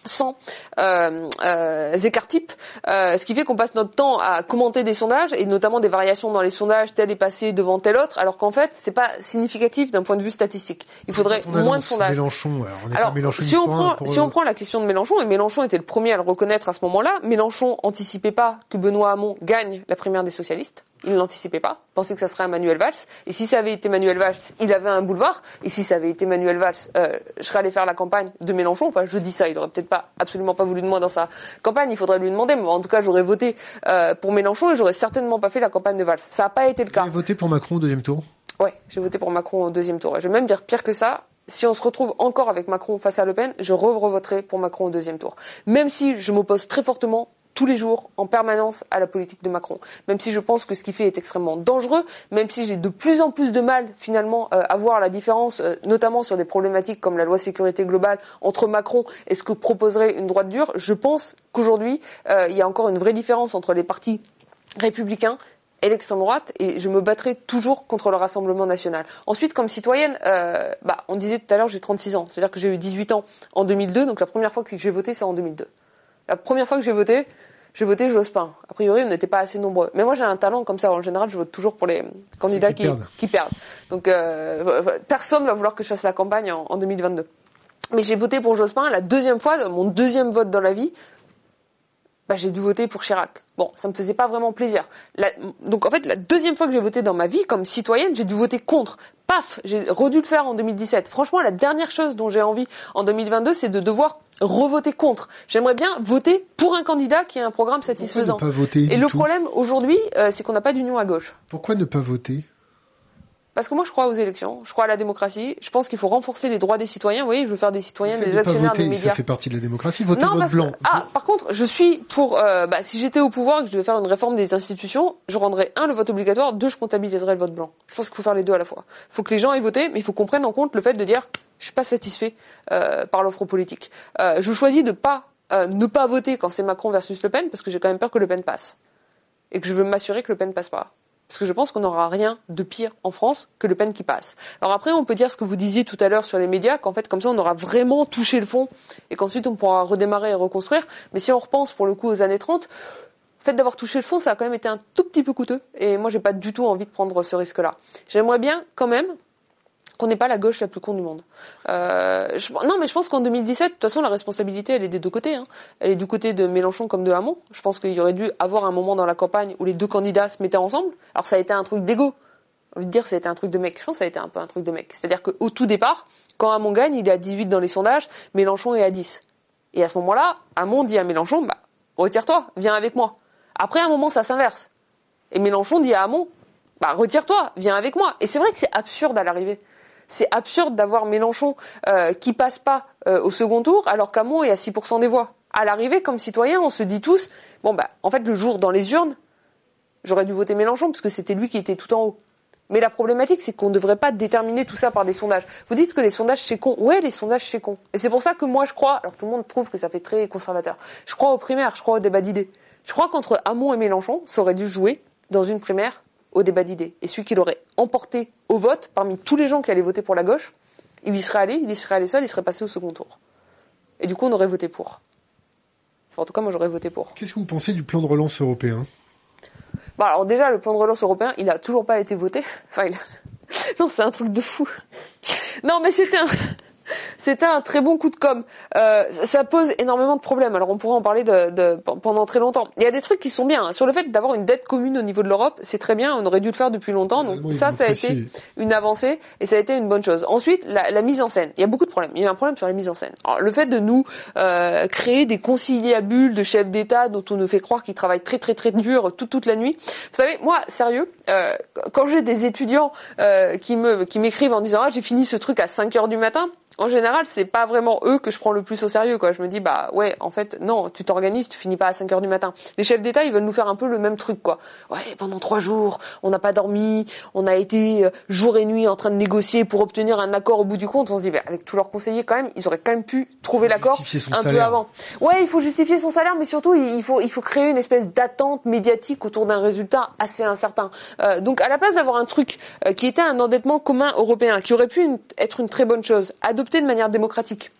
sans euh, euh, écarts types, euh, ce qui fait qu'on passe notre temps à commenter des sondages et notamment des variations dans les sondages, tel est passé devant tel autre, alors qu'en fait c'est pas significatif d'un point de vue statistique. Il faudrait moins de sondages. Mélenchon, alors, on si on prend si on prend la question de Mélenchon et Mélenchon était le premier à le reconnaître à ce moment-là, Mélenchon anticipait pas que Benoît Hamon gagne la primaire des socialistes il l'anticipait pas, pensait que ça serait Manuel Valls. Et si ça avait été Manuel Valls, il avait un boulevard. Et si ça avait été Manuel Valls, euh, je serais allé faire la campagne de Mélenchon. Enfin, je dis ça, il aurait peut-être pas, absolument pas voulu de moi dans sa campagne. Il faudrait lui demander. Mais en tout cas, j'aurais voté euh, pour Mélenchon et j'aurais certainement pas fait la campagne de Valls. Ça n'a pas été le cas. Vous avez voté pour Macron au deuxième tour? Ouais, j'ai voté pour Macron au deuxième tour. Et je vais même dire pire que ça. Si on se retrouve encore avec Macron face à Le Pen, je re-voterai pour Macron au deuxième tour. Même si je m'oppose très fortement tous les jours, en permanence, à la politique de Macron. Même si je pense que ce qu'il fait est extrêmement dangereux, même si j'ai de plus en plus de mal, finalement, euh, à voir la différence, euh, notamment sur des problématiques comme la loi sécurité globale, entre Macron et ce que proposerait une droite dure, je pense qu'aujourd'hui, euh, il y a encore une vraie différence entre les partis républicains et l'extrême droite, et je me battrai toujours contre le Rassemblement national. Ensuite, comme citoyenne, euh, bah, on disait tout à l'heure, j'ai 36 ans, c'est-à-dire que j'ai eu 18 ans en 2002, donc la première fois que j'ai voté, c'est en 2002. La première fois que j'ai voté, j'ai voté Jospin. A priori, on n'était pas assez nombreux. Mais moi, j'ai un talent comme ça. En général, je vote toujours pour les candidats qui, qui, perdent. Donc, euh, personne va vouloir que je fasse la campagne en, en 2022. Mais j'ai voté pour Jospin la deuxième fois, mon deuxième vote dans la vie bah, j'ai dû voter pour Chirac. Bon, ça me faisait pas vraiment plaisir. donc en fait, la deuxième fois que j'ai voté dans ma vie comme citoyenne, j'ai dû voter contre. Paf, j'ai redû le faire en 2017. Franchement, la dernière chose dont j'ai envie en 2022, c'est de devoir revoter contre. J'aimerais bien voter pour un candidat qui a un programme satisfaisant. Pourquoi ne pas voter Et le problème aujourd'hui, euh, c'est qu'on n'a pas d'union à gauche. Pourquoi ne pas voter parce que moi, je crois aux élections, je crois à la démocratie. Je pense qu'il faut renforcer les droits des citoyens. Vous voyez, je veux faire des citoyens, des actionnaires des médias. Ça fait partie de la démocratie. Votez non, votre blanc. ah, par contre, je suis pour. Euh, bah, si j'étais au pouvoir et que je devais faire une réforme des institutions, je rendrais un le vote obligatoire, deux je comptabiliserais le vote blanc. Je pense qu'il faut faire les deux à la fois. Il faut que les gens aient voté, mais il faut qu'on prenne en compte le fait de dire je suis pas satisfait euh, par l'offre politique. Euh, je choisis de pas euh, ne pas voter quand c'est Macron versus Le Pen parce que j'ai quand même peur que Le Pen passe et que je veux m'assurer que Le Pen passe pas. Parce que je pense qu'on n'aura rien de pire en France que Le Pen qui passe. Alors après, on peut dire ce que vous disiez tout à l'heure sur les médias, qu'en fait, comme ça, on aura vraiment touché le fond et qu'ensuite, on pourra redémarrer et reconstruire. Mais si on repense pour le coup aux années 30, le fait d'avoir touché le fond, ça a quand même été un tout petit peu coûteux. Et moi, j'ai pas du tout envie de prendre ce risque-là. J'aimerais bien, quand même, qu'on n'est pas la gauche la plus con du monde. Euh, non, mais je pense qu'en 2017, de toute façon, la responsabilité, elle est des deux côtés. Hein. Elle est du côté de Mélenchon comme de Hamon. Je pense qu'il y aurait dû avoir un moment dans la campagne où les deux candidats se mettaient ensemble. Alors ça a été un truc d'ego. De dire, ça a été un truc de mec. Je pense que ça a été un peu un truc de mec. C'est-à-dire qu'au tout départ, quand Hamon gagne, il est à 18 dans les sondages, Mélenchon est à 10. Et à ce moment-là, Hamon dit à Mélenchon, bah, retire-toi, viens avec moi. Après, un moment, ça s'inverse. Et Mélenchon dit à Hamon, bah, retire-toi, viens avec moi. Et c'est vrai que c'est absurde à l'arrivée. C'est absurde d'avoir Mélenchon euh, qui passe pas euh, au second tour alors qu'Amon est à 6% des voix. À l'arrivée, comme citoyen, on se dit tous, bon bah, en fait, le jour dans les urnes, j'aurais dû voter Mélenchon parce que c'était lui qui était tout en haut. Mais la problématique, c'est qu'on ne devrait pas déterminer tout ça par des sondages. Vous dites que les sondages c'est con. Ouais, les sondages c'est con. Et c'est pour ça que moi je crois, alors tout le monde trouve que ça fait très conservateur. Je crois aux primaires, je crois au débat d'idées. Je crois qu'entre Hamon et Mélenchon, ça aurait dû jouer dans une primaire au débat d'idées. Et celui qui l'aurait emporté au vote, parmi tous les gens qui allaient voter pour la gauche, il y serait allé, il y serait allé seul, il serait passé au second tour. Et du coup, on aurait voté pour. Enfin, en tout cas, moi, j'aurais voté pour. Qu'est-ce que vous pensez du plan de relance européen? Bon, alors déjà, le plan de relance européen, il a toujours pas été voté. (laughs) Enfin, il (laughs) non, c'est un truc de fou. Non, mais c'était un... C'était un très bon coup de com. Euh, ça pose énormément de problèmes. Alors on pourra en parler de, de, pendant très longtemps. Il y a des trucs qui sont bien. Sur le fait d'avoir une dette commune au niveau de l'Europe, c'est très bien. On aurait dû le faire depuis longtemps. Donc ça, ça a été une avancée et ça a été une bonne chose. Ensuite, la, la, mise en scène. Il y a beaucoup de problèmes. Il y a un problème sur la mise en scène. Alors, le fait de nous euh, créer des conciliabules de chefs d'État dont on nous fait croire qu'ils travaillent très très très dur toute toute la nuit. Vous savez, moi, sérieux, euh, quand j'ai des étudiants euh, qui me qui m'écrivent en disant ah j'ai fini ce truc à 5 heures du matin, en général, c'est pas vraiment eux que je prends le plus au sérieux, quoi. Je me dis, bah ouais, en fait, non, tu t'organises, tu finis pas à 5 heures du matin. Les chefs d'État, ils veulent nous faire un peu le même truc, quoi. Ouais, pendant trois jours, on n'a pas dormi, on a été euh, jour et nuit en train de négocier pour obtenir un accord au bout du compte. On se dit, bah, avec tous leurs conseillers, quand même, ils auraient quand même pu trouver l'accord un peu avant. Ouais, il faut justifier son salaire, mais surtout, il faut, il faut créer une espèce d'attente médiatique autour d'un résultat assez incertain. Euh, donc, à la place d'avoir un truc euh, qui était un endettement commun européen, qui aurait pu être une très bonne chose, de manière démocratique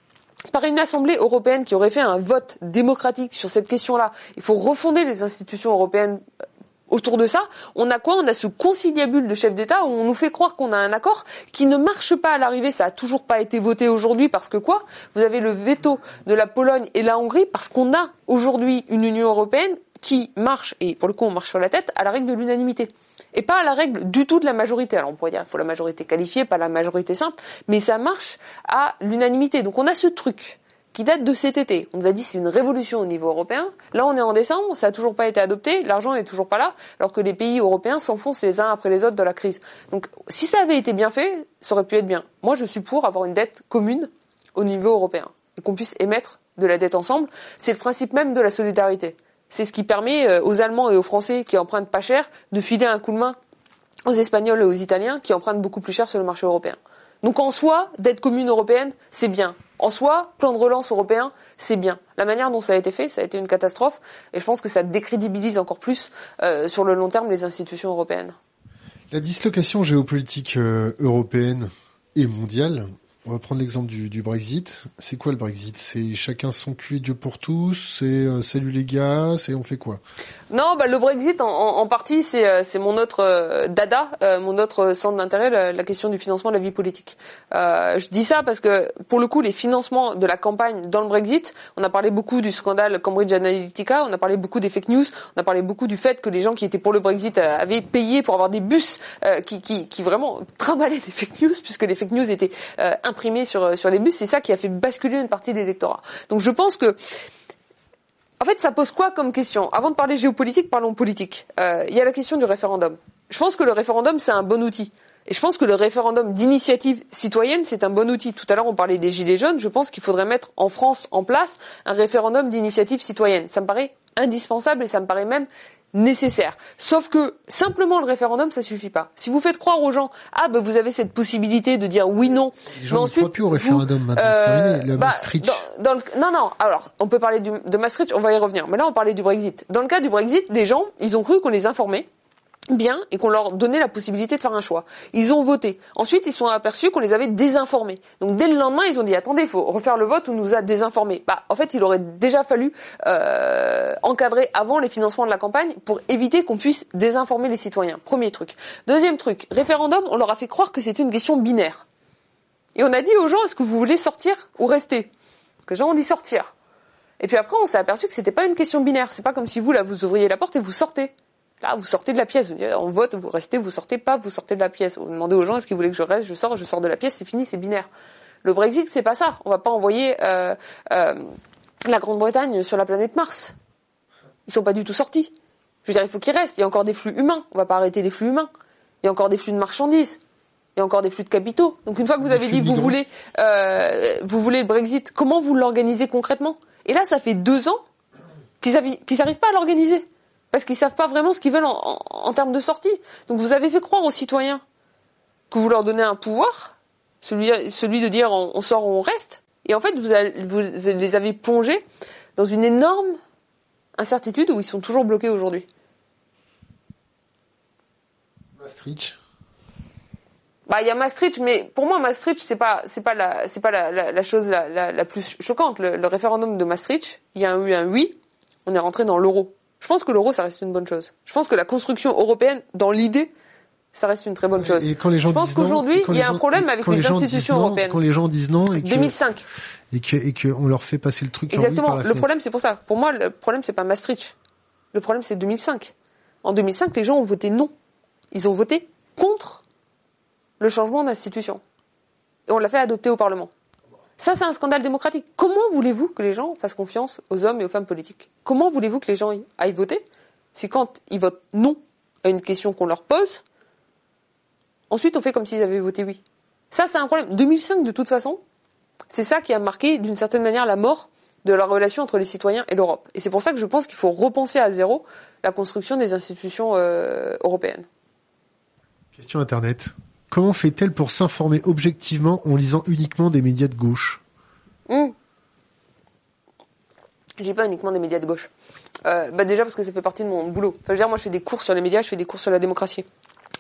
par une assemblée européenne qui aurait fait un vote démocratique sur cette question-là. Il faut refonder les institutions européennes euh, autour de ça. On a quoi? On a ce conciliabule de chefs d'État où on nous fait croire qu'on a un accord qui ne marche pas à l'arrivée. Ça a toujours pas été voté aujourd'hui parce que quoi? Vous avez le veto de la Pologne et la Hongrie parce qu'on a aujourd'hui une Union européenne qui marche, et pour le coup on marche sur la tête, à la règle de l'unanimité et pas à la règle du tout de la majorité. Alors on pourrait dire il faut la majorité qualifiée, pas la majorité simple, mais ça marche à l'unanimité. Donc on a ce truc qui date de cet été. On nous a dit c'est une révolution au niveau européen. Là, on est en décembre, ça n'a toujours pas été adopté, l'argent n'est toujours pas là, alors que les pays européens s'enfoncent les uns après les autres dans la crise. Donc, si ça avait été bien fait, ça aurait pu être bien. Moi, je suis pour avoir une dette commune au niveau européen et qu'on puisse émettre de la dette ensemble. C'est le principe même de la solidarité. C'est ce qui permet euh, aux Allemands et aux Français qui empruntent pas cher de filer un coup de main aux Espagnols et aux Italiens qui empruntent beaucoup plus cher sur le marché européen. Donc en soi, dette commune européenne, c'est bien. En soi, plan de relance européen, c'est bien. La manière dont ça a été fait, ça a été une catastrophe, et je pense que ça décrédibilise encore plus euh, sur le long terme les institutions européennes. La dislocation géopolitique euh, européenne et mondiale, on va prendre l'exemple du, Brexit. C'est quoi le Brexit? C'est chacun son cul et Dieu pour tous? C'est euh, salut les gars? C'est on fait quoi? Non, bah, le Brexit en, partie c'est euh, c'est mon autre euh, dada, mon autre centre d'intérêt, la, la, question du financement de la vie politique. je dis ça parce que pour le coup les financements de la campagne dans le Brexit, on a parlé beaucoup du scandale Cambridge Analytica, on a parlé beaucoup des fake news, on a parlé beaucoup du fait que les gens qui étaient pour le Brexit avaient payé pour avoir des bus qui, qui, qui vraiment trimballaient des fake news puisque les fake news étaient imprimé sur sur les bus, c'est ça qui a fait basculer une partie de l'électorat. Donc je pense que en fait, ça pose quoi comme question? Avant de parler géopolitique, parlons politique. Euh, il y a la question du référendum. Je pense que le référendum, c'est un bon outil. Et je pense que le référendum d'initiative citoyenne, c'est un bon outil. Tout à l'heure, on parlait des Gilets jaunes. Je pense qu'il faudrait mettre en France en place un référendum d'initiative citoyenne. Ça me paraît indispensable et ça me paraît même nécessaire. Sauf que simplement le référendum, ça suffit pas. Si vous faites croire aux gens, ah ben vous avez cette possibilité de dire oui non, les gens mais ensuite, ne plus au référendum vous, maintenant, euh, le bah, Maastricht. Dans, dans le, non non, alors on peut parler du, de Maastricht, on va y revenir. Mais là on parlait du Brexit. Dans le cas du Brexit, les gens, ils ont cru qu'on les informait bien et qu'on leur donnait la possibilité de faire un choix. Ils ont voté. Ensuite, ils sont aperçus qu'on les avait désinformés. Donc dès le lendemain, ils ont dit attendez, il faut refaire le vote on nous a désinformés. Bah en fait, il aurait déjà fallu euh, encadrer avant les financements de la campagne pour éviter qu'on puisse désinformer les citoyens. Premier truc. Deuxième truc, référendum, on leur a fait croire que c'était une question binaire. Et on a dit aux gens est-ce que vous voulez sortir ou rester? Que les gens ont dit sortir? Et puis après, on s'est aperçu que c'était pas une question binaire. C'est pas comme si vous là vous ouvriez la porte et vous sortez. Là, vous sortez de la pièce. Vous dites, on vote, vous restez, vous sortez pas, vous sortez de la pièce. Vous demandez aux gens, est-ce qu'ils voulaient que je reste, je sors, je sors de la pièce, c'est fini, c'est binaire. Le Brexit, c'est pas ça. On va pas envoyer euh, euh, la Grande-Bretagne sur la planète Mars. Ils sont pas du tout sortis. Je veux dire, il faut qu'ils restent. Il y a encore des flux humains. On va pas arrêter les flux humains. Il y a encore des flux de marchandises. Il y a encore des flux de capitaux. Donc une fois que vous avez dit vous voulez, euh, vous voulez le Brexit, comment vous l'organisez concrètement? Et là, ça fait deux ans qu'ils n'arrivent pas à l'organiser parce qu'ils savent pas vraiment ce qu'ils veulent en, en, termes de sortie. Donc vous avez fait croire aux citoyens que vous leur donnez un pouvoir, celui, celui de dire on, sort ou on reste, et en fait vous, vous les avez plongés dans une énorme incertitude où ils sont toujours bloqués aujourd'hui. Maastricht. Bah, il y a Maastricht, mais pour moi, Maastricht, c'est pas, c'est pas la, c'est pas la, la, la chose la, la, plus choquante. Le, le référendum de Maastricht, il y a eu un oui, on est rentré dans l'euro. Je pense que l'euro, ça reste une bonne chose. Je pense que la construction européenne, dans l'idée, ça reste une très bonne chose. Et quand les gens je pense qu'aujourd'hui, il y a un problème avec les, institutions européennes. Quand les gens disent non et que 2005 et que et que on leur fait passer le truc. Exactement. Oui le problème, c'est pour ça. Pour moi, le problème, c'est pas Maastricht. Le problème, c'est 2005. En 2005, les gens ont voté non. Ils ont voté contre le changement d'institution. Et on l'a fait adopter au Parlement. Ça, c'est un scandale démocratique. Comment voulez-vous que les gens fassent confiance aux hommes et aux femmes politiques? Comment voulez-vous que les gens aillent voter? Si quand ils votent non à une question qu'on leur pose, ensuite on fait comme s'ils avaient voté oui Ça, c'est un problème. 2005, de toute façon, c'est ça qui a marqué d'une certaine manière la mort de la relation entre les citoyens et l'Europe. Et c'est pour ça que je pense qu'il faut repenser à zéro la construction des institutions euh, européennes. Question Internet. Comment fait-elle pour s'informer objectivement en lisant uniquement des médias de gauche? Mmh. Je dis pas uniquement des médias de gauche. Euh, bah déjà parce que ça fait partie de mon boulot. Enfin, je veux dire, moi je fais des cours sur les médias, je fais des cours sur la démocratie.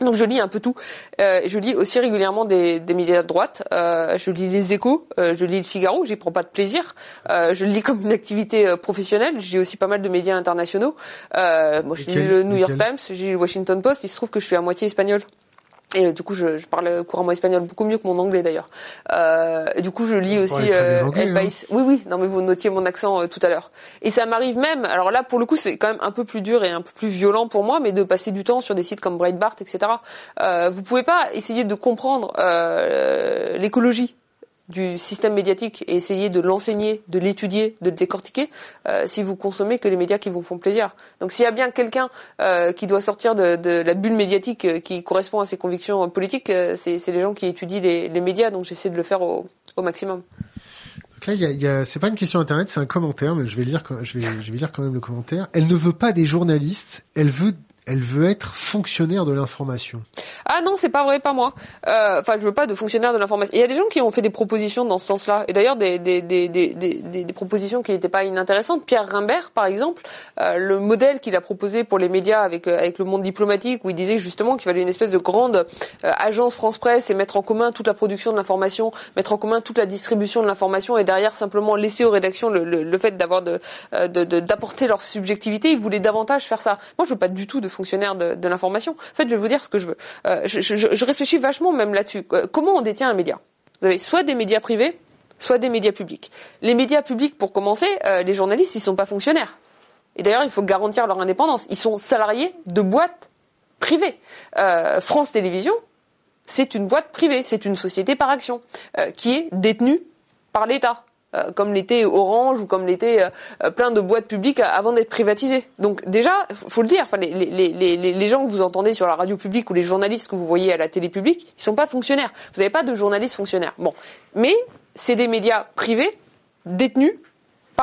Donc je lis un peu tout. Euh, je lis aussi régulièrement des, des médias de droite. Euh, je lis les Échos, euh, je lis le Figaro. J'y prends pas de plaisir. Je le lis comme une activité professionnelle. J'ai aussi pas mal de médias internationaux. moi je lis le New York Times, j'ai le Washington Post. Il se trouve que je suis à moitié espagnol. Et du coup, je, je, parle couramment espagnol beaucoup mieux que mon anglais d'ailleurs. Euh, et du coup, je lis aussi euh, El País. Hein. Oui, oui. Non, mais vous notiez mon accent euh, tout à l'heure. Et ça m'arrive même. Alors là, pour le coup, c'est quand même un peu plus dur et un peu plus violent pour moi, mais de passer du temps sur des sites comme Breitbart, etc. Euh, vous pouvez pas essayer de comprendre euh, l'écologie du système médiatique et essayer de l'enseigner, de l'étudier, de le décortiquer, euh, si vous consommez que les médias qui vous font plaisir. Donc s'il y a bien quelqu'un euh, qui doit sortir de, la bulle médiatique euh, qui correspond à ses convictions politiques, c'est les gens qui étudient les, médias. Donc j'essaie de le faire au, maximum. Donc là, y c'est pas une question internet, c'est un commentaire, mais je vais lire quand même le commentaire. Elle ne veut pas des journalistes, elle veut elle veut être fonctionnaire de l'information. Ah non, c'est pas vrai, pas moi. Euh, enfin, je veux pas de fonctionnaires de l'information. Il y a des gens qui ont fait des propositions dans ce sens-là, et d'ailleurs des des, des, des, des, propositions qui n'étaient pas inintéressantes. Pierre Rimbert, par exemple, euh, le modèle qu'il a proposé pour les médias avec euh, avec le monde diplomatique, où il disait justement qu'il fallait une espèce de grande euh, agence France Presse et mettre en commun toute la production de l'information, mettre en commun toute la distribution de l'information, et derrière simplement laisser aux rédactions le, le, fait d'avoir de d'apporter de, leur subjectivité. Il voulait davantage faire ça. Moi, je veux pas du tout de fonctionnaires de, l'information. En fait, je vais vous dire ce que je veux. Euh, je, réfléchis vachement même là-dessus. Euh, comment on détient un média? Vous avez soit des médias privés, soit des médias publics. Les médias publics, pour commencer, euh, les journalistes, ils sont pas fonctionnaires. Et d'ailleurs, il faut garantir leur indépendance. Ils sont salariés de boîtes privées. France Télévisions, c'est une boîte privée, c'est une société par action qui est détenue par l'État. Euh, comme l'était Orange ou comme l'était euh, plein de boîtes publiques avant d'être privatisées. Donc déjà, faut le dire, enfin, les, les, les, les, gens que vous entendez sur la radio publique ou les journalistes que vous voyez à la télé publique, ils sont pas fonctionnaires. Vous n'avez pas de journalistes fonctionnaires. Bon, mais c'est des médias privés détenus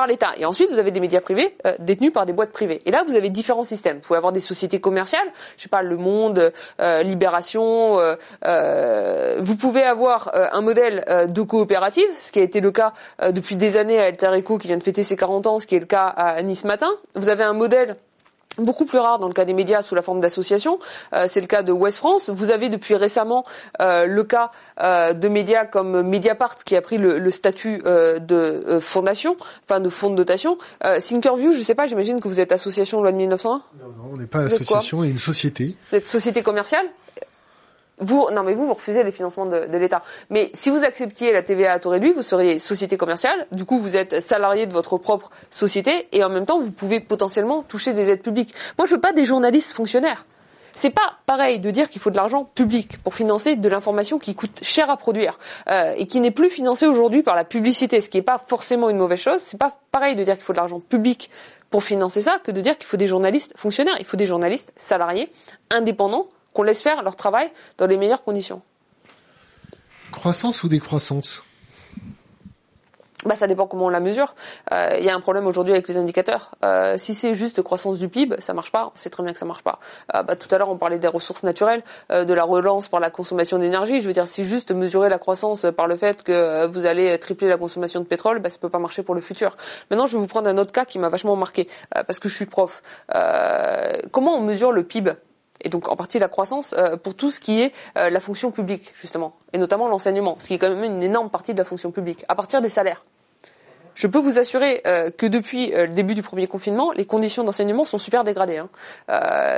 l'État. Et ensuite, vous avez des médias privés euh, détenus par des boîtes privées. Et là, vous avez différents systèmes. Vous pouvez avoir des sociétés commerciales, je sais pas, Le Monde, euh, Libération. Euh, euh vous pouvez avoir euh, un modèle de coopérative, ce qui a été le cas depuis des années à Alter Eco, qui vient de fêter ses 40 ans, ce qui est le cas à Nice Matin. Vous avez un modèle beaucoup plus rare dans le cas des médias sous la forme d'associations. Euh, c'est le cas de West France. Vous avez depuis récemment euh, le cas euh, de médias comme Mediapart qui a pris le, le statut de fondation, enfin de fonds de dotation. Thinkerview, je ne sais pas, j'imagine que vous êtes association loi de 1901 Non, non on n'est pas association, on est une société. Vous êtes société commerciale? Vous, non mais vous, vous refusez les financements de, de l'État. Mais si vous acceptiez la TVA à taux réduit, vous seriez société commerciale. Du coup, vous êtes salarié de votre propre société et en même temps, vous pouvez potentiellement toucher des aides publiques. Moi, je veux pas des journalistes fonctionnaires. C'est pas pareil de dire qu'il faut de l'argent public pour financer de l'information qui coûte cher à produire euh, et qui n'est plus financée aujourd'hui par la publicité, ce qui n'est pas forcément une mauvaise chose. C'est pas pareil de dire qu'il faut de l'argent public pour financer ça que de dire qu'il faut des journalistes fonctionnaires. Il faut des journalistes salariés, indépendants, qu'on laisse faire leur travail dans les meilleures conditions. Croissance ou décroissance? Bah, ça dépend comment on la mesure. Euh, il y a un problème aujourd'hui avec les indicateurs. Euh, si c'est juste croissance du PIB, ça marche pas. On sait très bien que ça marche pas. Euh, bah, tout à l'heure, on parlait des ressources naturelles, de la relance par la consommation d'énergie. Je veux dire, si juste mesurer la croissance par le fait que vous allez tripler la consommation de pétrole, bah, ça peut pas marcher pour le futur. Maintenant, je vais vous prendre un autre cas qui m'a vachement marqué parce que je suis prof. comment on mesure le PIB et donc en partie la croissance euh, pour tout ce qui est euh, la fonction publique justement, et notamment l'enseignement, ce qui est quand même une énorme partie de la fonction publique, à partir des salaires. Je peux vous assurer euh, que depuis le début du premier confinement, les conditions d'enseignement sont super dégradées. Hein.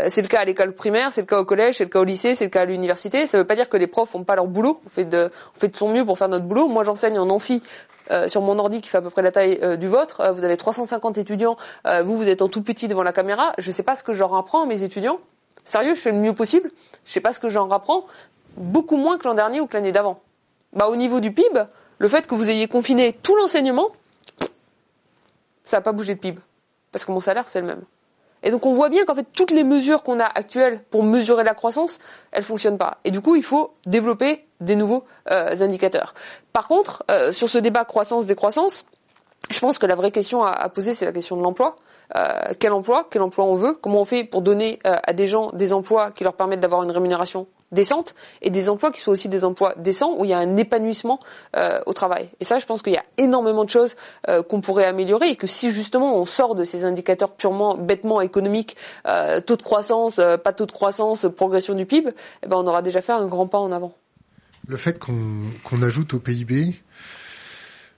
c'est le cas à l'école primaire, c'est le cas au collège, c'est le cas au lycée, c'est le cas à l'université. Ça ne veut pas dire que les profs font pas leur boulot. On fait de, on fait de son mieux pour faire notre boulot. Moi, j'enseigne en amphi sur mon ordi qui fait à peu près la taille du vôtre. vous avez 350 étudiants. vous, vous êtes en tout petit devant la caméra. Je ne sais pas ce que je leur apprends à mes étudiants. Sérieux, je fais le mieux possible. Je sais pas ce que j'en rapprends. Beaucoup moins que l'an dernier ou que l'année d'avant. Bah, au niveau du PIB, le fait que vous ayez confiné tout l'enseignement, ça n'a pas bougé le PIB. Parce que mon salaire, c'est le même. Et donc on voit bien qu'en fait toutes les mesures qu'on a actuelles pour mesurer la croissance, elles fonctionnent pas. Et du coup, il faut développer des nouveaux euh, indicateurs. Par contre, euh, sur ce débat croissance-décroissance, je pense que la vraie question à poser, c'est la question de l'emploi. Euh, quel emploi, quel emploi on veut, comment on fait pour donner euh, à des gens des emplois qui leur permettent d'avoir une rémunération décente et des emplois qui soient aussi des emplois décents où il y a un épanouissement euh, au travail. Et ça, je pense qu'il y a énormément de choses qu'on pourrait améliorer et que si justement on sort de ces indicateurs purement bêtement économiques, taux de croissance, pas taux de croissance, progression du PIB, eh ben on aura déjà fait un grand pas en avant. Le fait qu'on ajoute au PIB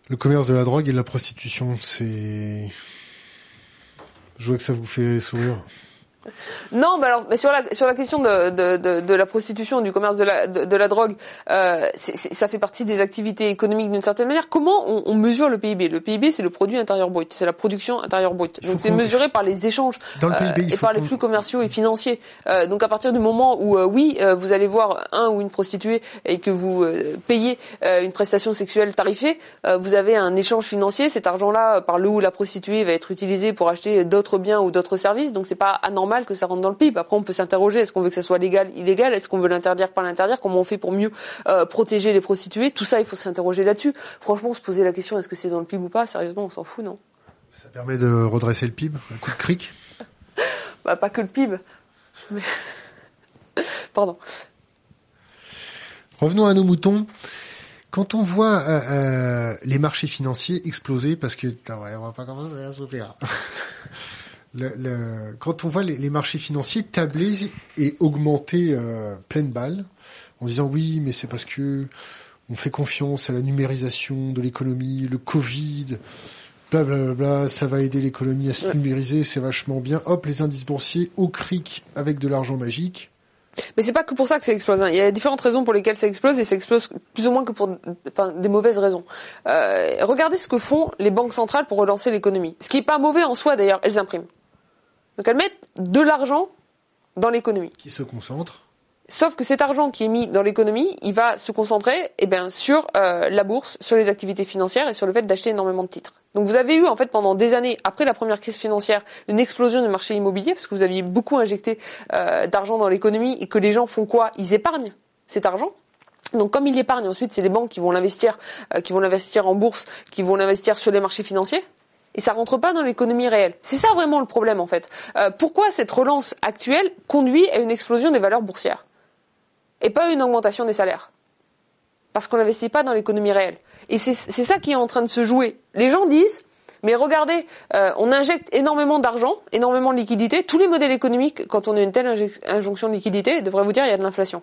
le commerce de la drogue et de la prostitution, c'est je vois que ça vous fait sourire. Non, mais alors, mais sur la sur la question de, de, de, de la prostitution, du commerce de la de, la drogue, euh, ça fait partie des activités économiques d'une certaine manière. Comment on, on, mesure le PIB Le PIB, c'est le produit intérieur brut, c'est la production intérieure brute. Donc c'est mesuré par les échanges euh, et par les flux commerciaux et financiers. Euh, donc à partir du moment où euh, oui, euh, vous allez voir un ou une prostituée et que vous payez une prestation sexuelle tarifée, vous avez un échange financier. Cet argent-là, par le ou la prostituée, va être utilisé pour acheter d'autres biens ou d'autres services. Donc c'est pas anormal que ça rentre dans le PIB. Après, on peut s'interroger est-ce qu'on veut que ça soit légal, illégal? Est-ce qu'on veut l'interdire, pas l'interdire? Comment on fait pour mieux euh, protéger les prostituées? Tout ça, il faut s'interroger là-dessus. Franchement, se poser la question est-ce que c'est dans le PIB ou pas? Sérieusement, on s'en fout, non? Ça permet de redresser le PIB, un coup de cric? (laughs) Bah, pas que le PIB. (laughs) Pardon. Revenons à nos moutons. Quand on voit euh, euh, les marchés financiers exploser, parce que ouais, on va pas commencer à sourire. (laughs) le, le, quand on voit les, les, marchés financiers tabler et augmenter euh, pleine balle, en disant oui, mais c'est parce que on fait confiance à la numérisation de l'économie, le Covid, blablabla, bla, bla, ça va aider l'économie à se numériser, c'est vachement bien. Hop, les indices boursiers au cric avec de l'argent magique. Mais c'est pas que pour ça que ça explose. Hein. Il y a différentes raisons pour lesquelles ça explose et ça explose plus ou moins que pour enfin, des mauvaises raisons. Euh, regardez ce que font les banques centrales pour relancer l'économie. Ce qui est pas mauvais en soi d'ailleurs, elles impriment. Donc elles mettent de l'argent dans l'économie. Qui se concentre Sauf que cet argent qui est mis dans l'économie, il va se concentrer eh bien, sur euh, la bourse, sur les activités financières et sur le fait d'acheter énormément de titres. Donc vous avez eu en fait pendant des années, après la première crise financière, une explosion du marché immobilier parce que vous aviez beaucoup injecté euh, d'argent dans l'économie et que les gens font quoi? Ils épargnent cet argent. Donc comme ils l'épargnent, ensuite c'est les banques qui vont l'investir, euh, qui vont l'investir en bourse, qui vont l'investir sur les marchés financiers et ça rentre pas dans l'économie réelle. C'est ça vraiment le problème en fait. Euh, pourquoi cette relance actuelle conduit à une explosion des valeurs boursières et pas une augmentation des salaires? Parce qu'on n'investit pas dans l'économie réelle. Et c'est ça qui est en train de se jouer. Les gens disent, mais regardez, euh, on injecte énormément d'argent, énormément de liquidités. Tous les modèles économiques, quand on a une telle injonction de liquidité, devraient vous dire il y a de l'inflation.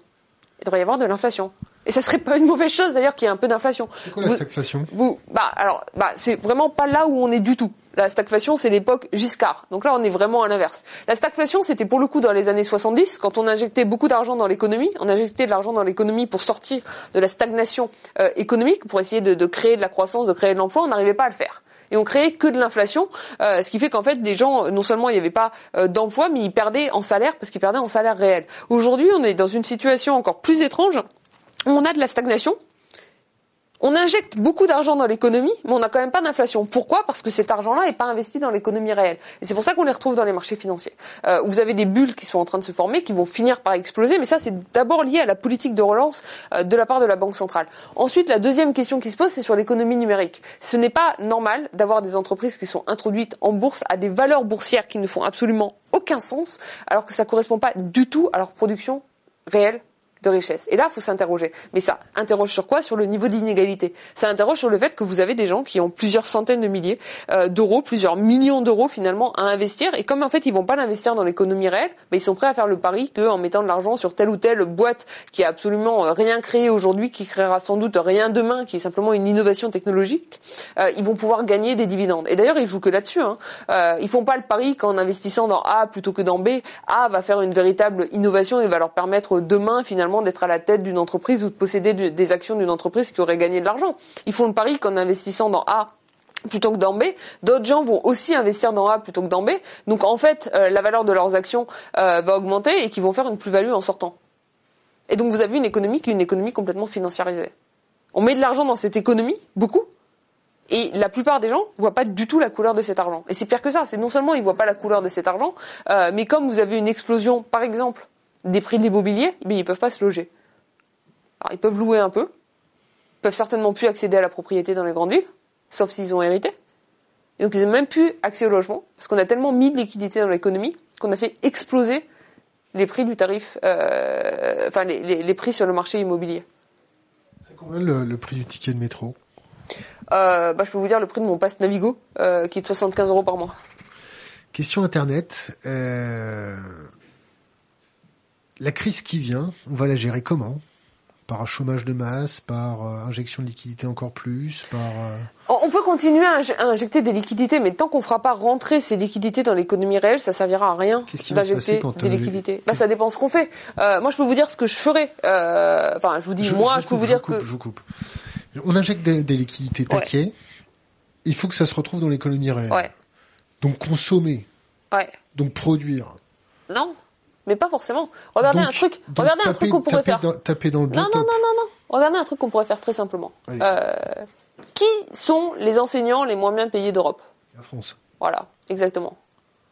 Il devrait y avoir de l'inflation. Et ça serait pas une mauvaise chose d'ailleurs qu'il y ait un peu d'inflation. C'est quoi la stagflation? Vous, bah alors, bah c'est vraiment pas là où on est du tout. La stagflation, c'est l'époque Giscard. Donc là, on est vraiment à l'inverse. La stagflation, c'était pour le coup dans les années 70, quand on injectait beaucoup d'argent dans l'économie. On injectait de l'argent dans l'économie pour sortir de la stagnation euh, économique, pour essayer de, de créer de la croissance, de créer de l'emploi. On n'arrivait pas à le faire et on créait que de l'inflation, euh, ce qui fait qu'en fait des gens non seulement il n'y avait pas euh, d'emploi, mais ils perdaient en salaire parce qu'ils perdaient en salaire réel. Aujourd'hui, on est dans une situation encore plus étrange. On a de la stagnation, on injecte beaucoup d'argent dans l'économie, mais on n'a quand même pas d'inflation. Pourquoi? Parce que cet argent-là n'est pas investi dans l'économie réelle. Et c'est pour ça qu'on les retrouve dans les marchés financiers. Euh, vous avez des bulles qui sont en train de se former, qui vont finir par exploser, mais ça c'est d'abord lié à la politique de relance euh, de la part de la Banque centrale. Ensuite, la deuxième question qui se pose, c'est sur l'économie numérique. Ce n'est pas normal d'avoir des entreprises qui sont introduites en bourse à des valeurs boursières qui ne font absolument aucun sens, alors que ça ne correspond pas du tout à leur production réelle de richesse. Et là, il faut s'interroger. Mais ça interroge sur quoi? Sur le niveau d'inégalité. Ça interroge sur le fait que vous avez des gens qui ont plusieurs centaines de milliers euh, d'euros, plusieurs millions d'euros finalement à investir. Et comme en fait, ils vont pas l'investir dans l'économie réelle, mais ils sont prêts à faire le pari qu'en mettant de l'argent sur telle ou telle boîte qui a absolument euh, rien créé aujourd'hui, qui créera sans doute rien demain, qui est simplement une innovation technologique, euh, ils vont pouvoir gagner des dividendes. Et d'ailleurs, ils jouent que là-dessus. Hein. Euh, ils font pas le pari qu'en investissant dans A plutôt que dans B, A va faire une véritable innovation et va leur permettre demain finalement d'être à la tête d'une entreprise ou de posséder des actions d'une entreprise qui aurait gagné de l'argent. Ils font le pari qu'en investissant dans A, plutôt que dans B. D'autres gens vont aussi investir dans A plutôt que dans B. Donc en fait, euh, la valeur de leurs actions euh, va augmenter et qu'ils vont faire une plus-value en sortant. Et donc vous avez une économie qui est une économie complètement financiarisée. On met de l'argent dans cette économie, beaucoup, et la plupart des gens voient pas du tout la couleur de cet argent. Et c'est pire que ça. C'est non seulement ils voient pas la couleur de cet argent, euh, mais comme vous avez une explosion, par exemple, des prix de l'immobilier, mais ils peuvent pas se loger. Alors ils peuvent louer un peu, ils peuvent certainement plus accéder à la propriété dans les grandes villes, sauf s'ils ont hérité. Et donc ils n'ont même plus accès au logement, parce qu'on a tellement mis de liquidités dans l'économie qu'on a fait exploser les prix du tarif, euh, enfin les, les, les, prix sur le marché immobilier. C'est combien le, le, prix du ticket de métro? Euh, bah, Je peux vous dire le prix de mon passe Navigo, euh, qui est de 75 euros par mois. Question Internet. Euh, la crise qui vient, on va la gérer comment? Par un chômage de masse, par euh, injection de liquidités encore plus, par... Euh... On peut continuer à, injecter des liquidités, mais tant qu'on ne fera pas rentrer ces liquidités dans l'économie réelle, ça servira à rien d'injecter des liquidités. Bah, ça dépend ce qu'on fait. Euh, moi, je peux vous dire ce que je ferai. Euh, enfin, je vous dis, je, moi, je, je peux vous dire coupe, que... Je vous coupe. On injecte des, des liquidités taquées. Ouais. Il faut que ça se retrouve dans l'économie réelle. Ouais. Donc consommer. Ouais. Donc produire. Non, mais pas forcément. Regardez donc, un truc. Regardez taper, un truc qu'on pourrait taper faire. Dans, taper dans le non, non, non, non, non. Regardez un truc qu'on pourrait faire très simplement. Euh, qui sont les enseignants les moins bien payés d'Europe? La France. Voilà, exactement.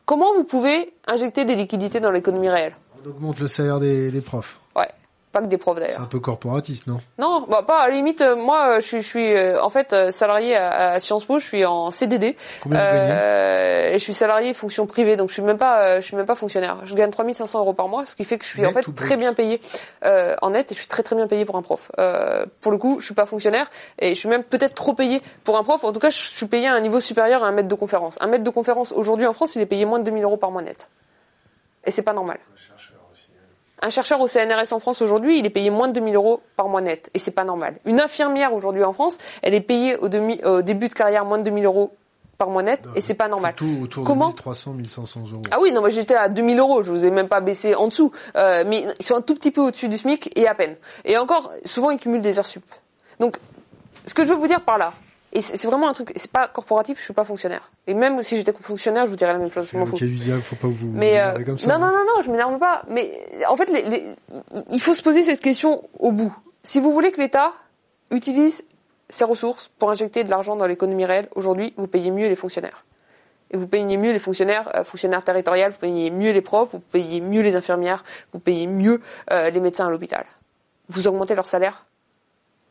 Comment vous pouvez injecter des liquidités dans l'économie réelle? On augmente le salaire des, des profs. Pas que des profs d'ailleurs. C'est un peu corporatiste, non? Non, bah pas à la limite. euh, moi, euh, je suis, je suis euh, en fait euh, salarié à, à Sciences Po. Je suis en CDD. Combien vous Euh, et je suis salarié fonction privée, donc je suis même pas, euh, je suis même pas fonctionnaire. Je gagne 3500 euros par mois, ce qui fait que je suis Net en fait très bien payé euh, en net et je suis très très bien payé pour un prof. Euh, pour le coup, je suis pas fonctionnaire et je suis même peut-être trop payé pour un prof. En tout cas, je suis payé à un niveau supérieur à un maître de conférence. Un maître de conférence aujourd'hui en France, il est payé moins de 2000 euros par mois net. Et c'est pas normal. Un chercheur au CNRS en France aujourd'hui, il est payé moins de 2000 euros par mois net. Et c'est pas normal. Une infirmière aujourd'hui en France, elle est payée au, demi- au début de carrière moins de 2000 euros par mois net. et c'est pas normal. Plutôt autour Comment de 1300, 1500 euros. Ah oui, non, moi j'étais à 2000 euros, je vous ai même pas baissé en dessous. Euh, mais ils sont un tout petit peu au-dessus du SMIC et à peine. Et encore, souvent ils cumulent des heures sup. Donc, ce que je veux vous dire par là, et c'est vraiment un truc, c'est pas corporatif, je suis pas fonctionnaire. Et même si j'étais fonctionnaire, je vous dirais la même chose, je m'en fous. Faut pas vous Mais euh, énerver comme ça. non, non, non, non, je m'énerve pas. Mais en fait, les- les- il faut se poser cette question au bout. Si vous voulez que l'État utilise ses ressources pour injecter de l'argent dans l'économie réelle, aujourd'hui, vous payez mieux les fonctionnaires. Et vous payez mieux les fonctionnaires, euh, fonctionnaires territoriaux, vous payez mieux les profs, vous payez mieux les infirmières, vous payez mieux euh, les médecins à l'hôpital. Vous augmentez leur salaire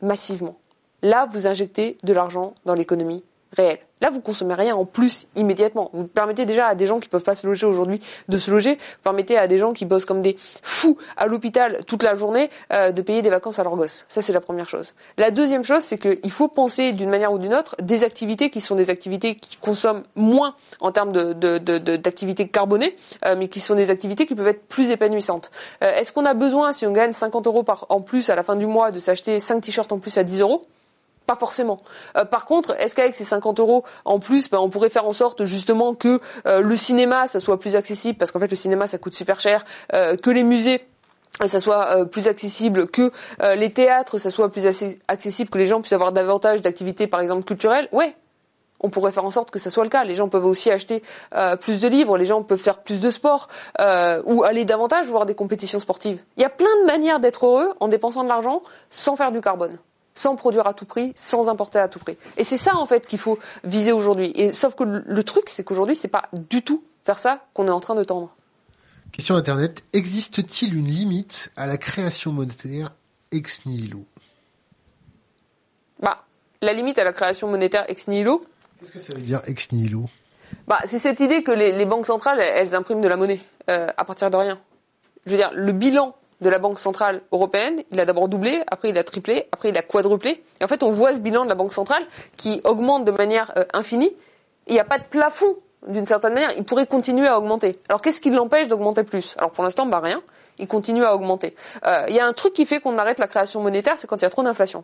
massivement. Là, vous injectez de l'argent dans l'économie réelle. Là, vous consommez rien en plus immédiatement. Vous permettez déjà à des gens qui peuvent pas se loger aujourd'hui de se loger. Vous permettez à des gens qui bossent comme des fous à l'hôpital toute la journée euh, de payer des vacances à leurs gosses. Ça, c'est la première chose. La deuxième chose, c'est qu'il faut penser d'une manière ou d'une autre des activités qui sont des activités qui consomment moins en termes de, de, de- de- d'activités carbonées, euh, mais qui sont des activités qui peuvent être plus épanouissantes. Euh, est-ce qu'on a besoin, si on gagne 50 euros par, en plus à la fin du mois, de s'acheter 5 t-shirts en plus à 10 euros? Pas forcément. Euh, par contre, est-ce qu'avec ces 50 euros en plus, ben, on pourrait faire en sorte justement que euh, le cinéma, ça soit plus accessible, parce qu'en fait le cinéma, ça coûte super cher, euh, que les musées ça soit plus accessible, que les théâtres, ça soit plus accessible, que les gens puissent avoir davantage d'activités, par exemple culturelles, ouais, on pourrait faire en sorte que ça soit le cas. Les gens peuvent aussi acheter plus de livres, les gens peuvent faire plus de sport ou aller davantage voir des compétitions sportives. Il y a plein de manières d'être heureux en dépensant de l'argent sans faire du carbone, sans produire à tout prix, sans importer à tout prix. Et c'est ça en fait qu'il faut viser aujourd'hui. Et sauf que le, truc, c'est qu'aujourd'hui, c'est pas du tout faire ça qu'on est en train de tendre. Question internet. Existe-t-il une limite à la création monétaire ex nihilo? Bah, la limite à la création monétaire ex nihilo, Qu'est-ce que ça veut dire ex nihilo? Bah, c'est cette idée que les, les banques centrales, elles, elles impriment de la monnaie euh, à partir de rien. Je veux dire, le bilan de la Banque centrale européenne, il a d'abord doublé, après il a triplé, après il a quadruplé. Et en fait, on voit ce bilan de la Banque centrale qui augmente de manière euh, infinie. Il n'y a pas de plafond d'une certaine manière. Il pourrait continuer à augmenter. Alors qu'est-ce qui l'empêche d'augmenter plus? Alors pour l'instant, bah rien. Il continue à augmenter. Euh, Il y a un truc qui fait qu'on arrête la création monétaire, c'est quand il y a trop d'inflation.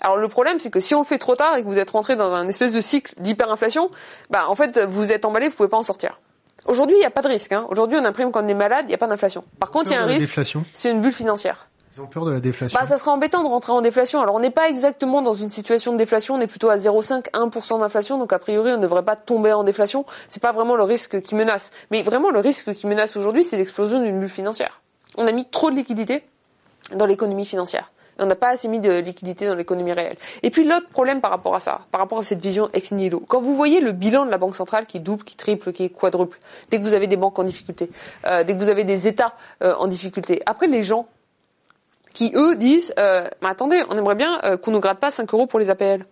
Alors le problème, c'est que si on le fait trop tard et que vous êtes rentré dans un espèce de cycle d'hyperinflation, bah en fait vous êtes emballé, vous pouvez pas en sortir. Aujourd'hui, il n'y a pas de risque. Hein. Aujourd'hui, on imprime quand on est malade, il n'y a pas d'inflation. Par contre, il y a un risque, c'est une bulle financière. Ils ont peur de la déflation. Bah, ça serait embêtant de rentrer en déflation. Alors, on n'est pas exactement dans une situation de déflation, on est plutôt à 0,5, 1% d'inflation, donc a priori, on ne devrait pas tomber en déflation. C'est pas vraiment le risque qui menace. Mais vraiment, le risque qui menace aujourd'hui, c'est l'explosion d'une bulle financière. On a mis trop de liquidités dans l'économie financière. On n'a pas assez mis de liquidité dans l'économie réelle. Et puis l'autre problème par rapport à ça, par rapport à cette vision ex nihilo, quand vous voyez le bilan de la Banque centrale qui double, qui triple, qui quadruple, dès que vous avez des banques en difficulté, euh, dès que vous avez des États euh, en difficulté, après les gens qui eux disent euh, mais attendez, on aimerait bien qu'on nous gratte pas 5 euros pour les APL.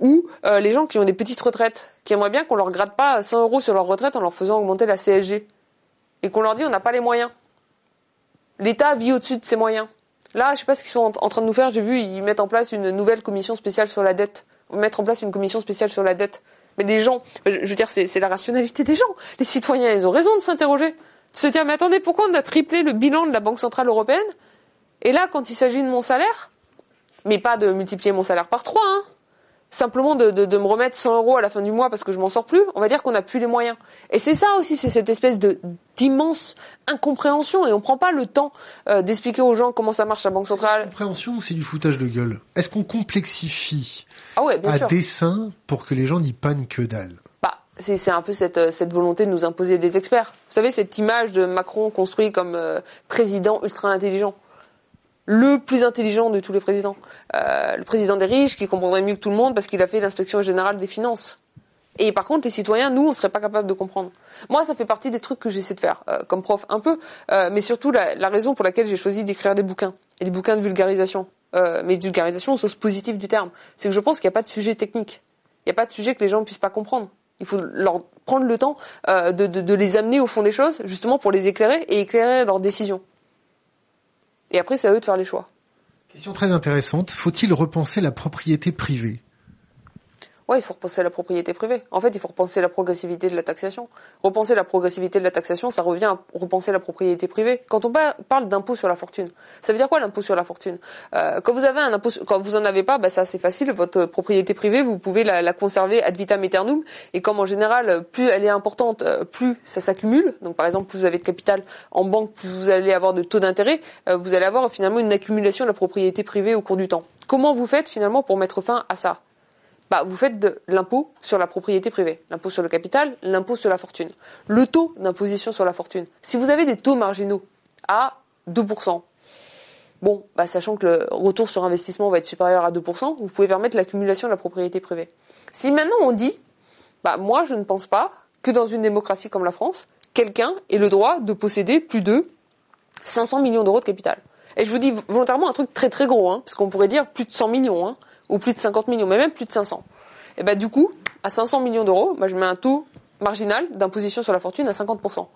Ou les gens qui ont des petites retraites, qui aimeraient bien qu'on leur gratte pas 100 euros sur leur retraite en leur faisant augmenter la CSG. Et qu'on leur dit on n'a pas les moyens. L'État vit au-dessus de ses moyens. Là, je sais pas ce qu'ils sont en, train de nous faire, j'ai vu, ils mettent en place une nouvelle commission spéciale sur la dette. Mettre en place une commission spéciale sur la dette. Mais les gens, je, veux dire, c'est la rationalité des gens. Les citoyens, ils ont raison de s'interroger. De se dire, mais attendez, pourquoi on a triplé le bilan de la Banque Centrale Européenne? Et là, quand il s'agit de mon salaire, mais pas de multiplier mon salaire par trois, hein, simplement de, de, de me remettre 100 euros à la fin du mois parce que je m'en sors plus, on va dire qu'on n'a plus les moyens. Et c'est ça aussi, c'est cette espèce de d'immense incompréhension et on prend pas le temps euh, d'expliquer aux gens comment ça marche la Banque centrale. Compréhension ou c'est du foutage de gueule? Est-ce qu'on complexifie Ah ouais, bien à sûr. dessein pour que les gens n'y pannent que dalle? Bah, c'est c'est un peu cette, euh, cette volonté de nous imposer des experts. Vous savez, cette image de Macron construit comme euh, président ultra intelligent. Le plus intelligent de tous les présidents. Euh, le président des riches qui comprendrait mieux que tout le monde parce qu'il a fait l'inspection générale des finances. Et par contre, les citoyens, nous, on serait pas capable de comprendre. Moi, ça fait partie des trucs que j'essaie de faire, euh, comme prof, un peu, euh, mais surtout la, la, raison pour laquelle j'ai choisi d'écrire des bouquins, et des bouquins de vulgarisation. Euh, mais de vulgarisation au sens positif du terme. C'est que je pense qu'il n'y a pas de sujet technique. Il n'y a pas de sujet que les gens ne puissent pas comprendre. Il faut leur prendre le temps euh, de, de, de les amener au fond des choses, justement pour les éclairer et éclairer leurs décisions. Et après, c'est à eux de faire les choix. Question très intéressante. Faut-il repenser la propriété privée? Ouais, il faut repenser la propriété privée. En fait, il faut repenser la progressivité de la taxation. Repenser la progressivité de la taxation, ça revient à repenser la propriété privée. Quand on parle d'impôt sur la fortune, ça veut dire quoi l'impôt sur la fortune? Euh, Quand vous avez un impôt, quand vous en avez pas, bah, ça c'est facile. Votre propriété privée, vous pouvez la, la, conserver ad vitam aeternum. Et comme en général, plus elle est importante, euh, plus ça s'accumule. Donc par exemple, plus vous avez de capital en banque, plus vous allez avoir de taux d'intérêt. Euh, vous allez avoir finalement une accumulation de la propriété privée au cours du temps. Comment vous faites finalement pour mettre fin à ça? Bah, vous faites de l'impôt sur la propriété privée, l'impôt sur le capital, l'impôt sur la fortune. Le taux d'imposition sur la fortune. Si vous avez des taux marginaux à 2%, bon, bah, sachant que le retour sur investissement va être supérieur à 2%, vous pouvez permettre l'accumulation de la propriété privée. Si maintenant on dit, bah, moi je ne pense pas que dans une démocratie comme la France, quelqu'un ait le droit de posséder plus de 500 millions d'euros de capital. Et je vous dis volontairement un truc très très gros, hein, parce qu'on pourrait dire plus de 100 millions. Hein ou plus de 50 millions, mais même plus de 500. Et ben du coup, à 500 millions d'euros, moi je mets un taux marginal d'imposition sur la fortune à 50%.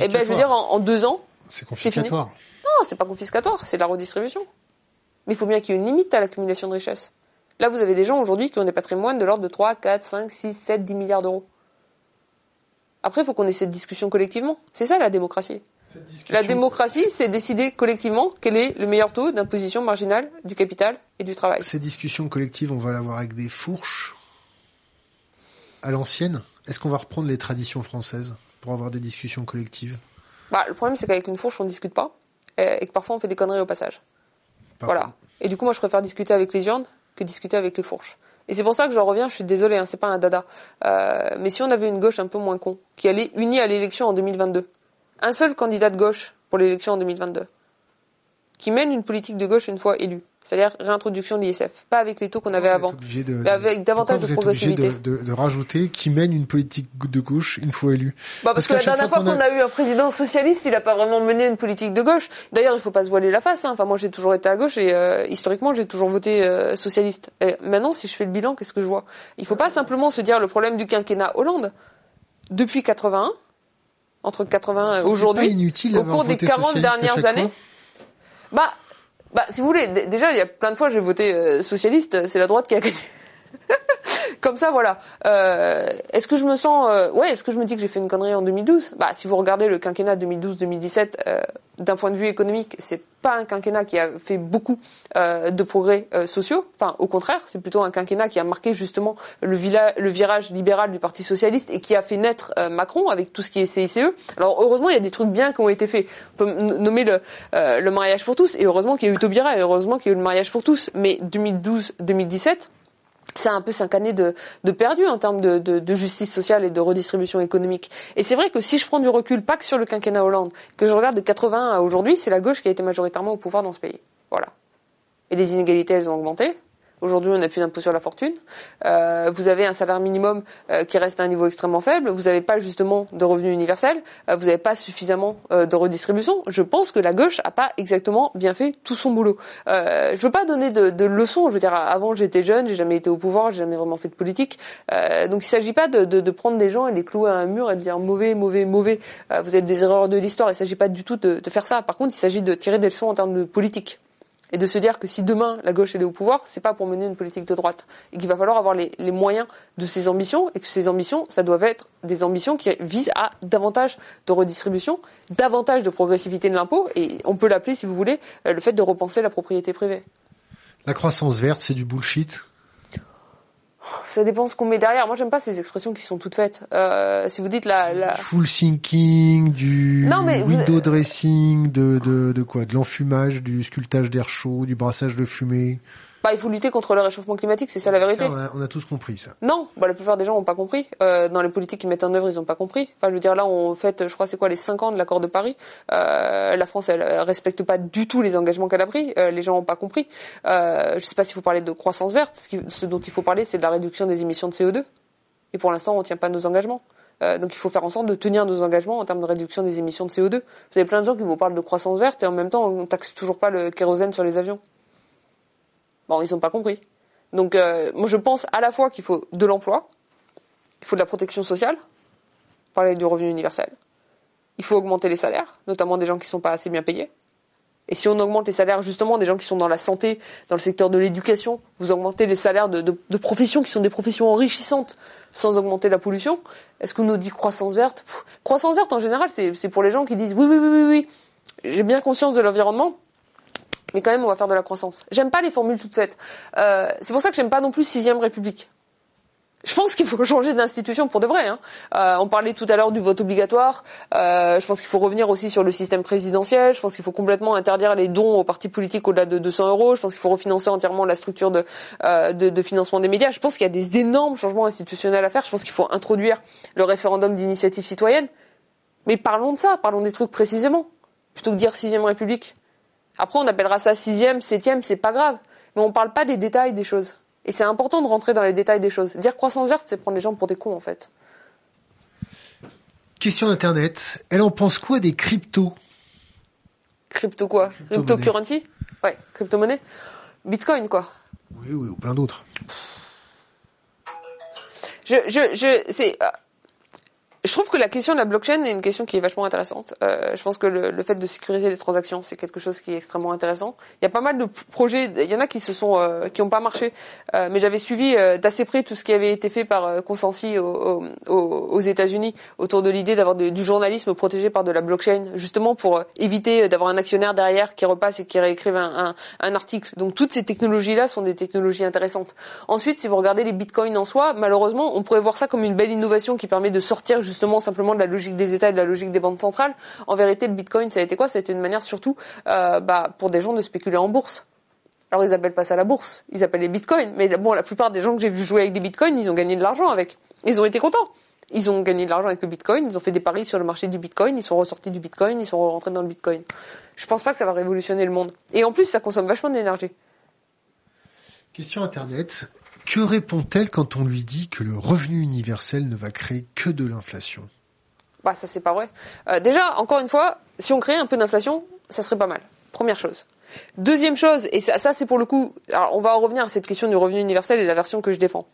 Et ben je veux dire en, deux ans, c'est confiscatoire. Non, c'est pas confiscatoire, c'est de la redistribution. Mais il faut bien qu'il y ait une limite à l'accumulation de richesses. Là, vous avez des gens aujourd'hui qui ont des patrimoines de l'ordre de 3, 4, 5, 6, 7, 10 milliards d'euros. Après, il faut qu'on ait cette discussion collectivement. C'est ça la démocratie. La démocratie, c'est décider collectivement quel est le meilleur taux d'imposition marginale du capital et du travail. Ces discussions collectives, on va l'avoir avec des fourches à l'ancienne. Est-ce qu'on va reprendre les traditions françaises pour avoir des discussions collectives? Bah, Le problème, c'est qu'avec une fourche, on ne discute pas et que parfois on fait des conneries au passage. Voilà. Et du coup, moi, je préfère discuter avec les urnes que discuter avec les fourches. Et c'est pour ça que j'en reviens, je suis désolé, hein, c'est pas un dada. Euh, mais si on avait une gauche un peu moins con, qui allait unie à l'élection en 2022, un seul candidat de gauche pour l'élection en 2022 qui mène une politique de gauche une fois élu. C'est-à-dire réintroduction de l'ISF, pas avec les taux qu'on avait avant, mais avec davantage de progressivité. Obligé de, de, de, rajouter qui mène une politique de gauche une fois élu. Bah parce, que, la dernière fois qu'on a... eu un président socialiste, il n'a pas vraiment mené une politique de gauche. D'ailleurs, il faut pas se voiler la face. Hein. Enfin, moi, j'ai toujours été à gauche et euh, historiquement, j'ai toujours voté euh, socialiste. Et maintenant, si je fais le bilan, qu'est-ce que je vois? Il faut pas simplement se dire le problème du quinquennat Hollande. Depuis 81, entre 80 et aujourd'hui, au cours des 40 dernières années. Bah, bah, si vous voulez, déjà, il y a plein de fois, j'ai voté euh, socialiste, c'est la droite qui a gagné. (laughs) Comme ça, voilà. Euh, est-ce que je me sens, euh, ouais, est-ce que je me dis que j'ai fait une connerie en 2012 Bah, si vous regardez le quinquennat 2012-2017, euh, d'un point de vue économique, c'est pas un quinquennat qui a fait beaucoup euh, de progrès euh, sociaux. Enfin, au contraire, c'est plutôt un quinquennat qui a marqué justement le, virage libéral du Parti socialiste et qui a fait naître Macron avec tout ce qui est CICE. Alors heureusement, il y a des trucs bien qui ont été faits. On peut nommer le, le mariage pour tous et heureusement qu'il y a eu Taubira et heureusement qu'il y a eu le mariage pour tous. Mais 2012-2017 c'est un peu cinq années de, de perdu en termes de, de, de, justice sociale et de redistribution économique. Et c'est vrai que si je prends du recul, pas que sur le quinquennat Hollande, que je regarde de 80 à aujourd'hui, c'est la gauche qui a été majoritairement au pouvoir dans ce pays. Voilà. Et les inégalités, elles ont augmenté. Aujourd'hui, on n'a plus d'impôt sur la fortune. Euh, vous avez un salaire minimum euh, qui reste à un niveau extrêmement faible. Vous n'avez pas justement de revenu universel. Euh, vous n'avez pas suffisamment euh, de redistribution. Je pense que la gauche a pas exactement bien fait tout son boulot. Euh, je veux pas donner de, de, leçons. Je veux dire, avant j'étais jeune, j'ai jamais été au pouvoir, j'ai jamais vraiment fait de politique. Euh, donc il s'agit pas de, de, prendre des gens et les clouer à un mur et de dire mauvais, mauvais, mauvais. vous êtes des erreurs de l'histoire. Il s'agit pas du tout de, de faire ça. Par contre, il s'agit de tirer des leçons en termes de politique et de se dire que si demain la gauche est au pouvoir, c'est pas pour mener une politique de droite et qu'il va falloir avoir les, les, moyens de ces ambitions et que ces ambitions, ça doit être des ambitions qui visent à davantage de redistribution, davantage de progressivité de l'impôt et on peut l'appeler, si vous voulez, euh, le fait de repenser la propriété privée. La croissance verte, c'est du bullshit? Ça dépend ce qu'on met derrière. Moi, j'aime pas ces expressions qui sont toutes faites. Euh, si vous dites la, la... full sinking, du window dressing, de, de, de quoi, de l'enfumage, du sculptage d'air chaud, du brassage de fumée. Bah, il faut lutter contre le réchauffement climatique, c'est ça la vérité. on, a, tous compris ça. Non, bah, la plupart des gens n'ont pas compris. Euh, dans les politiques qu'ils mettent en œuvre, ils n'ont pas compris. Enfin, je veux dire, là, on fait, je crois, c'est quoi, les 5 ans de l'accord de Paris. Euh, la France, elle, respecte pas du tout les engagements qu'elle a pris. Euh, les gens n'ont pas compris. Euh, je sais pas si vous parlez de croissance verte. Ce, ce dont il faut parler, c'est de la réduction des émissions de CO2. Et pour l'instant, on ne tient pas nos engagements. Euh, donc il faut faire en sorte de tenir nos engagements en termes de réduction des émissions de CO2. Vous avez plein de gens qui vous parlent de croissance verte et en même temps on taxe toujours pas le kérosène sur les avions. Bon, ils n'ont pas compris. Donc euh, moi je pense à la fois qu'il faut de l'emploi, il faut de la protection sociale, parler du revenu universel. Il faut augmenter les salaires, notamment des gens qui ne sont pas assez bien payés. Et si on augmente les salaires justement des gens qui sont dans la santé, dans le secteur de l'éducation, vous augmentez les salaires de, professions qui sont des professions enrichissantes sans augmenter la pollution, est-ce qu'on nous dit croissance verte? Croissance verte en général, c'est pour les gens qui disent oui, oui, oui, oui, oui, j'ai bien conscience de l'environnement, mais quand même on va faire de la croissance. J'aime pas les formules toutes faites. Euh, c'est pour ça que j'aime pas non plus sixième République. Je pense qu'il faut (laughs) changer d'institution pour de vrai. Hein. Euh, on parlait tout à l'heure du vote obligatoire. Euh, je pense qu'il faut revenir aussi sur le système présidentiel. Je pense qu'il faut complètement interdire les dons aux partis politiques au-delà de 200 euros. Je pense qu'il faut refinancer entièrement la structure de, euh, de, de, financement des médias. Je pense qu'il y a des énormes changements institutionnels à faire. Je pense qu'il faut introduire le référendum d'initiative citoyenne. Mais parlons de ça, parlons des trucs précisément, plutôt que dire sixième République. Après, on appellera ça sixième, septième, c'est pas grave. Mais on parle pas des détails des choses. Et c'est important de rentrer dans les détails des choses. Dire croissance verte, c'est prendre les gens pour des cons, en fait. Question Internet. Elle en pense quoi des cryptos? Crypto quoi? Cryptocurrency? Ouais, crypto-monnaie. Bitcoin, quoi. Oui, oui, ou plein d'autres. Je, je, je, c'est, je trouve que la question de la blockchain est une question qui est vachement intéressante. Euh, je pense que le, le, fait de sécuriser les transactions, c'est quelque chose qui est extrêmement intéressant. Il y a pas mal de projets, il y en a qui se sont, euh, qui n'ont pas marché, euh, mais j'avais suivi euh, d'assez près tout ce qui avait été fait par euh, Consensi aux, aux, aux États-Unis autour de l'idée d'avoir du journalisme protégé par de la blockchain, justement pour éviter d'avoir un actionnaire derrière qui repasse et qui réécrive un, un article. Donc toutes ces technologies-là sont des technologies intéressantes. Ensuite, si vous regardez les bitcoins en soi, malheureusement, on pourrait voir ça comme une belle innovation qui permet de sortir justement simplement de la logique des États et de la logique des banques centrales. En vérité, le Bitcoin, ça a été quoi? Ça a été une manière surtout euh, bah, pour des gens de spéculer en bourse. Alors ils appellent pas ça la bourse, ils appellent les bitcoins. Mais bon, la plupart des gens que j'ai vu jouer avec des bitcoins, ils ont gagné de l'argent avec. Ils ont été contents. Ils ont gagné de l'argent avec le bitcoin, ils ont fait des paris sur le marché du bitcoin, ils sont ressortis du bitcoin, ils sont rentrés dans le bitcoin. Je pense pas que ça va révolutionner le monde. Et en plus, ça consomme vachement d'énergie. Question internet. Que répond-elle quand on lui dit que le revenu universel ne va créer que de l'inflation? Bah ça c'est pas vrai. Euh, déjà, encore une fois, si on créait un peu d'inflation, ça serait pas mal. Première chose. Deuxième chose, et ça, c'est pour le coup, on va en revenir à cette question du revenu universel et la version que je défends.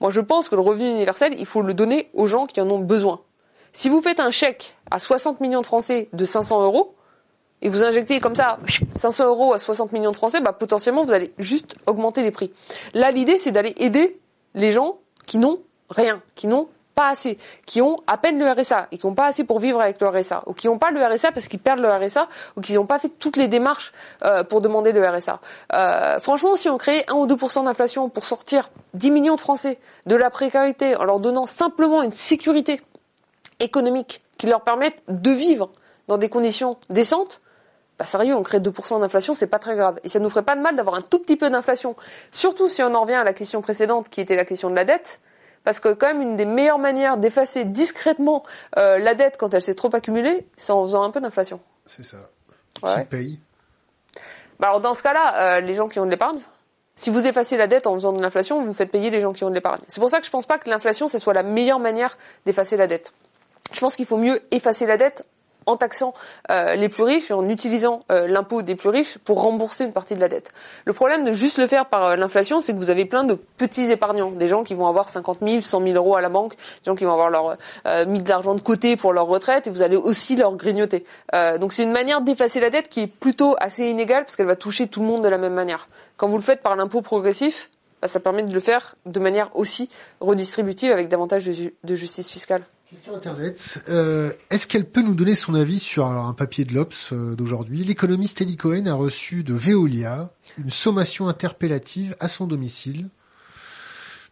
Moi je pense que le revenu universel, il faut le donner aux gens qui en ont besoin. Si vous faites un chèque à 60 millions de Français de 500 euros, et vous injectez comme ça 500 euros à 60 millions de Français, bah, potentiellement vous allez juste augmenter les prix. Là, l'idée, c'est d'aller aider les gens qui n'ont rien, qui n'ont pas assez, qui ont à peine le RSA et qui n'ont pas assez pour vivre avec le RSA, ou qui n'ont pas le RSA parce qu'ils perdent le RSA, ou qui n'ont pas fait toutes les démarches euh, pour demander le RSA. Euh, franchement, si on crée 1 ou 2% d'inflation pour sortir 10 millions de Français de la précarité en leur donnant simplement une sécurité économique qui leur permette de vivre dans des conditions décentes, bah sérieux, on crée 2% d'inflation, c'est pas très grave. Et ça nous ferait pas de mal d'avoir un tout petit peu d'inflation. Surtout si on en revient à la question précédente qui était la question de la dette. Parce que quand même une des meilleures manières d'effacer discrètement euh, la dette quand elle s'est trop accumulée, c'est en faisant un peu d'inflation. C'est ça. Ouais. Qui paye bah alors dans ce cas-là, euh, les gens qui ont de l'épargne. Si vous effacez la dette en faisant de l'inflation, vous faites payer les gens qui ont de l'épargne. C'est pour ça que je pense pas que l'inflation, ce soit la meilleure manière d'effacer la dette. Je pense qu'il faut mieux effacer la dette en taxant euh, les plus riches et en utilisant euh, l'impôt des plus riches pour rembourser une partie de la dette. Le problème de juste le faire par euh, l'inflation, c'est que vous avez plein de petits épargnants, des gens qui vont avoir 50 000, 100 000 euros à la banque, des gens qui vont avoir leur euh, mis de l'argent de côté pour leur retraite et vous allez aussi leur grignoter. donc c'est une manière d'effacer la dette qui est plutôt assez inégale parce qu'elle va toucher tout le monde de la même manière. Quand vous le faites par l'impôt progressif, bah, ça permet de le faire de manière aussi redistributive avec davantage de justice fiscale. Euh, Est-ce qu'elle peut nous donner son avis sur un papier de l'Obs euh, d'aujourd'hui? L'économiste Eli Cohen a reçu de Veolia une sommation interpellative à son domicile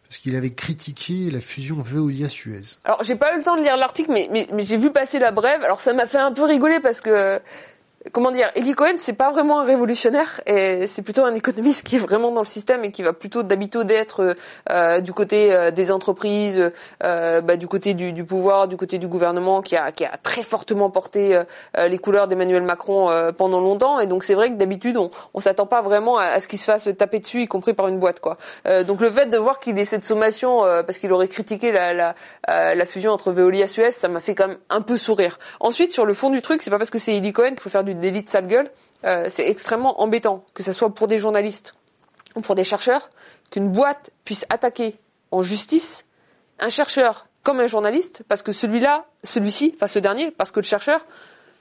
parce qu'il avait critiqué la fusion Veolia-Suez. Alors j'ai pas eu le temps de lire l'article, mais j'ai vu passer la brève. Alors ça m'a fait un peu rigoler parce que comment dire, Eli Cohen, c'est pas vraiment un révolutionnaire, et c'est plutôt un économiste qui est vraiment dans le système et qui va plutôt d'habitude être euh, du côté euh, des entreprises, euh, bah, du côté du, du, pouvoir, du côté du gouvernement, qui a, qui a très fortement porté euh, les couleurs d'Emmanuel Macron pendant longtemps. Et donc c'est vrai que d'habitude, on, on s'attend pas vraiment à, ce qu'il se fasse taper dessus, y compris par une boîte, quoi. donc le fait de voir qu'il ait cette sommation parce qu'il aurait critiqué la, la, la fusion entre Veolia Suez, ça m'a fait quand même un peu sourire. Ensuite, sur le fond du truc, c'est pas parce que c'est Eli Cohen qu'il faut faire du délit de sale gueule, euh, c'est extrêmement embêtant, que ce soit pour des journalistes ou pour des chercheurs, qu'une boîte puisse attaquer en justice un chercheur comme un journaliste, parce que celui-là, celui-ci, enfin ce dernier, parce que le chercheur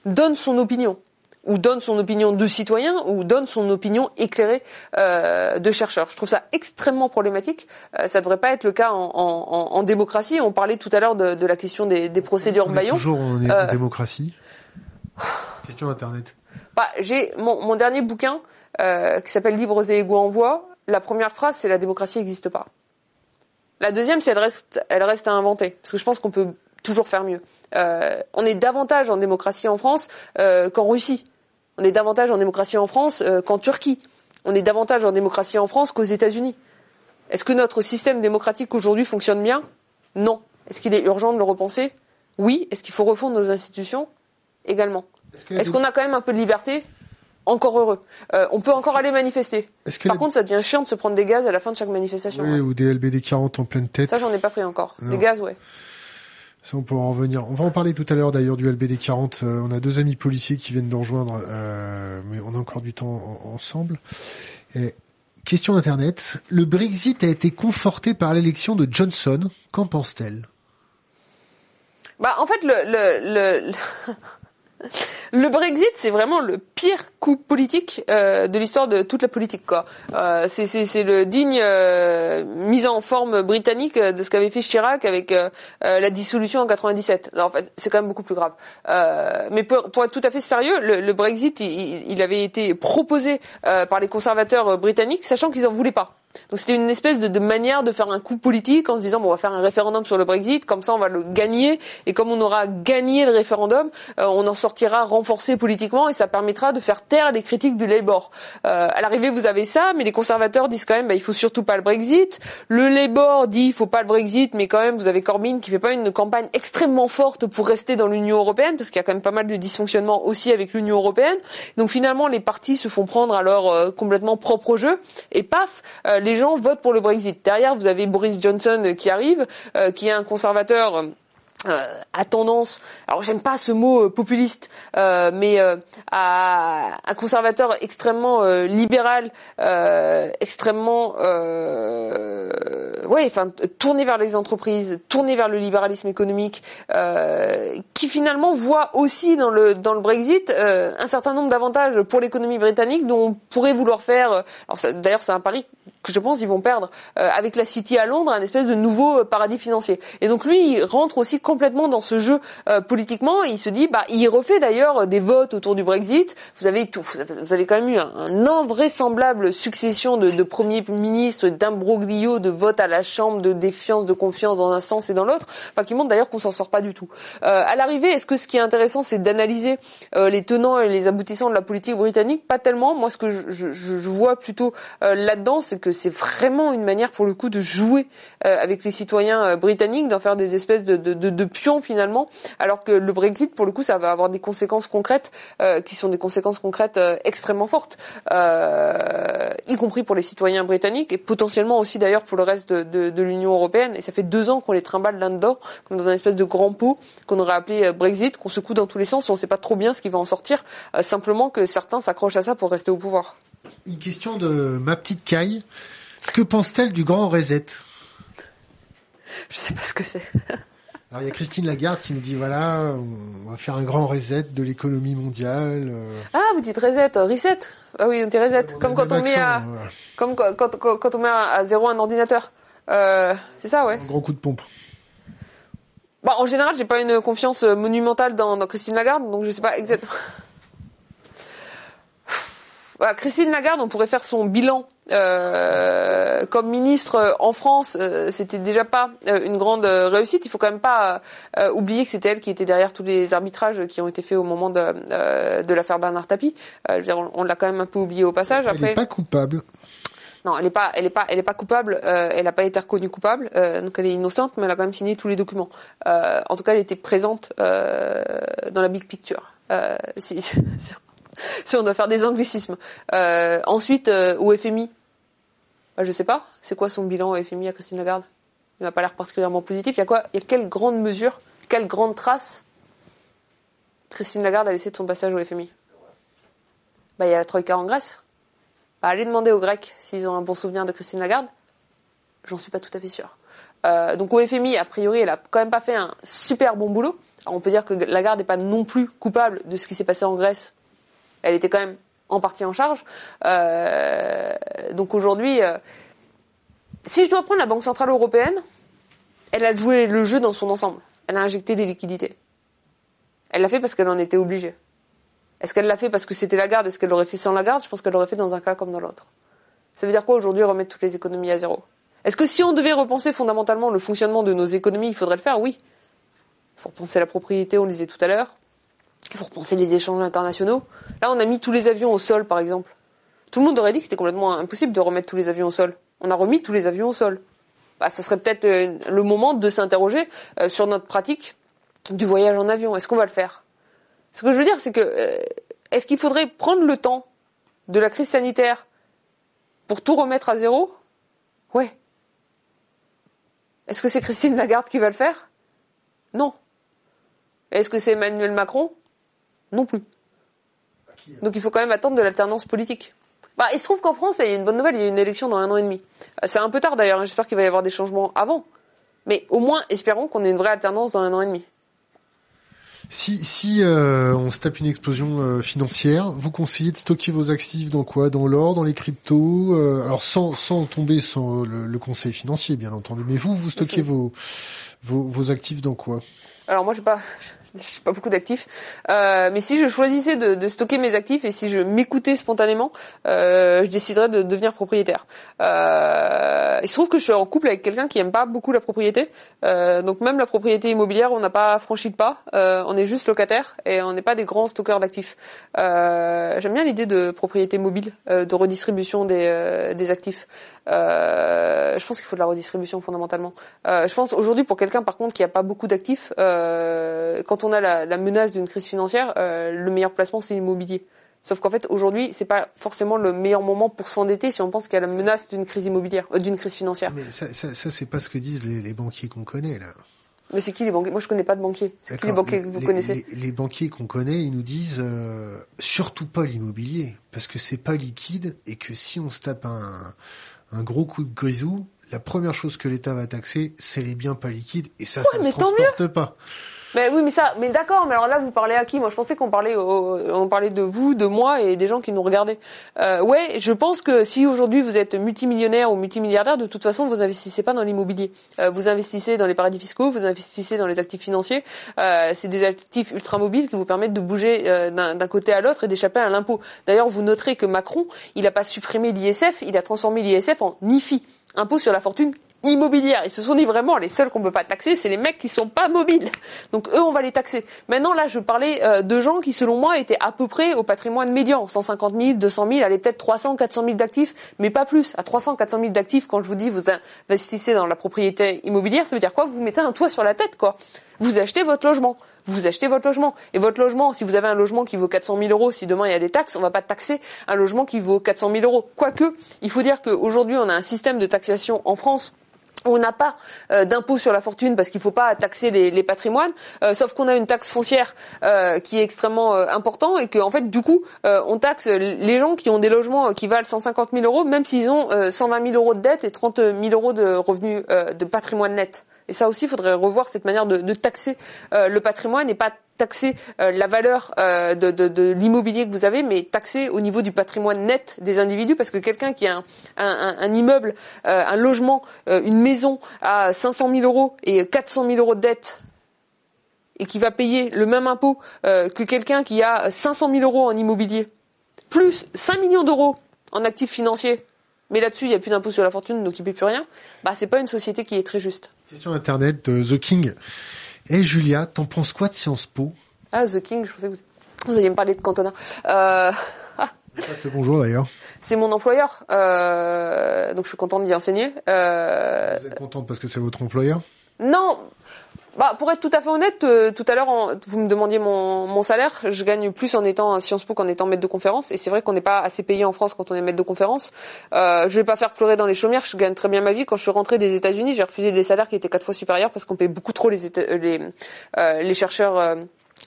donne son opinion ou donne son opinion de citoyen, ou donne son opinion éclairée euh, de chercheur. Je trouve ça extrêmement problématique. Euh, ça ne devrait pas être le cas en, en, en, démocratie. On parlait tout à l'heure de, de, la question des, des procédures on Bayon. Toujours en, en démocratie? Question Internet. Bah, j'ai mon, mon, dernier bouquin euh, qui s'appelle Libres et égaux en voix. La première phrase, c'est la démocratie n'existe pas. La deuxième, c'est elle reste, elle reste à inventer, parce que je pense qu'on peut toujours faire mieux. Euh, on est davantage en démocratie en France euh, qu'en Russie. On est davantage en démocratie en France euh, qu'en Turquie. On est davantage en démocratie en France qu'aux États-Unis. Est-ce que notre système démocratique aujourd'hui fonctionne bien? Non. Est-ce qu'il est urgent de le repenser? Oui. Est-ce qu'il faut refondre nos institutions? Également. Est-ce qu'on a quand même un peu de liberté encore heureux. Euh, on peut encore aller manifester. Par contre, ça devient chiant de se prendre des gaz à la fin de chaque manifestation. Oui, ou des LBD 40 en pleine tête. Ça, j'en ai pas pris encore. Des gaz, ouais. Ça, on pourra en revenir. On va en parler tout à l'heure d'ailleurs du LBD 40. Euh, on a deux amis policiers qui viennent nous rejoindre, euh, mais on a encore du temps ensemble. Et, question Internet. Le Brexit a été conforté par l'élection de Johnson. Qu'en pense-t-elle? Bah, en fait, le, le, le... Le Brexit, c'est vraiment le coup politique euh, de l'histoire de toute la politique. Quoi. Euh, c'est le digne euh, mise en forme britannique de ce qu'avait fait Chirac avec la dissolution en 97. en fait, c'est quand même beaucoup plus grave. mais pour, être tout à fait sérieux, le, Brexit, il, avait été proposé par les conservateurs britanniques, sachant qu'ils en voulaient pas. Donc c'était une espèce de, manière de faire un coup politique en se disant bon, on va faire un référendum sur le Brexit, comme ça on va le gagner, et comme on aura gagné le référendum, on en sortira renforcé politiquement et ça permettra de faire taire les critiques du Labour. Euh, à l'arrivée vous avez ça, mais les conservateurs disent quand même bah, il faut surtout pas le Brexit. Le Labour dit il faut pas le Brexit, mais quand même vous avez Corbyn qui fait pas une campagne extrêmement forte pour rester dans l'Union européenne parce qu'il y a quand même pas mal de dysfonctionnements aussi avec l'Union européenne. Donc finalement les partis se font prendre à leur euh, complètement propre jeu et paf euh, les gens votent pour le Brexit. Derrière, vous avez Boris Johnson qui arrive, euh, qui est un conservateur. Euh, à tendance, alors j'aime pas ce mot euh, populiste, euh, mais à un conservateur extrêmement libéral, extrêmement, ouais, enfin tourné vers les entreprises, tourné vers le libéralisme économique, qui finalement voit aussi dans le dans le Brexit un certain nombre d'avantages pour l'économie britannique dont on pourrait vouloir faire. Alors d'ailleurs c'est un pari que je pense ils vont perdre euh, avec la City à Londres, un espèce de nouveau euh, paradis financier. Et donc lui, il rentre aussi complètement dans ce jeu euh, politiquement. Il se dit, bah, il refait d'ailleurs des votes autour du Brexit. Vous avez tout, vous avez quand même eu un, invraisemblable succession de, de premiers ministres, d'imbroglio, de votes à la Chambre, de défiance, de confiance dans un sens et dans l'autre, enfin qui montre d'ailleurs qu'on s'en sort pas du tout. à l'arrivée, est-ce que ce qui est intéressant, c'est d'analyser les tenants et les aboutissants de la politique britannique? Pas tellement. Moi, ce que je, je, je vois plutôt là-dedans, c'est que c'est vraiment une manière pour le coup de jouer euh, avec les citoyens euh, britanniques, d'en faire des espèces de, de, de, pions finalement, alors que le Brexit pour le coup ça va avoir des conséquences concrètes euh, qui sont des conséquences concrètes extrêmement fortes, y compris pour les citoyens britanniques et potentiellement aussi d'ailleurs pour le reste de, de l'Union européenne. Et ça fait deux ans qu'on les trimballe là-dedans, comme dans un espèce de grand pot qu'on aurait appelé Brexit, qu'on secoue dans tous les sens, on ne sait pas trop bien ce qui va en sortir, simplement que certains s'accrochent à ça pour rester au pouvoir. Une question de ma petite caille. Que pense-t-elle du grand reset Je sais pas ce que c'est. Alors il y a Christine Lagarde qui nous dit voilà, on va faire un grand reset de l'économie mondiale. Euh. Ah, vous dites reset, euh, reset. Ah oui, on dit reset, comme quand on met à, comme quand, quand, on met à zéro un ordinateur. Euh, c'est ça, ouais. Un grand coup de pompe. Bah, en général, j'ai pas une confiance monumentale dans, dans Christine Lagarde, donc je sais pas exactement. Christine Lagarde, on pourrait faire son bilan euh, comme ministre en France, c'était déjà pas une grande réussite. Il faut quand même pas oublier que c'était elle qui était derrière tous les arbitrages qui ont été faits au moment de, de l'affaire Bernard Tapie. on, on l'a quand même un peu oublié au passage. Après, elle n'est pas coupable. Non, elle n'est pas, elle est pas, elle est pas coupable. Euh, elle n'a pas été reconnue coupable, euh, donc elle est innocente, mais elle a quand même signé tous les documents. Euh, en tout cas, elle était présente dans la big picture. Si, (laughs) si, (laughs) on doit faire des anglicismes. ensuite, au FMI, bah, je sais pas. C'est quoi son bilan au FMI à Christine Lagarde? Il n'a pas l'air particulièrement positif. Il y a quoi? Il y a quelle grande mesure, quelle grande trace? Christine Lagarde a laissé de son passage au FMI Bah, il y a la troïka en Grèce. Bah, allez demander aux Grecs s'ils ont un bon souvenir de Christine Lagarde. J'en suis pas tout à fait sûre. Euh, donc au FMI, a priori, elle a quand même pas fait un super bon boulot. on peut dire que Lagarde n'est pas non plus coupable de ce qui s'est passé en Grèce. Elle était quand même en partie en charge. Euh, donc aujourd'hui, euh, si je dois prendre la Banque Centrale Européenne, elle a joué le jeu dans son ensemble. Elle a injecté des liquidités. Elle l'a fait parce qu'elle en était obligée. Est-ce qu'elle l'a fait parce que c'était la garde? Est-ce qu'elle l'aurait fait sans la garde? Je pense qu'elle l'aurait fait dans un cas comme dans l'autre. Ça veut dire quoi aujourd'hui remettre toutes les économies à zéro? Est-ce que si on devait repenser fondamentalement le fonctionnement de nos économies, il faudrait le faire? Oui. Il faut repenser la propriété, on le disait tout à l'heure. Il faut repenser les échanges internationaux. Là, on a mis tous les avions au sol, par exemple. Tout le monde aurait dit que c'était complètement impossible de remettre tous les avions au sol. On a remis tous les avions au sol. Bah, ça serait peut-être euh, le moment de s'interroger euh, sur notre pratique du voyage en avion. Est-ce qu'on va le faire? Ce que je veux dire, c'est que euh, est-ce qu'il faudrait prendre le temps de la crise sanitaire pour tout remettre à zéro? Ouais. Est-ce que c'est Christine Lagarde qui va le faire? Non. Est-ce que c'est Emmanuel Macron? Non plus. Donc il faut quand même attendre de l'alternance politique. Bah, il se trouve qu'en France, il y a une bonne nouvelle, il y a une élection dans un an et demi. Euh, c'est un peu tard d'ailleurs, hein, j'espère qu'il va y avoir des changements avant. Mais au moins, espérons qu'on ait une vraie alternance dans un an et demi. Si, si euh, on se tape une explosion euh, financière, vous conseillez de stocker vos actifs dans quoi? Dans l'or, dans les cryptos euh, Alors sans, sans tomber sur le, conseil financier, bien entendu. Mais vous, vous stockez vos, vos, vos actifs dans quoi? Alors moi, je pas j'ai pas beaucoup d'actifs. Euh, mais si je choisissais de, de, stocker mes actifs et si je m'écoutais spontanément, euh, je déciderais de devenir propriétaire. Euh, il se trouve que je suis en couple avec quelqu'un qui aime pas beaucoup la propriété. Euh, donc même la propriété immobilière, on n'a pas franchi le pas. Euh, on est juste locataire et on n'est pas des grands stockeurs d'actifs. Euh, j'aime bien l'idée de propriété mobile, de redistribution des, des actifs. je pense qu'il faut de la redistribution fondamentalement. je pense aujourd'hui pour quelqu'un par contre qui a pas beaucoup d'actifs, quand on a la, menace d'une crise financière, euh, le meilleur placement c'est l'immobilier. Sauf qu'en fait aujourd'hui c'est pas forcément le meilleur moment pour s'endetter si on pense qu'il y a la menace d'une crise immobilière, euh, d'une crise financière. Mais ça, ça, c'est pas ce que disent les, banquiers qu'on connaît là. Mais c'est qui les banquiers? Moi je connais pas de banquiers. C'est qui les banquiers que vous connaissez? les, banquiers qu'on connaît, ils nous disent euh, surtout pas l'immobilier parce que c'est pas liquide et que si on se tape un, un gros coup de grisou, la première chose que l'État va taxer, c'est les biens pas liquides et ça, ça se transporte pas. Mais oui, mais ça, mais d'accord. Mais alors là, vous parlez à qui? Moi, je pensais qu'on parlait, on parlait de vous, de moi et des gens qui nous regardaient. Euh, ouais, je pense que si aujourd'hui vous êtes multimillionnaire ou multimilliardaire, de toute façon, vous investissez pas dans l'immobilier. Euh, vous investissez dans les paradis fiscaux, vous investissez dans les actifs financiers. Euh, c'est des actifs ultra mobiles qui vous permettent de bouger euh, d'un côté à l'autre et d'échapper à l'impôt. D'ailleurs, vous noterez que Macron, il n'a pas supprimé l'ISF, il a transformé l'ISF en IFI, impôt sur la fortune immobilière. Ils se sont dit vraiment les seuls qu'on peut pas taxer, c'est les mecs qui sont pas mobiles. Donc eux, on va les taxer. Maintenant, là, je parlais euh, de gens qui, selon moi, étaient à peu près au patrimoine médian, 150 000, 200 000, allez peut-être 300, 400 000 d'actifs, mais pas plus. À 300, 400 000 d'actifs, quand je vous dis vous investissez dans la propriété immobilière, ça veut dire quoi? Vous mettez un toit sur la tête, quoi. Vous achetez votre logement vous achetez votre logement. Et votre logement, si vous avez un logement qui vaut 400 000 euros, si demain il y a des taxes, on va pas taxer un logement qui vaut 400 000 euros. Quoique, il faut dire qu'aujourd'hui, on a un système de taxation en France on n'a pas euh, d'impôt sur la fortune parce qu'il ne faut pas taxer les, patrimoines, euh, sauf qu'on a une taxe foncière euh, qui est extrêmement important et que en fait du coup on taxe les gens qui ont des logements qui valent 150 000 euros même s'ils ont 120 000 euros de dette et 30 000 euros de revenus de patrimoine net. Et ça aussi, faudrait revoir cette manière de, taxer le patrimoine et pas taxer euh, la valeur euh, de, de, de l'immobilier que vous avez, mais taxer au niveau du patrimoine net des individus, parce que quelqu'un qui a un, un, un immeuble, euh, un logement, une maison à 500 000 euros et 400 000 euros de dette, et qui va payer le même impôt que quelqu'un qui a 500 000 euros en immobilier, plus 5 millions d'euros en actifs financiers, mais là-dessus il n'y a plus d'impôt sur la fortune, donc il ne paie plus rien. Bah c'est pas une société qui est très juste. Question internet de The King. Et Julia, t'en penses quoi de Sciences Po? Ah The King, je pensais que vous, vous alliez me parler de Cantona. Euh... (laughs) Le bonjour d'ailleurs. C'est mon employeur, euh, donc je suis contente d'y enseigner. Euh... Vous êtes contente parce que c'est votre employeur? Non, bah, pour être tout à fait honnête, euh, tout à l'heure, vous me demandiez mon, mon, salaire. Je gagne plus en étant à Sciences Po qu'en étant maître de conférence. Et c'est vrai qu'on n'est pas assez payé en France quand on est maître de conférence. Euh, je vais pas faire pleurer dans les chaumières. Je gagne très bien ma vie. Quand je suis rentrée des États-Unis, j'ai refusé des salaires qui étaient quatre fois supérieurs parce qu'on paye beaucoup trop les, les, euh, les chercheurs. Euh,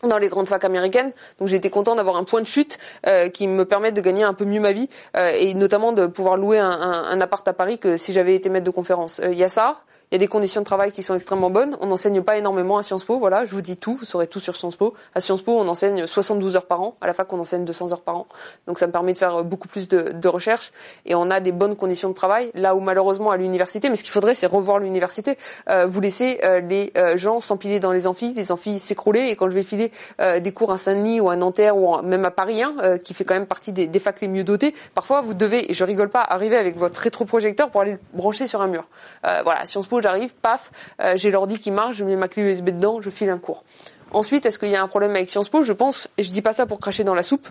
dans les grandes facs américaines. Donc été content d'avoir un point de chute euh, qui me permet de gagner un peu mieux ma vie euh, et notamment de pouvoir louer un, un, un, appart à Paris que si j'avais été maître de conférence. Il y a ça. Il y a des conditions de travail qui sont extrêmement bonnes. On n'enseigne pas énormément à Sciences Po. Voilà, je vous dis tout. Vous saurez tout sur Sciences Po. À Sciences Po, on enseigne 72 heures par an. À la fac, on enseigne 200 heures par an. Donc, ça me permet de faire beaucoup plus de, de recherche. Et on a des bonnes conditions de travail. Là où, malheureusement, à l'université, mais ce qu'il faudrait, c'est revoir l'université. Euh, vous laissez euh, les euh, gens s'empiler dans les amphis, les amphis s'écrouler. Et quand je vais filer euh, des cours à Saint-Denis ou à Nanterre ou même à Paris, hein, euh, qui fait quand même partie des, des facs les mieux dotés, parfois, vous devez, et je rigole pas, arriver avec votre rétroprojecteur pour aller le brancher sur un mur. Euh, voilà, Sciences Po, j'arrive, paf, euh, j'ai l'ordi qui marche, je mets ma clé USB dedans, je file un cours. Ensuite, est-ce qu'il y a un problème avec Sciences Po? Je pense, et je dis pas ça pour cracher dans la soupe,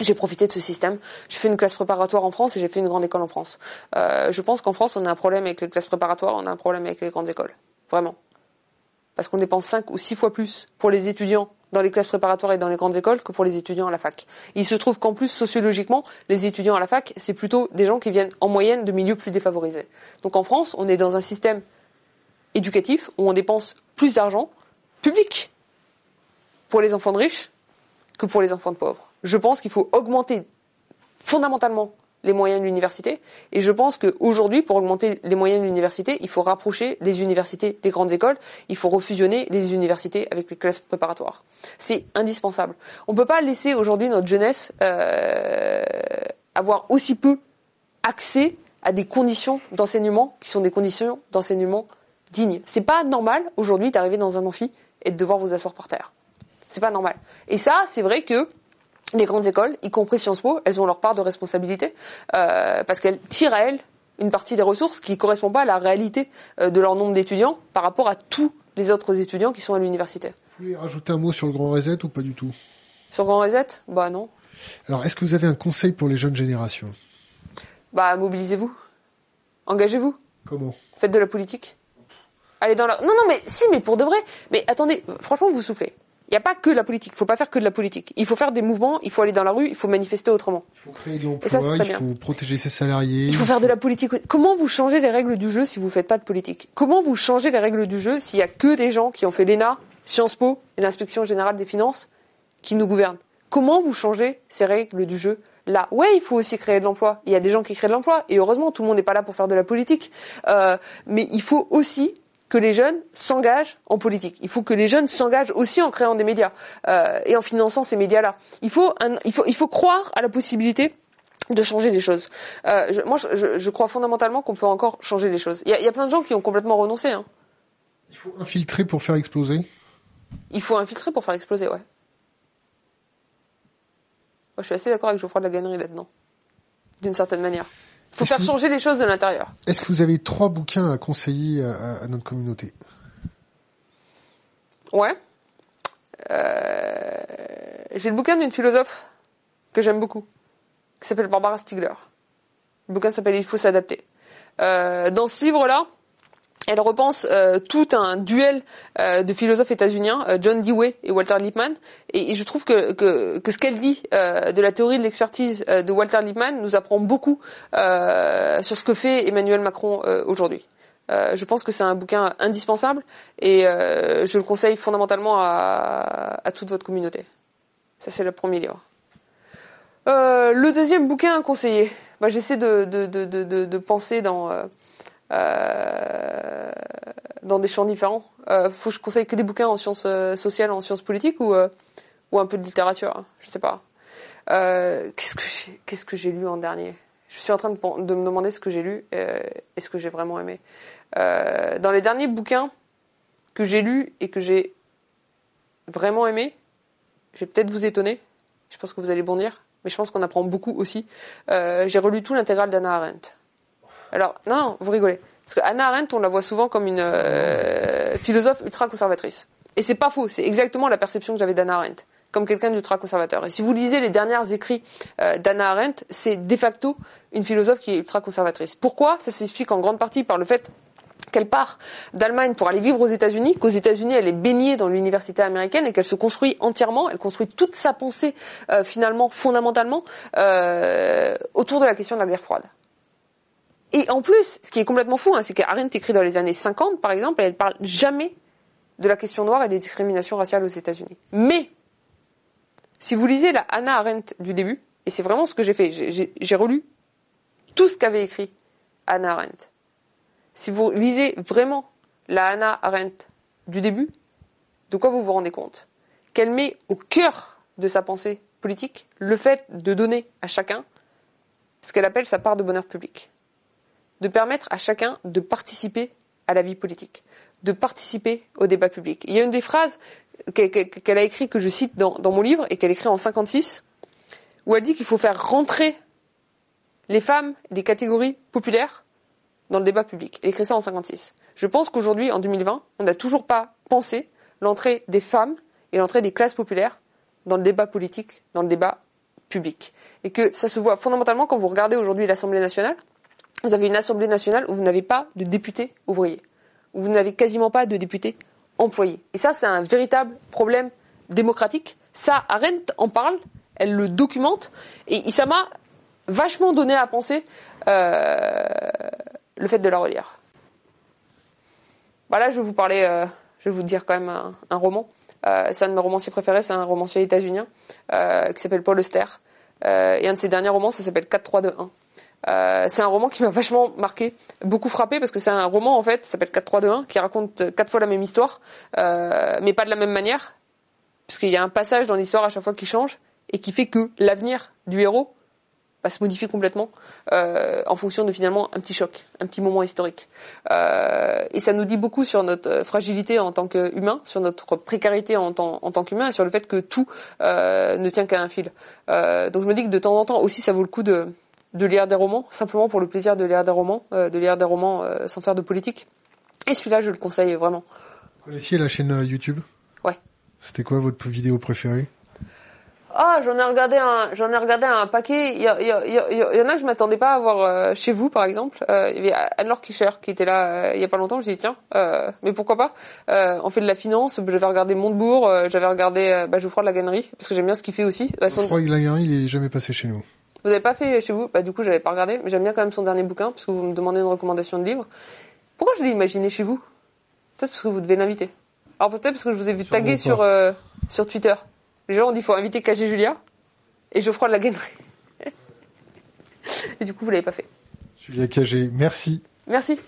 j'ai profité de ce système. J'ai fait une classe préparatoire en France et j'ai fait une grande école en France. Euh, je pense qu'en France, on a un problème avec les classes préparatoires, on a un problème avec les grandes écoles. Vraiment. Parce qu'on dépense 5 ou 6 fois plus pour les étudiants dans les classes préparatoires et dans les grandes écoles que pour les étudiants à la fac. Il se trouve qu'en plus, sociologiquement, les étudiants à la fac, c'est plutôt des gens qui viennent en moyenne de milieux plus défavorisés. Donc en France, on est dans un système où on dépense plus d'argent public pour les enfants de riches que pour les enfants de pauvres. Je pense qu'il faut augmenter fondamentalement les moyens de l'université et je pense qu'aujourd'hui, pour augmenter les moyens de l'université, il faut rapprocher les universités des grandes écoles, il faut refusionner les universités avec les classes préparatoires. C'est indispensable. On ne peut pas laisser aujourd'hui notre jeunesse euh, avoir aussi peu accès à des conditions d'enseignement qui sont des conditions d'enseignement digne. C'est pas normal aujourd'hui d'arriver dans un amphi et de devoir vous asseoir par terre. C'est pas normal. Et ça, c'est vrai que les grandes écoles, y compris Sciences Po, elles ont leur part de responsabilité euh, parce qu'elles tirent à elles une partie des ressources qui ne correspond pas à la réalité euh, de leur nombre d'étudiants par rapport à tous les autres étudiants qui sont à l'université. Vous voulez rajouter un mot sur le Grand Reset ou pas du tout? Sur Grand Reset? Bah non. Alors, est-ce que vous avez un conseil pour les jeunes générations? Bah mobilisez-vous. Engagez-vous. Comment? Faites de la politique. Allez dans la... Non, non, mais si, mais pour de vrai. Mais attendez, franchement, vous soufflez. Il n'y a pas que la politique. Il faut pas faire que de la politique. Il faut faire des mouvements, il faut aller dans la rue, il faut manifester autrement. Il faut créer de l'emploi, il faut protéger ses salariés. Il faut faire de la politique. Comment vous changez les règles du jeu si vous faites pas de politique? Comment vous changez les règles du jeu s'il y a que des gens qui ont fait l'ENA, Sciences Po et l'inspection générale des finances qui nous gouvernent? Comment vous changez ces règles du jeu? Là Ouais, il faut aussi créer de l'emploi. Il y a des gens qui créent de l'emploi et heureusement, tout le monde n'est pas là pour faire de la politique. Euh, mais il faut aussi que les jeunes s'engagent en politique. Il faut que les jeunes s'engagent aussi en créant des médias euh, et en finançant ces médias-là. Il faut, un, il faut, il faut croire à la possibilité de changer les choses. Euh, je, moi, je, je, crois fondamentalement qu'on peut encore changer les choses. Il y a, y a plein de gens qui ont complètement renoncé. Hein. Il faut infiltrer pour faire exploser? Il faut infiltrer pour faire exploser, ouais. Moi, je suis assez d'accord avec Geoffroy de la Gannerie là-dedans, d'une certaine manière. Il faut faire changer les choses de l'intérieur. Est-ce que vous avez trois bouquins à conseiller à, à notre communauté? Ouais. Euh, J'ai le bouquin d'une philosophe que j'aime beaucoup, qui s'appelle Barbara Stiegler. Le bouquin s'appelle Il faut s'adapter. Euh, dans ce livre-là, elle repense euh, tout un duel euh, de philosophes états-uniens, euh, John Dewey et Walter Lippmann, et, je trouve que, que, ce qu'elle dit euh, de la théorie de l'expertise de Walter Lippmann nous apprend beaucoup sur ce que fait Emmanuel Macron aujourd'hui. je pense que c'est un bouquin indispensable et je le conseille fondamentalement à, toute votre communauté. Ça c'est le premier livre. le deuxième bouquin à conseiller, bah, j'essaie de, de, de, de penser dans euh, dans des champs différents. Euh, faut que je conseille que des bouquins en sciences euh, sociales, en sciences politiques ou euh, ou un peu de littérature. Hein, je sais pas. Qu'est-ce que j'ai, lu en dernier? Je suis en train de, de me demander ce que j'ai lu et ce que j'ai vraiment aimé. dans les derniers bouquins que j'ai lus et que j'ai vraiment aimé, je vais peut-être vous étonner. Je pense que vous allez bondir, mais je pense qu'on apprend beaucoup aussi. j'ai relu tout l'intégral d'Anna Arendt. Alors, non, vous rigolez. Parce que Hannah Arendt, on la voit souvent comme une euh, philosophe ultra-conservatrice. Et c'est pas faux, c'est exactement la perception que j'avais d'Anna Arendt, comme quelqu'un d'ultra-conservateur. Et si vous lisez les dernières écrits euh, d'Anna Arendt, c'est de facto une philosophe qui est ultra-conservatrice. Pourquoi? Ça s'explique en grande partie par le fait qu'elle part d'Allemagne pour aller vivre aux États-Unis, qu'aux États-Unis elle est baignée dans l'université américaine et qu'elle se construit entièrement, elle construit toute sa pensée euh, finalement fondamentalement euh, autour de la question de la guerre froide. Et en plus, ce qui est complètement fou, hein, c'est qu'Arendt écrit dans les années 50 par exemple, et elle parle jamais de la question noire et des discriminations raciales aux États-Unis. Mais si vous lisez la Hannah Arendt du début, et c'est vraiment ce que j'ai fait, j'ai relu tout ce qu'avait écrit Hannah Arendt. Si vous lisez vraiment la Hannah Arendt du début, de quoi vous vous rendez compte? Qu'elle met au cœur de sa pensée politique le fait de donner à chacun ce qu'elle appelle sa part de bonheur public, de permettre à chacun de participer à la vie politique, de participer au débat public. Il y a une des phrases qu'elle a écrites que je cite dans, dans mon livre et qu'elle écrit en 56, où elle dit qu'il faut faire rentrer les femmes des catégories populaires dans le débat public. Elle écrit ça en 56. Je pense qu'aujourd'hui, en 2020, on n'a toujours pas pensé l'entrée des femmes et l'entrée des classes populaires dans le débat politique, dans le débat public. Et que ça se voit fondamentalement quand vous regardez aujourd'hui l'Assemblée nationale. Vous avez une Assemblée nationale où vous n'avez pas de députés ouvriers, où vous n'avez quasiment pas de députés employés. Et ça, c'est un véritable problème démocratique. Ça, Arendt en parle, elle le documente, et ça m'a vachement donné à penser euh, le fait de la relire. Voilà, je vais vous parler, euh, je vais vous dire quand même un, roman. Euh, c'est un de mes romanciers préférés, c'est un romancier états-unien qui s'appelle Paul Auster. et un de ses derniers romans, ça s'appelle 4, 3, 2, 1. c'est un roman qui m'a vachement marqué, beaucoup frappé parce que c'est un roman en fait, ça s'appelle 4, 3, 2, 1, qui raconte quatre fois la même histoire, mais pas de la même manière, puisqu'il y a un passage dans l'histoire à chaque fois qui change et qui fait que l'avenir du héros se modifier complètement euh, en fonction de finalement un petit choc, un petit moment historique. Euh, et ça nous dit beaucoup sur notre fragilité en tant qu'humain, sur notre précarité en tant, en tant qu'humain, et sur le fait que tout euh, ne tient qu'à un fil. donc je me dis que de temps en temps aussi, ça vaut le coup de, de lire des romans, simplement pour le plaisir de lire des romans, de lire des romans sans faire de politique. Et celui-là, je le conseille vraiment. Vous connaissiez la chaîne YouTube? Ouais. C'était quoi votre vidéo préférée? Ah, j'en ai regardé un, j'en ai regardé un paquet. Il y, y, y, en a que je m'attendais pas à voir euh, chez vous, par exemple. Euh, il y avait Anne-Laure Kischer qui était là euh, il y a pas longtemps. Je dit tiens, mais pourquoi pas? On fait de la finance. J'avais regardé Montebourg. j'avais regardé bah, Geoffroy de la Gannerie parce que j'aime bien ce qu'il fait aussi. Bah, Geoffroy de la Gannerie, il est jamais passé chez nous. Vous avez pas fait chez vous? Bah du coup, j'avais pas regardé. Mais j'aime bien quand même son dernier bouquin parce que vous me demandez une recommandation de livre. Pourquoi je l'ai imaginé chez vous? Peut-être parce que vous devez l'inviter. Alors peut-être parce que je vous ai vu taguer sur sur Twitter. Les gens ont dit faut inviter KG Julia. Et Geoffroy de la Guennerie. (laughs) et du coup, vous l'avez pas fait. Julia Cagé, merci. Merci.